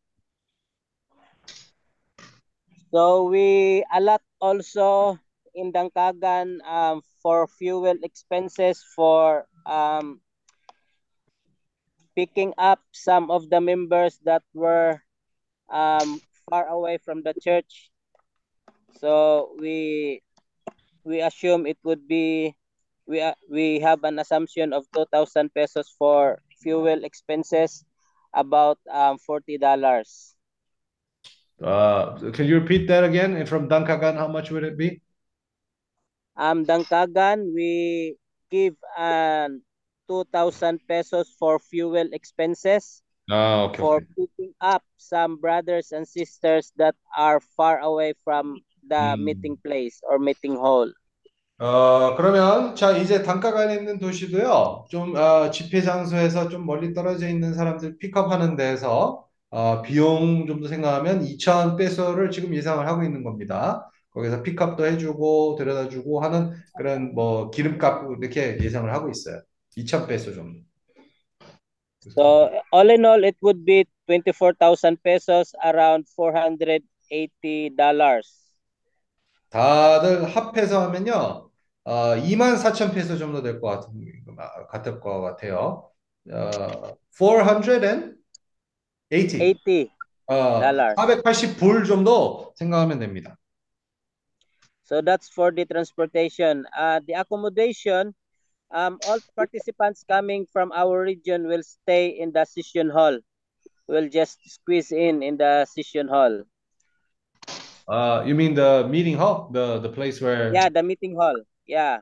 So we allot also in Dangkagan um, for fuel expenses for um, picking up some of the members that were um, far away from the church. So we we assume it would be we uh, we have an assumption of 2,000 pesos for fuel expenses, about um, $40. Uh, can you repeat that again? And from Dankagan, how much would it be? Um, Dangkagan, we give um, 2,000 pesos for fuel expenses 아, 오케이, for picking up some brothers and sisters that are far away from the 음. meeting place or meeting hall. 어, 그러면, 자, 이제 단가간에 있는 도시도요, 좀, 어, 집회 장소에서 좀 멀리 떨어져 있는 사람들 픽업하는 데에서, 어, 비용 좀 더 생각하면 2천 페소를 지금 예상을 하고 있는 겁니다. 거기서 픽업도 해주고, 데려다주고 하는 그런 뭐, 기름값 이렇게 예상을 하고 있어요. 2천 페소 정도. So all in all, it would be 24,000 pesos, around $480. 다들 합해서 하면요, 어, 2만 4천 페소 정도 될 것 같은, 같을 것 같아요. 어, 480? 80 어, dollars. 480불 정도 생각하면 됩니다. So that's for the transportation. Uh, the accommodation, um, all participants coming from our region will stay in the session hall. We'll just squeeze in in the session hall. Uh, you mean the meeting hall, the the place where? Yeah, the meeting hall. Yeah.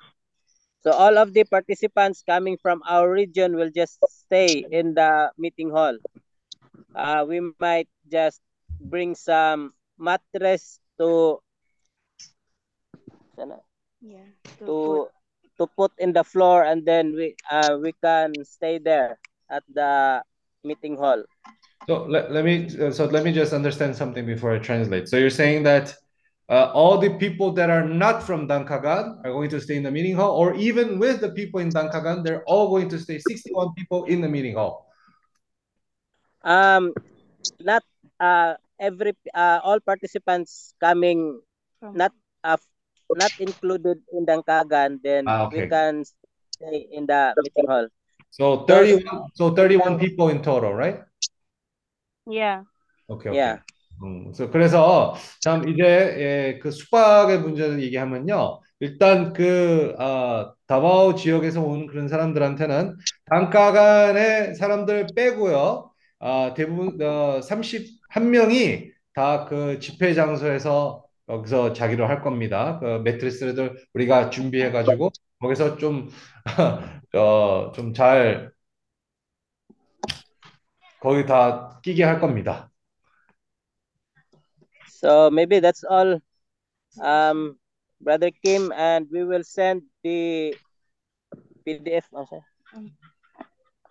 So all of the participants coming from our region will just stay in the meeting hall. Uh, we might just bring some mattress to sana? Yeah. to to put in the floor and then we uh, we can stay there at the meeting hall. So let, let me uh, so let me just understand something before I translate. So you're saying that uh, all the people that are not from Dankagan are going to stay in the meeting hall, or even with the people in Dankagan, they're all going to stay 61 people in the meeting hall. Um, not uh every uh, all participants coming not uh, not included in Dangkagan, then Ah, we okay. can stay in the meeting hall. So 31 so 31 people in total, right? Yeah. 오케이, 오케이. Yeah. 음, 그래서, 그래서 참 이제 예, 그 숙박의 문제를 얘기하면요. 일단 그 아, 다바오 지역에서 온 그런 사람들한테는 단가간의 사람들 빼고요. 아, 대부분 어, 31명이 다 그 집회 장소에서 여기서 자기로 할 겁니다. 그 매트리스를 우리가 준비해 가지고 거기서 좀 어, 좀 잘 거기 다 끼게 할 겁니다. So maybe that's all, um, Brother Kim, and we will send the PDF. oh, sorry.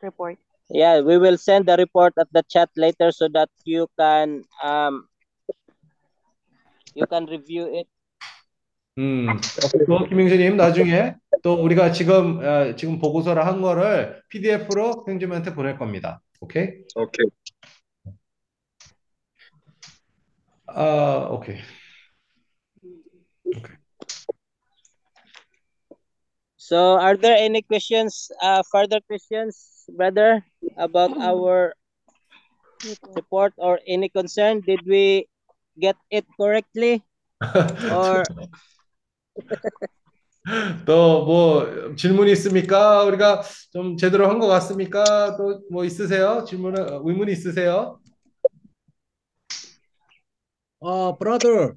Report. Yeah, we will send the report at the chat later so that you can um you can review it. 음, 또 김영재님 나중에 또 우리가 지금 어, 지금 보고서를 한 거를 PDF로 형님한테 보낼 겁니다. 오케이? 오케이. 아, 오케이. So, are there any questions, uh, further questions, Brother, about our report or any concern? Did we get it correctly? Or 또 뭐 질문 있습니까? 우리가 좀 제대로 한 것 같습니까? 또 뭐 있으세요? 질문 어, 의문 있으세요? Uh, brother,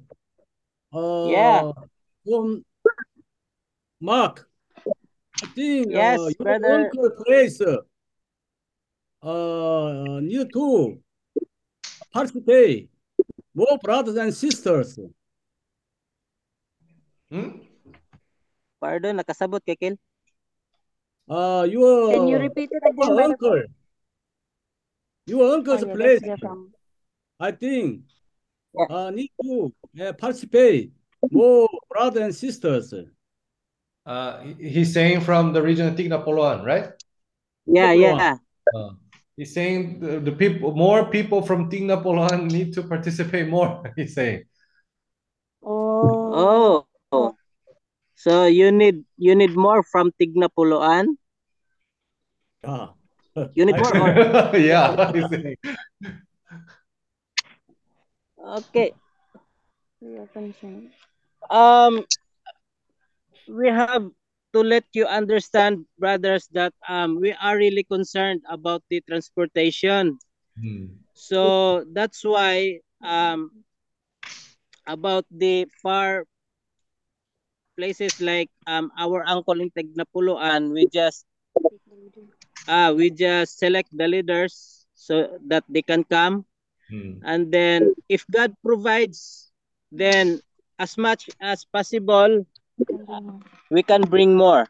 uh, Yeah. um, Mark, I think Yes, uh, brother. uncle place uh, need to participate more brothers and sisters. 응? pardon, nakasabot kay Kel? Uh, your Can you repeat it again, your Brother uncle, your uncle's Oh, place, I think, Yeah. uh, need to uh, participate more brothers and sisters. Uh, he's saying from the region of Tignapuloan, right? Yeah, Tignapuloan. yeah. Uh, he's saying the, the people, more people from Tignapuloan need to participate more. <laughs> He's saying. Oh. Oh. So you need you need more from Tignapuloan? Ah. You need more or <laughs> yeah, he's saying. okay. We are concerned. Um we have to let you understand, brothers, that um we are really concerned about the transportation. 음. So that's why um about the far places like um our uncle in Tignapuloan, we just uh we just select the leaders so that they can come 음. and then if God provides then as much as possible we can bring more.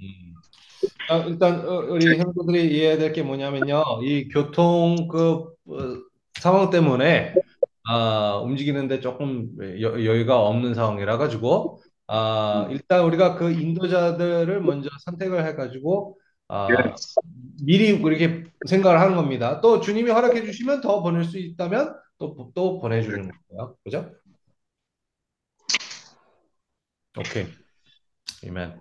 음. 아, 일단 어, 우리 형제들이 이해해야 될 게 뭐냐면요. 이 교통 그 어, 상황 때문에 아, 움직이는데 조금 여, 여유가 없는 상황이라 가지고 아, 일단 우리가 그 인도자들을 먼저 선택을 해 가지고 아, 미리 그렇게 생각을 하는 겁니다. 또 주님이 허락해 주시면 더 보낼 수 있다면 또 또 보내주는 거예요. 그죠? 오케이. 아멘.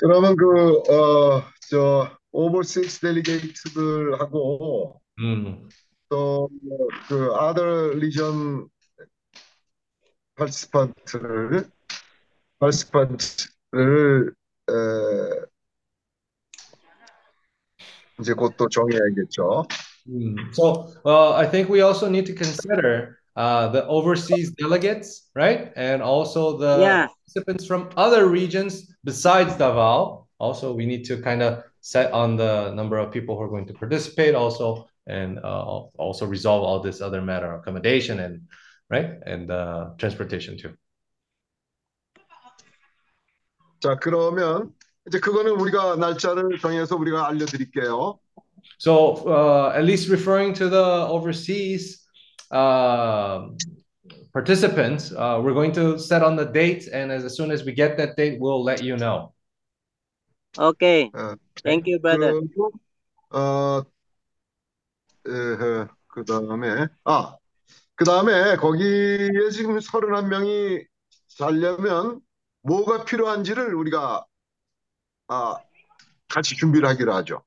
그러면 그, 어, 저, 오버시스 델리게이트들하고 음. 또그 other region participant를 participant를 에, 이제 곧 또 정해야겠죠. Mm. So uh, I think we also need to consider uh, the overseas delegates, right? And also the Yeah. participants from other regions besides Davao. Also, we need to kind of set on the number of people who are going to participate also and uh, also resolve all this other matter accommodation and right and uh, transportation too. 자, 그러면 이제 그거는 우리가 날짜를 정해서 우리가 알려드릴게요. So uh, at least referring to the overseas uh, participants, uh, we're going to set on the date, and as, as soon as we get that date, we'll let you know. Okay. 어, Thank you, brother. 그리고 어, 에, 그 다음에 아, 그 다음에 거기에 지금 31명이 살려면 뭐가 필요한지를 우리가 아, 같이 준비를 하기로 하죠.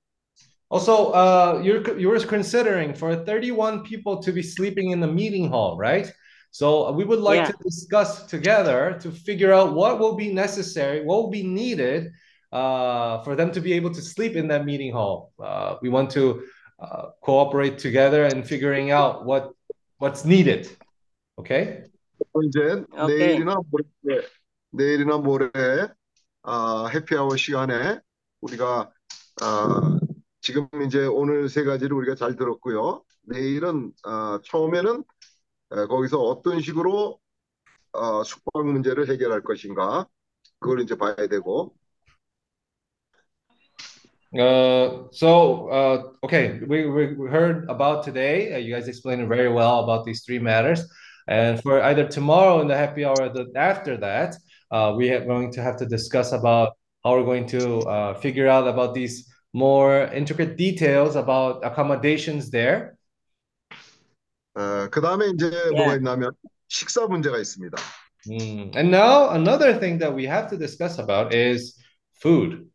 Also, uh, you're you're considering for 31 people to be sleeping in the meeting hall, right? So we would like Yeah. to discuss together to figure out what will be necessary, what will be needed uh, for them to be able to sleep in that meeting hall. Uh, we want to uh, cooperate together in figuring out what what's needed. Okay. 이제 오케이. 내일이나 모레, 내일이나 모레 아, 해피아워 시간에 우리가 아, 지금 이제 오늘 세 가지를 우리가 잘 들었고요. 내일은 아, 처음에는 에, 거기서 어떤 식으로 어, 숙박 문제를 해결할 것인가 그걸 이제 봐야 되고 Uh, so, uh, okay, we, we, we heard about today. Uh, you guys explained very well about these three matters. And for either tomorrow in the happy hour the, after that, uh, we are going to have to discuss about how we're going to uh, figure out about these more intricate details about accommodations there. 어, 그 다음에 이제 뭐가 있냐면 식사 문제가 있습니다. Mm. And now another thing that we have to discuss about is food.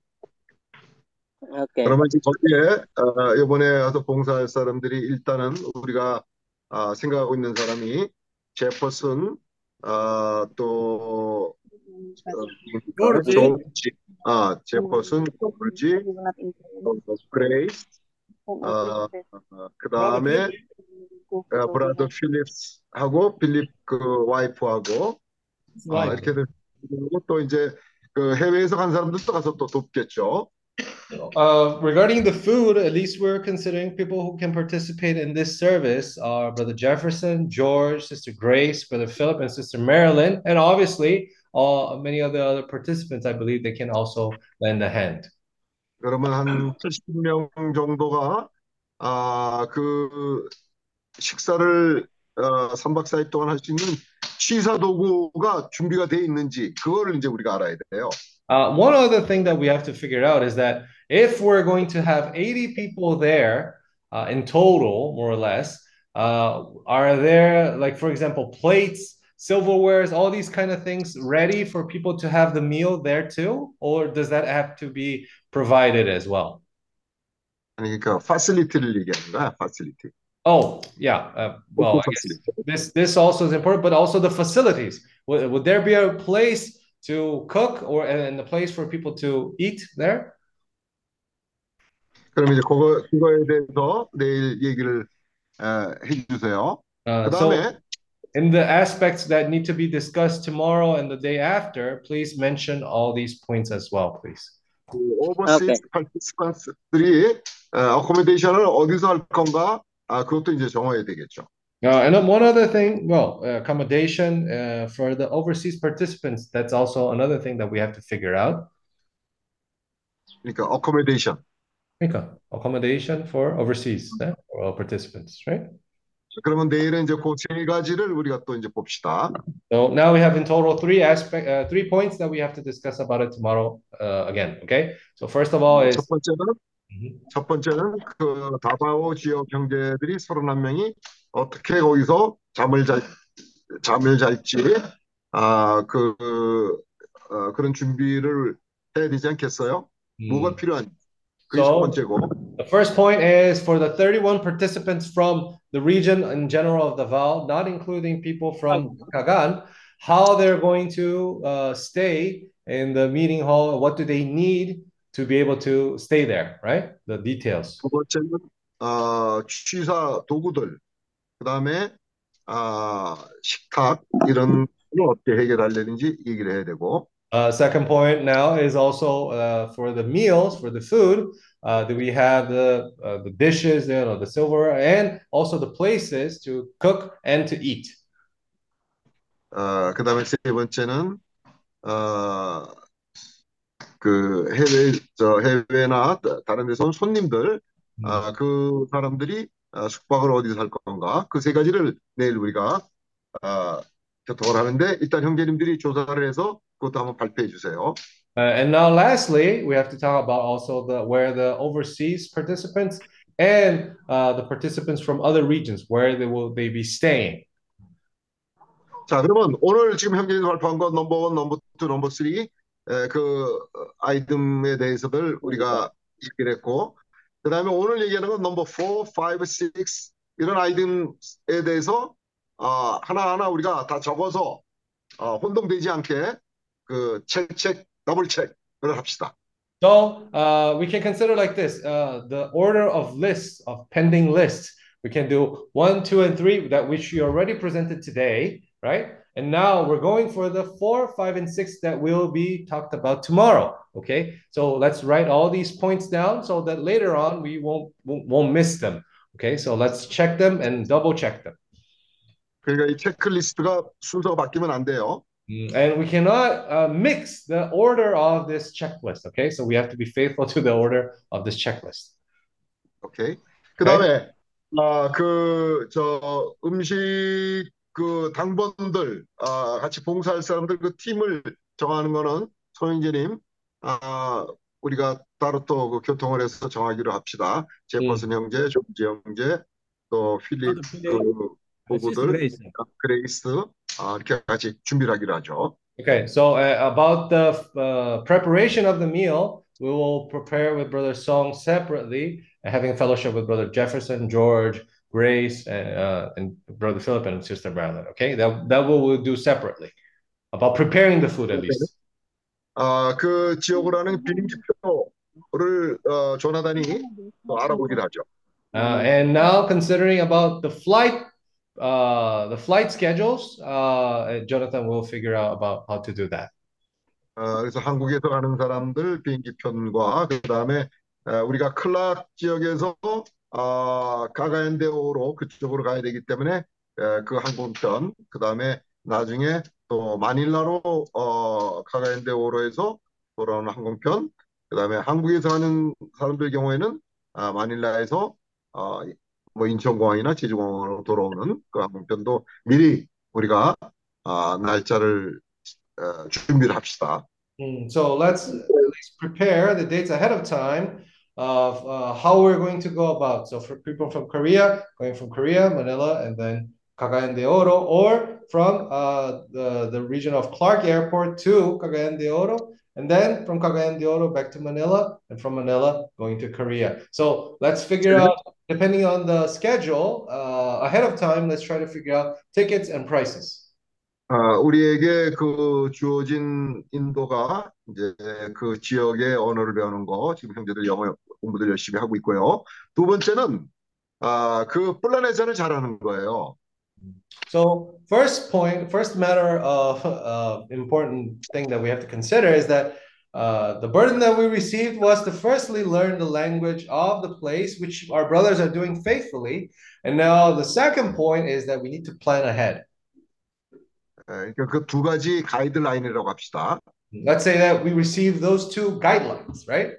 Okay. 그러면 이제 거기에 어, 이번에 와서 봉사할 사람들이 일단은 우리가 아, 생각하고 있는 사람이 제퍼슨 아, 또 어, 조지. 조지 아 제퍼슨 조지 또 그레이스 어, 어, 그 다음에 어, 브라더 필립스 하고 필립 그 와이프하고 어, 이렇게 되고 또 이제 그 해외에서 간 사람들도 가서 또 돕겠죠. Uh, regarding the food, at least we're considering people who can participate in this service are Brother Jefferson, George, Sister Grace, Brother Philip, and Sister Marilyn, and obviously all many of the other participants. I believe they can also lend a hand. 그러면 한 70명 정도가 아, 그 식사를 어, 3박 4일 동안 할 수 있는 취사 도구가 준비가 돼 있는지 그거를 이제 우리가 알아야 돼요. Uh, one other thing that we have to figure out is that if we're going to have 80 people there uh, in total, more or less, uh, are there, like, for example, plates, silverwares, all these kind of things ready for people to have the meal there too? Or does that have to be provided as well? 아니 그러니까 facility를 얘기하는 거야, facility. Oh, yeah. Uh, well, I guess this this also is important, but also the facilities. Would, would there be a place to cook or and a place for people to eat there? 그럼 이제 그거 그거에 대해서 내일 얘기를 어, 해주세요. Uh, 그 so 다음에 in the aspects that need to be discussed tomorrow and the day after, please mention all these points as well, please. 그 overseas participants,들이 어, accommodation을 어디서 할 건가? 아, 그것도 이제 정해야 되겠죠. Uh, and then one other thing, well, uh, accommodation uh, for the overseas participants, that's also another thing that we have to figure out. 그러니까 accommodation. 그러니까 accommodation for overseas 네? for all participants, right? 그러면 내일은 이제 그 세 가지를 우리가 또 이제 봅시다. So now we have in total three aspect, uh, three points that we have to discuss about it tomorrow uh, again. Okay. So first of all is 첫 번째는 첫 번째는 그 다바오 지역 형제들이 31명이 어떻게 거기서 잠을 잘 잠을 잘지 아그 어, 그런 준비를 해야 되지 않겠어요? 뭐가 필요한? 그게 첫 So 번째고. the first point is for the 31 participants from the region in general of Davao, not including people from Kagan. how they're going to uh, stay in the meeting hall. What do they need to be able to stay there, right? The details. 두 번째는 어, 취사 도구들, 그다음에 아, 식탁 이런 걸 어떻게 해결하려는지 얘기를 해야 되고 Uh, second point now is also uh, for the meals, for the food. Uh, do we have the uh, the dishes, you know, the silverware, and also the places to cook and to eat. 어, 그다음에 세 번째는 어, 그 해외 저 해외나 다- 다른 데서 온 손님들 아, 그 사람들이 아, 숙박을 어디서 할 건가 그 세 가지를 내일 우리가 아, 교통을 하는데 일단 형제님들이 조사를 해서 그것도 한번 발표해 주세요. Uh, and now, lastly, we have to talk about also the where the overseas participants and uh, the participants from other regions where they will they be staying. 자, 그러면 오늘 지금 형제님들 발표한 거 넘버 원, 넘버 투, 넘버 쓰리 에, 그 아이템에 대해서들 우리가 얘기를 했고 그 다음에 오늘 얘기하는 건 넘버 4, 5, 6 이런 아이템에 대해서 아, 하나하나 우리가 다 적어서 어, 혼동되지 않게 그 체크체크, 더블 체크를 합시다. So uh, we can consider like this: uh, the order of lists of pending lists. We can do one, two, and three that which you already presented today, right? And now we're going for the four, five, and six that will be talked about tomorrow. Okay, so let's write all these points down so that later on we won't won't, won't miss them. Okay, so let's check them and double check them. 그러니까 이 체크리스트가 순서가 바뀌면 안 돼요. Mm, And we cannot uh, mix the order of this checklist. Okay, so we have to be faithful to the order of this checklist. 오케이. 그 다음에 아, 그, 저, 음식, 그, 당번들, 아, 같이 봉사할 사람들 그 팀을 정하는 거는 소영재님, 아, 우리가 따로 또 그 교통을 해서 정하기로 합시다. 제퍼슨 형제, 존지 형제, 또 필립, 그, 부부들, 그레이스. 그레이스, 아, 이렇게 같이 준비를 하기로 하죠. Okay, so uh, about the uh, preparation of the meal, we will prepare with Brother Song separately, and having fellowship with Brother Jefferson, George, Grace, and, uh, and Brother Philip and Sister Marilyn. Okay, that that will we'll do separately about preparing the food at least. 아, 그 지역으로 하는 비행기표를 어, 조나단이 또 알아보기로 하죠. Uh, and now considering about the flight, uh, the flight schedules, uh, Jonathan will figure out about how to do that. 어, 그래서 한국에서 가는 사람들 비행기 편과 그 다음에 어, 우리가 클락 지역에서 어, 가가엔데오로 그쪽으로 가야 되기 때문에 어, 그 항공편 그 다음에 나중에 또 마닐라로 어, 가가엔데오로 해서 돌아오는 항공편 그 다음에 한국에서 가는 사람들 경우에는 아, 마닐라에서 어, 뭐 인천공항이나 제주공항으로 돌아오는 그 항공편도 미리 우리가 아, 날짜를 어, 준비를 합시다. Mm, So let's at least prepare the dates ahead of time of uh, how we're going to go about. So for people from Korea, going from Korea, Manila, and then Cagayan de Oro, or from uh, the, the region of Clark Airport to Cagayan de Oro, and then from Cagayan de Oro back to Manila, and from Manila going to Korea. So let's figure out, depending on the schedule, uh, ahead of time, let's try to figure out tickets and prices. 아, 우리에게 그 주어진 인도가 이제 그 지역의 언어를 배우는 거 지금 형제들 영어 공부들 열심히 하고 있고요. 두 번째는 아, 그 플라네자를 잘하는 거예요. So first point, first matter of uh, important thing that we have to consider is that uh, the burden that we received was to firstly learn the language of the place, which our brothers are doing faithfully. And now the second point is that we need to plan ahead. 예, 그러니까 그 두 가지 가이드라인이라고 합시다. Let's say that we receive those two guidelines, right?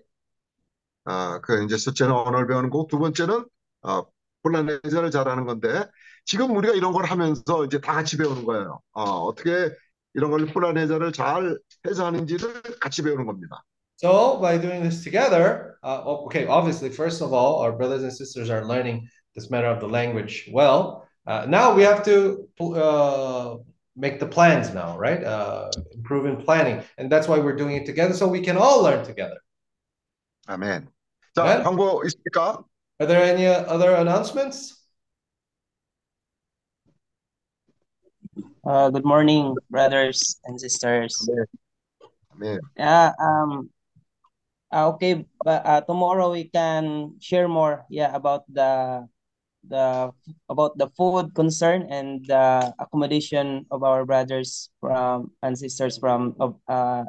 아, 그 이제 첫째는 언어를 배우는 거고 두 번째는 아, 플라네자를 잘하는 건데 지금 우리가 이런 걸 하면서 이제 다 같이 배우는 거예요. 어, 어떻게 이런 걸 플라네자를 잘 해서 하는지를 같이 배우는 겁니다. So by doing this together, uh, okay, obviously, first of all, our brothers and sisters are learning this matter of the language well. Uh, now we have to uh, make the plans now, right? Uh, improve in planning, and that's why we're doing it together, so we can all learn together. 아멘. 자, 아멘. 광고 있습니까? Are there any other announcements? Uh, good morning, brothers and sisters. 아멘. Yeah, um, uh, okay, but uh, tomorrow we can share more, yeah, about the the about the food concern and the accommodation of our brothers from and sisters from of uh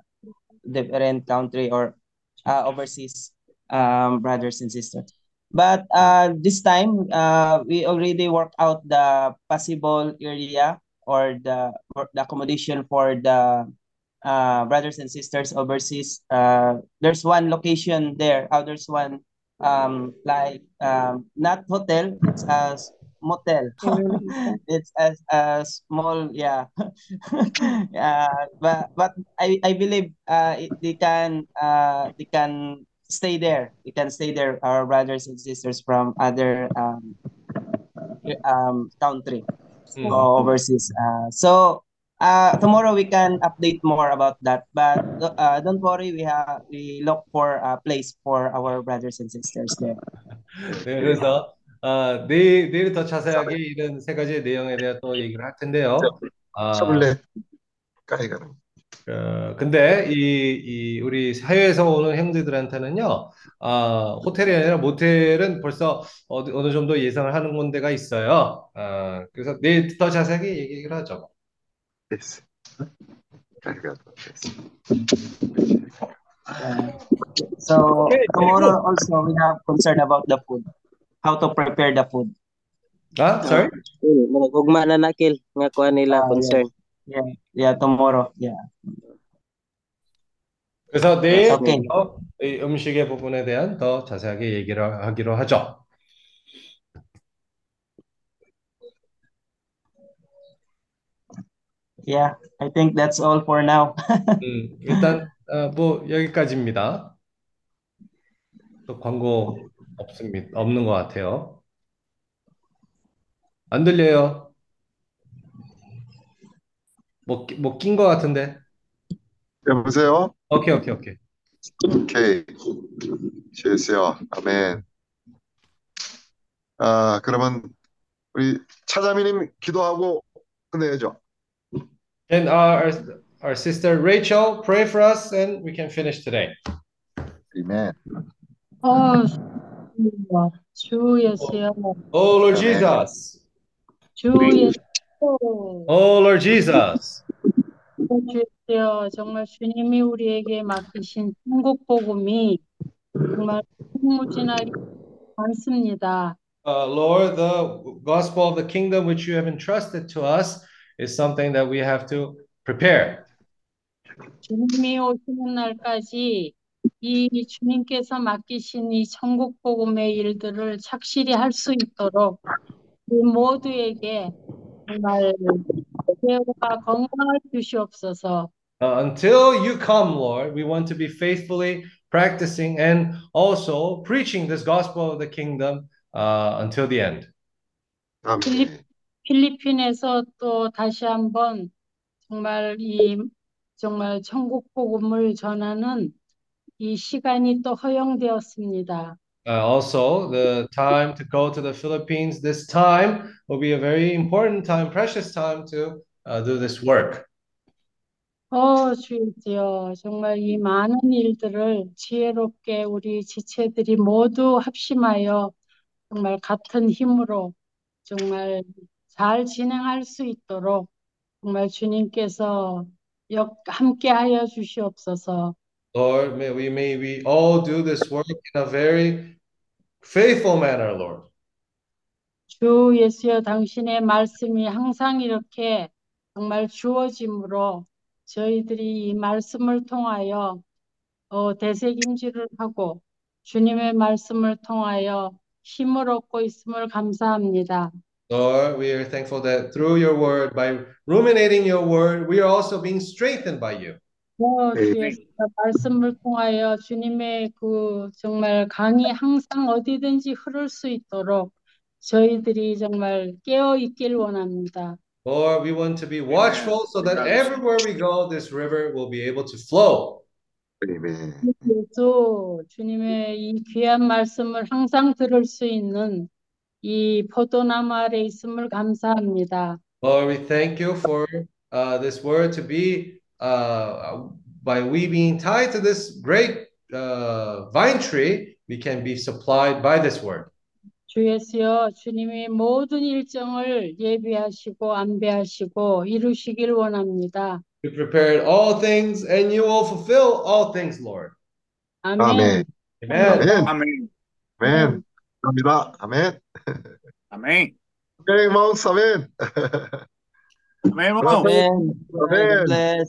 different country or uh, overseas um brothers and sisters. But uh this time uh we already worked out the possible area or the or the accommodation for the uh brothers and sisters overseas. Uh there's one location there. Uh, there's one um like um not hotel, it's a motel. <laughs> it's a, a small yeah. <laughs> uh but but I I believe uh it, they can uh they can stay there. They can stay there our brothers and sisters from other um um country Mm. overseas. Uh, so uh, tomorrow we can update more about that. But uh, don't worry, we have we look for a place for our brothers and sisters there. 네, 그래서 아, 내일 내일 더 자세하게 이런 세 가지 내용에 대해 또 얘기를 할 텐데요. 아, 서블레 까이가는. 어, 근데 이, 이 우리 해외에서 오는 형제들한테는요, 아, 호텔이 아니라 모텔은 벌써 어느, 어느 정도 예상을 하는 곳대가 있어요. 아, 그래서 내일 더 자세하게 얘기를 하죠. 됐어. 까이가는. 됐어. Uh, so tomorrow also we have concern about the food, how to prepare the food. 아, sorry? Mm, mga gugma na nakil nga kuha nila concern. Yeah, yeah, tomorrow. Yeah. 그래서 내일. 더이 음식의 부분에 대한 더 자세하게 얘기를 하기로 하죠. Yeah, I think that's all for now. <laughs> 음, 일단 어, 뭐 여기까지입니다. 또 광고 없습니다. 없는 것 같아요. 안 들려요. 뭐뭐낀 것 같은데. 여보세요? 오케이 오케이 오케이. 오케이. 제스요. 아멘. 아, 그러면 우리 차자미님 기도하고 끝내야죠. And our our sister Rachel pray for us and we can finish today. 아멘. 어, 주 예수여, Oh Lord Jesus. 주 예수, Oh Lord Jesus. 주 예수여, 정말 주님이 우리에게 맡기신 천국 복음이 정말 무진하게 많습니다. Uh, Lord, the gospel of the kingdom which you have entrusted to us is something that we have to prepare. 주님이 오시는 날까지 이 주님께서 맡기신 이 천국 복음의 일들을 착실히 할 수 있도록 우리 모두에게 정말 배우가 건강을 주시옵소서. Uh, until you come, Lord, we want to be faithfully practicing and also preaching this gospel of the kingdom uh, until the end. 필립, 아멘. 필리핀에서 또 다시 한번 정말 이 정말 천국 복음을 전하는 이 시간이 또 허용되었습니다. Uh, also, the time to go to the Philippines this time will be a very important time, precious time to uh, do this work. 어, 주여, 정말 이 많은 일들을 지혜롭게 우리 지체들이 모두 합심하여 정말 같은 힘으로 정말 잘 진행할 수 있도록 정말 주님께서 역, 함께하여 주시옵소서. Lord, may we may we all do this work in a very faithful manner, Lord. 주 예수여 당신의 말씀이 항상 이렇게 정말 주어짐으로 저희들이 이 말씀을 통하여 어, 대책임질을 하고 주님의 말씀을 통하여 힘을 얻고 있음을 감사합니다. Lord, we are thankful that through your word, by ruminating your word, we are also being strengthened by you. 어, 주 네. 말씀을 통하여 주님의 그 정말 강이 항상 어디든지 흐를 수 있도록 저희들이 정말 깨어 있길 원합니다. Lord, we want to be watchful so that everywhere we go, this river will be able to flow. 아멘. 예수 주님의 이 귀한 말씀을 항상 들을 수 있는 이 포도나무 아래 있음을 감사합니다. Lord, we thank you for uh, this word to be, uh, by we being tied to this great uh, vine tree, we can be supplied by this word. 주 예수여 주님이 모든 일정을 예비하시고 안배하시고 이루시길 원합니다. You prepared all things and you will fulfill all things, Lord. 아멘. 아멘. Amen. 아멘. Amém. 아멘. 감사합니다. 아멘. Amém. 아멘, irmãos. 아멘. Amém, irmão. Amen. God bless.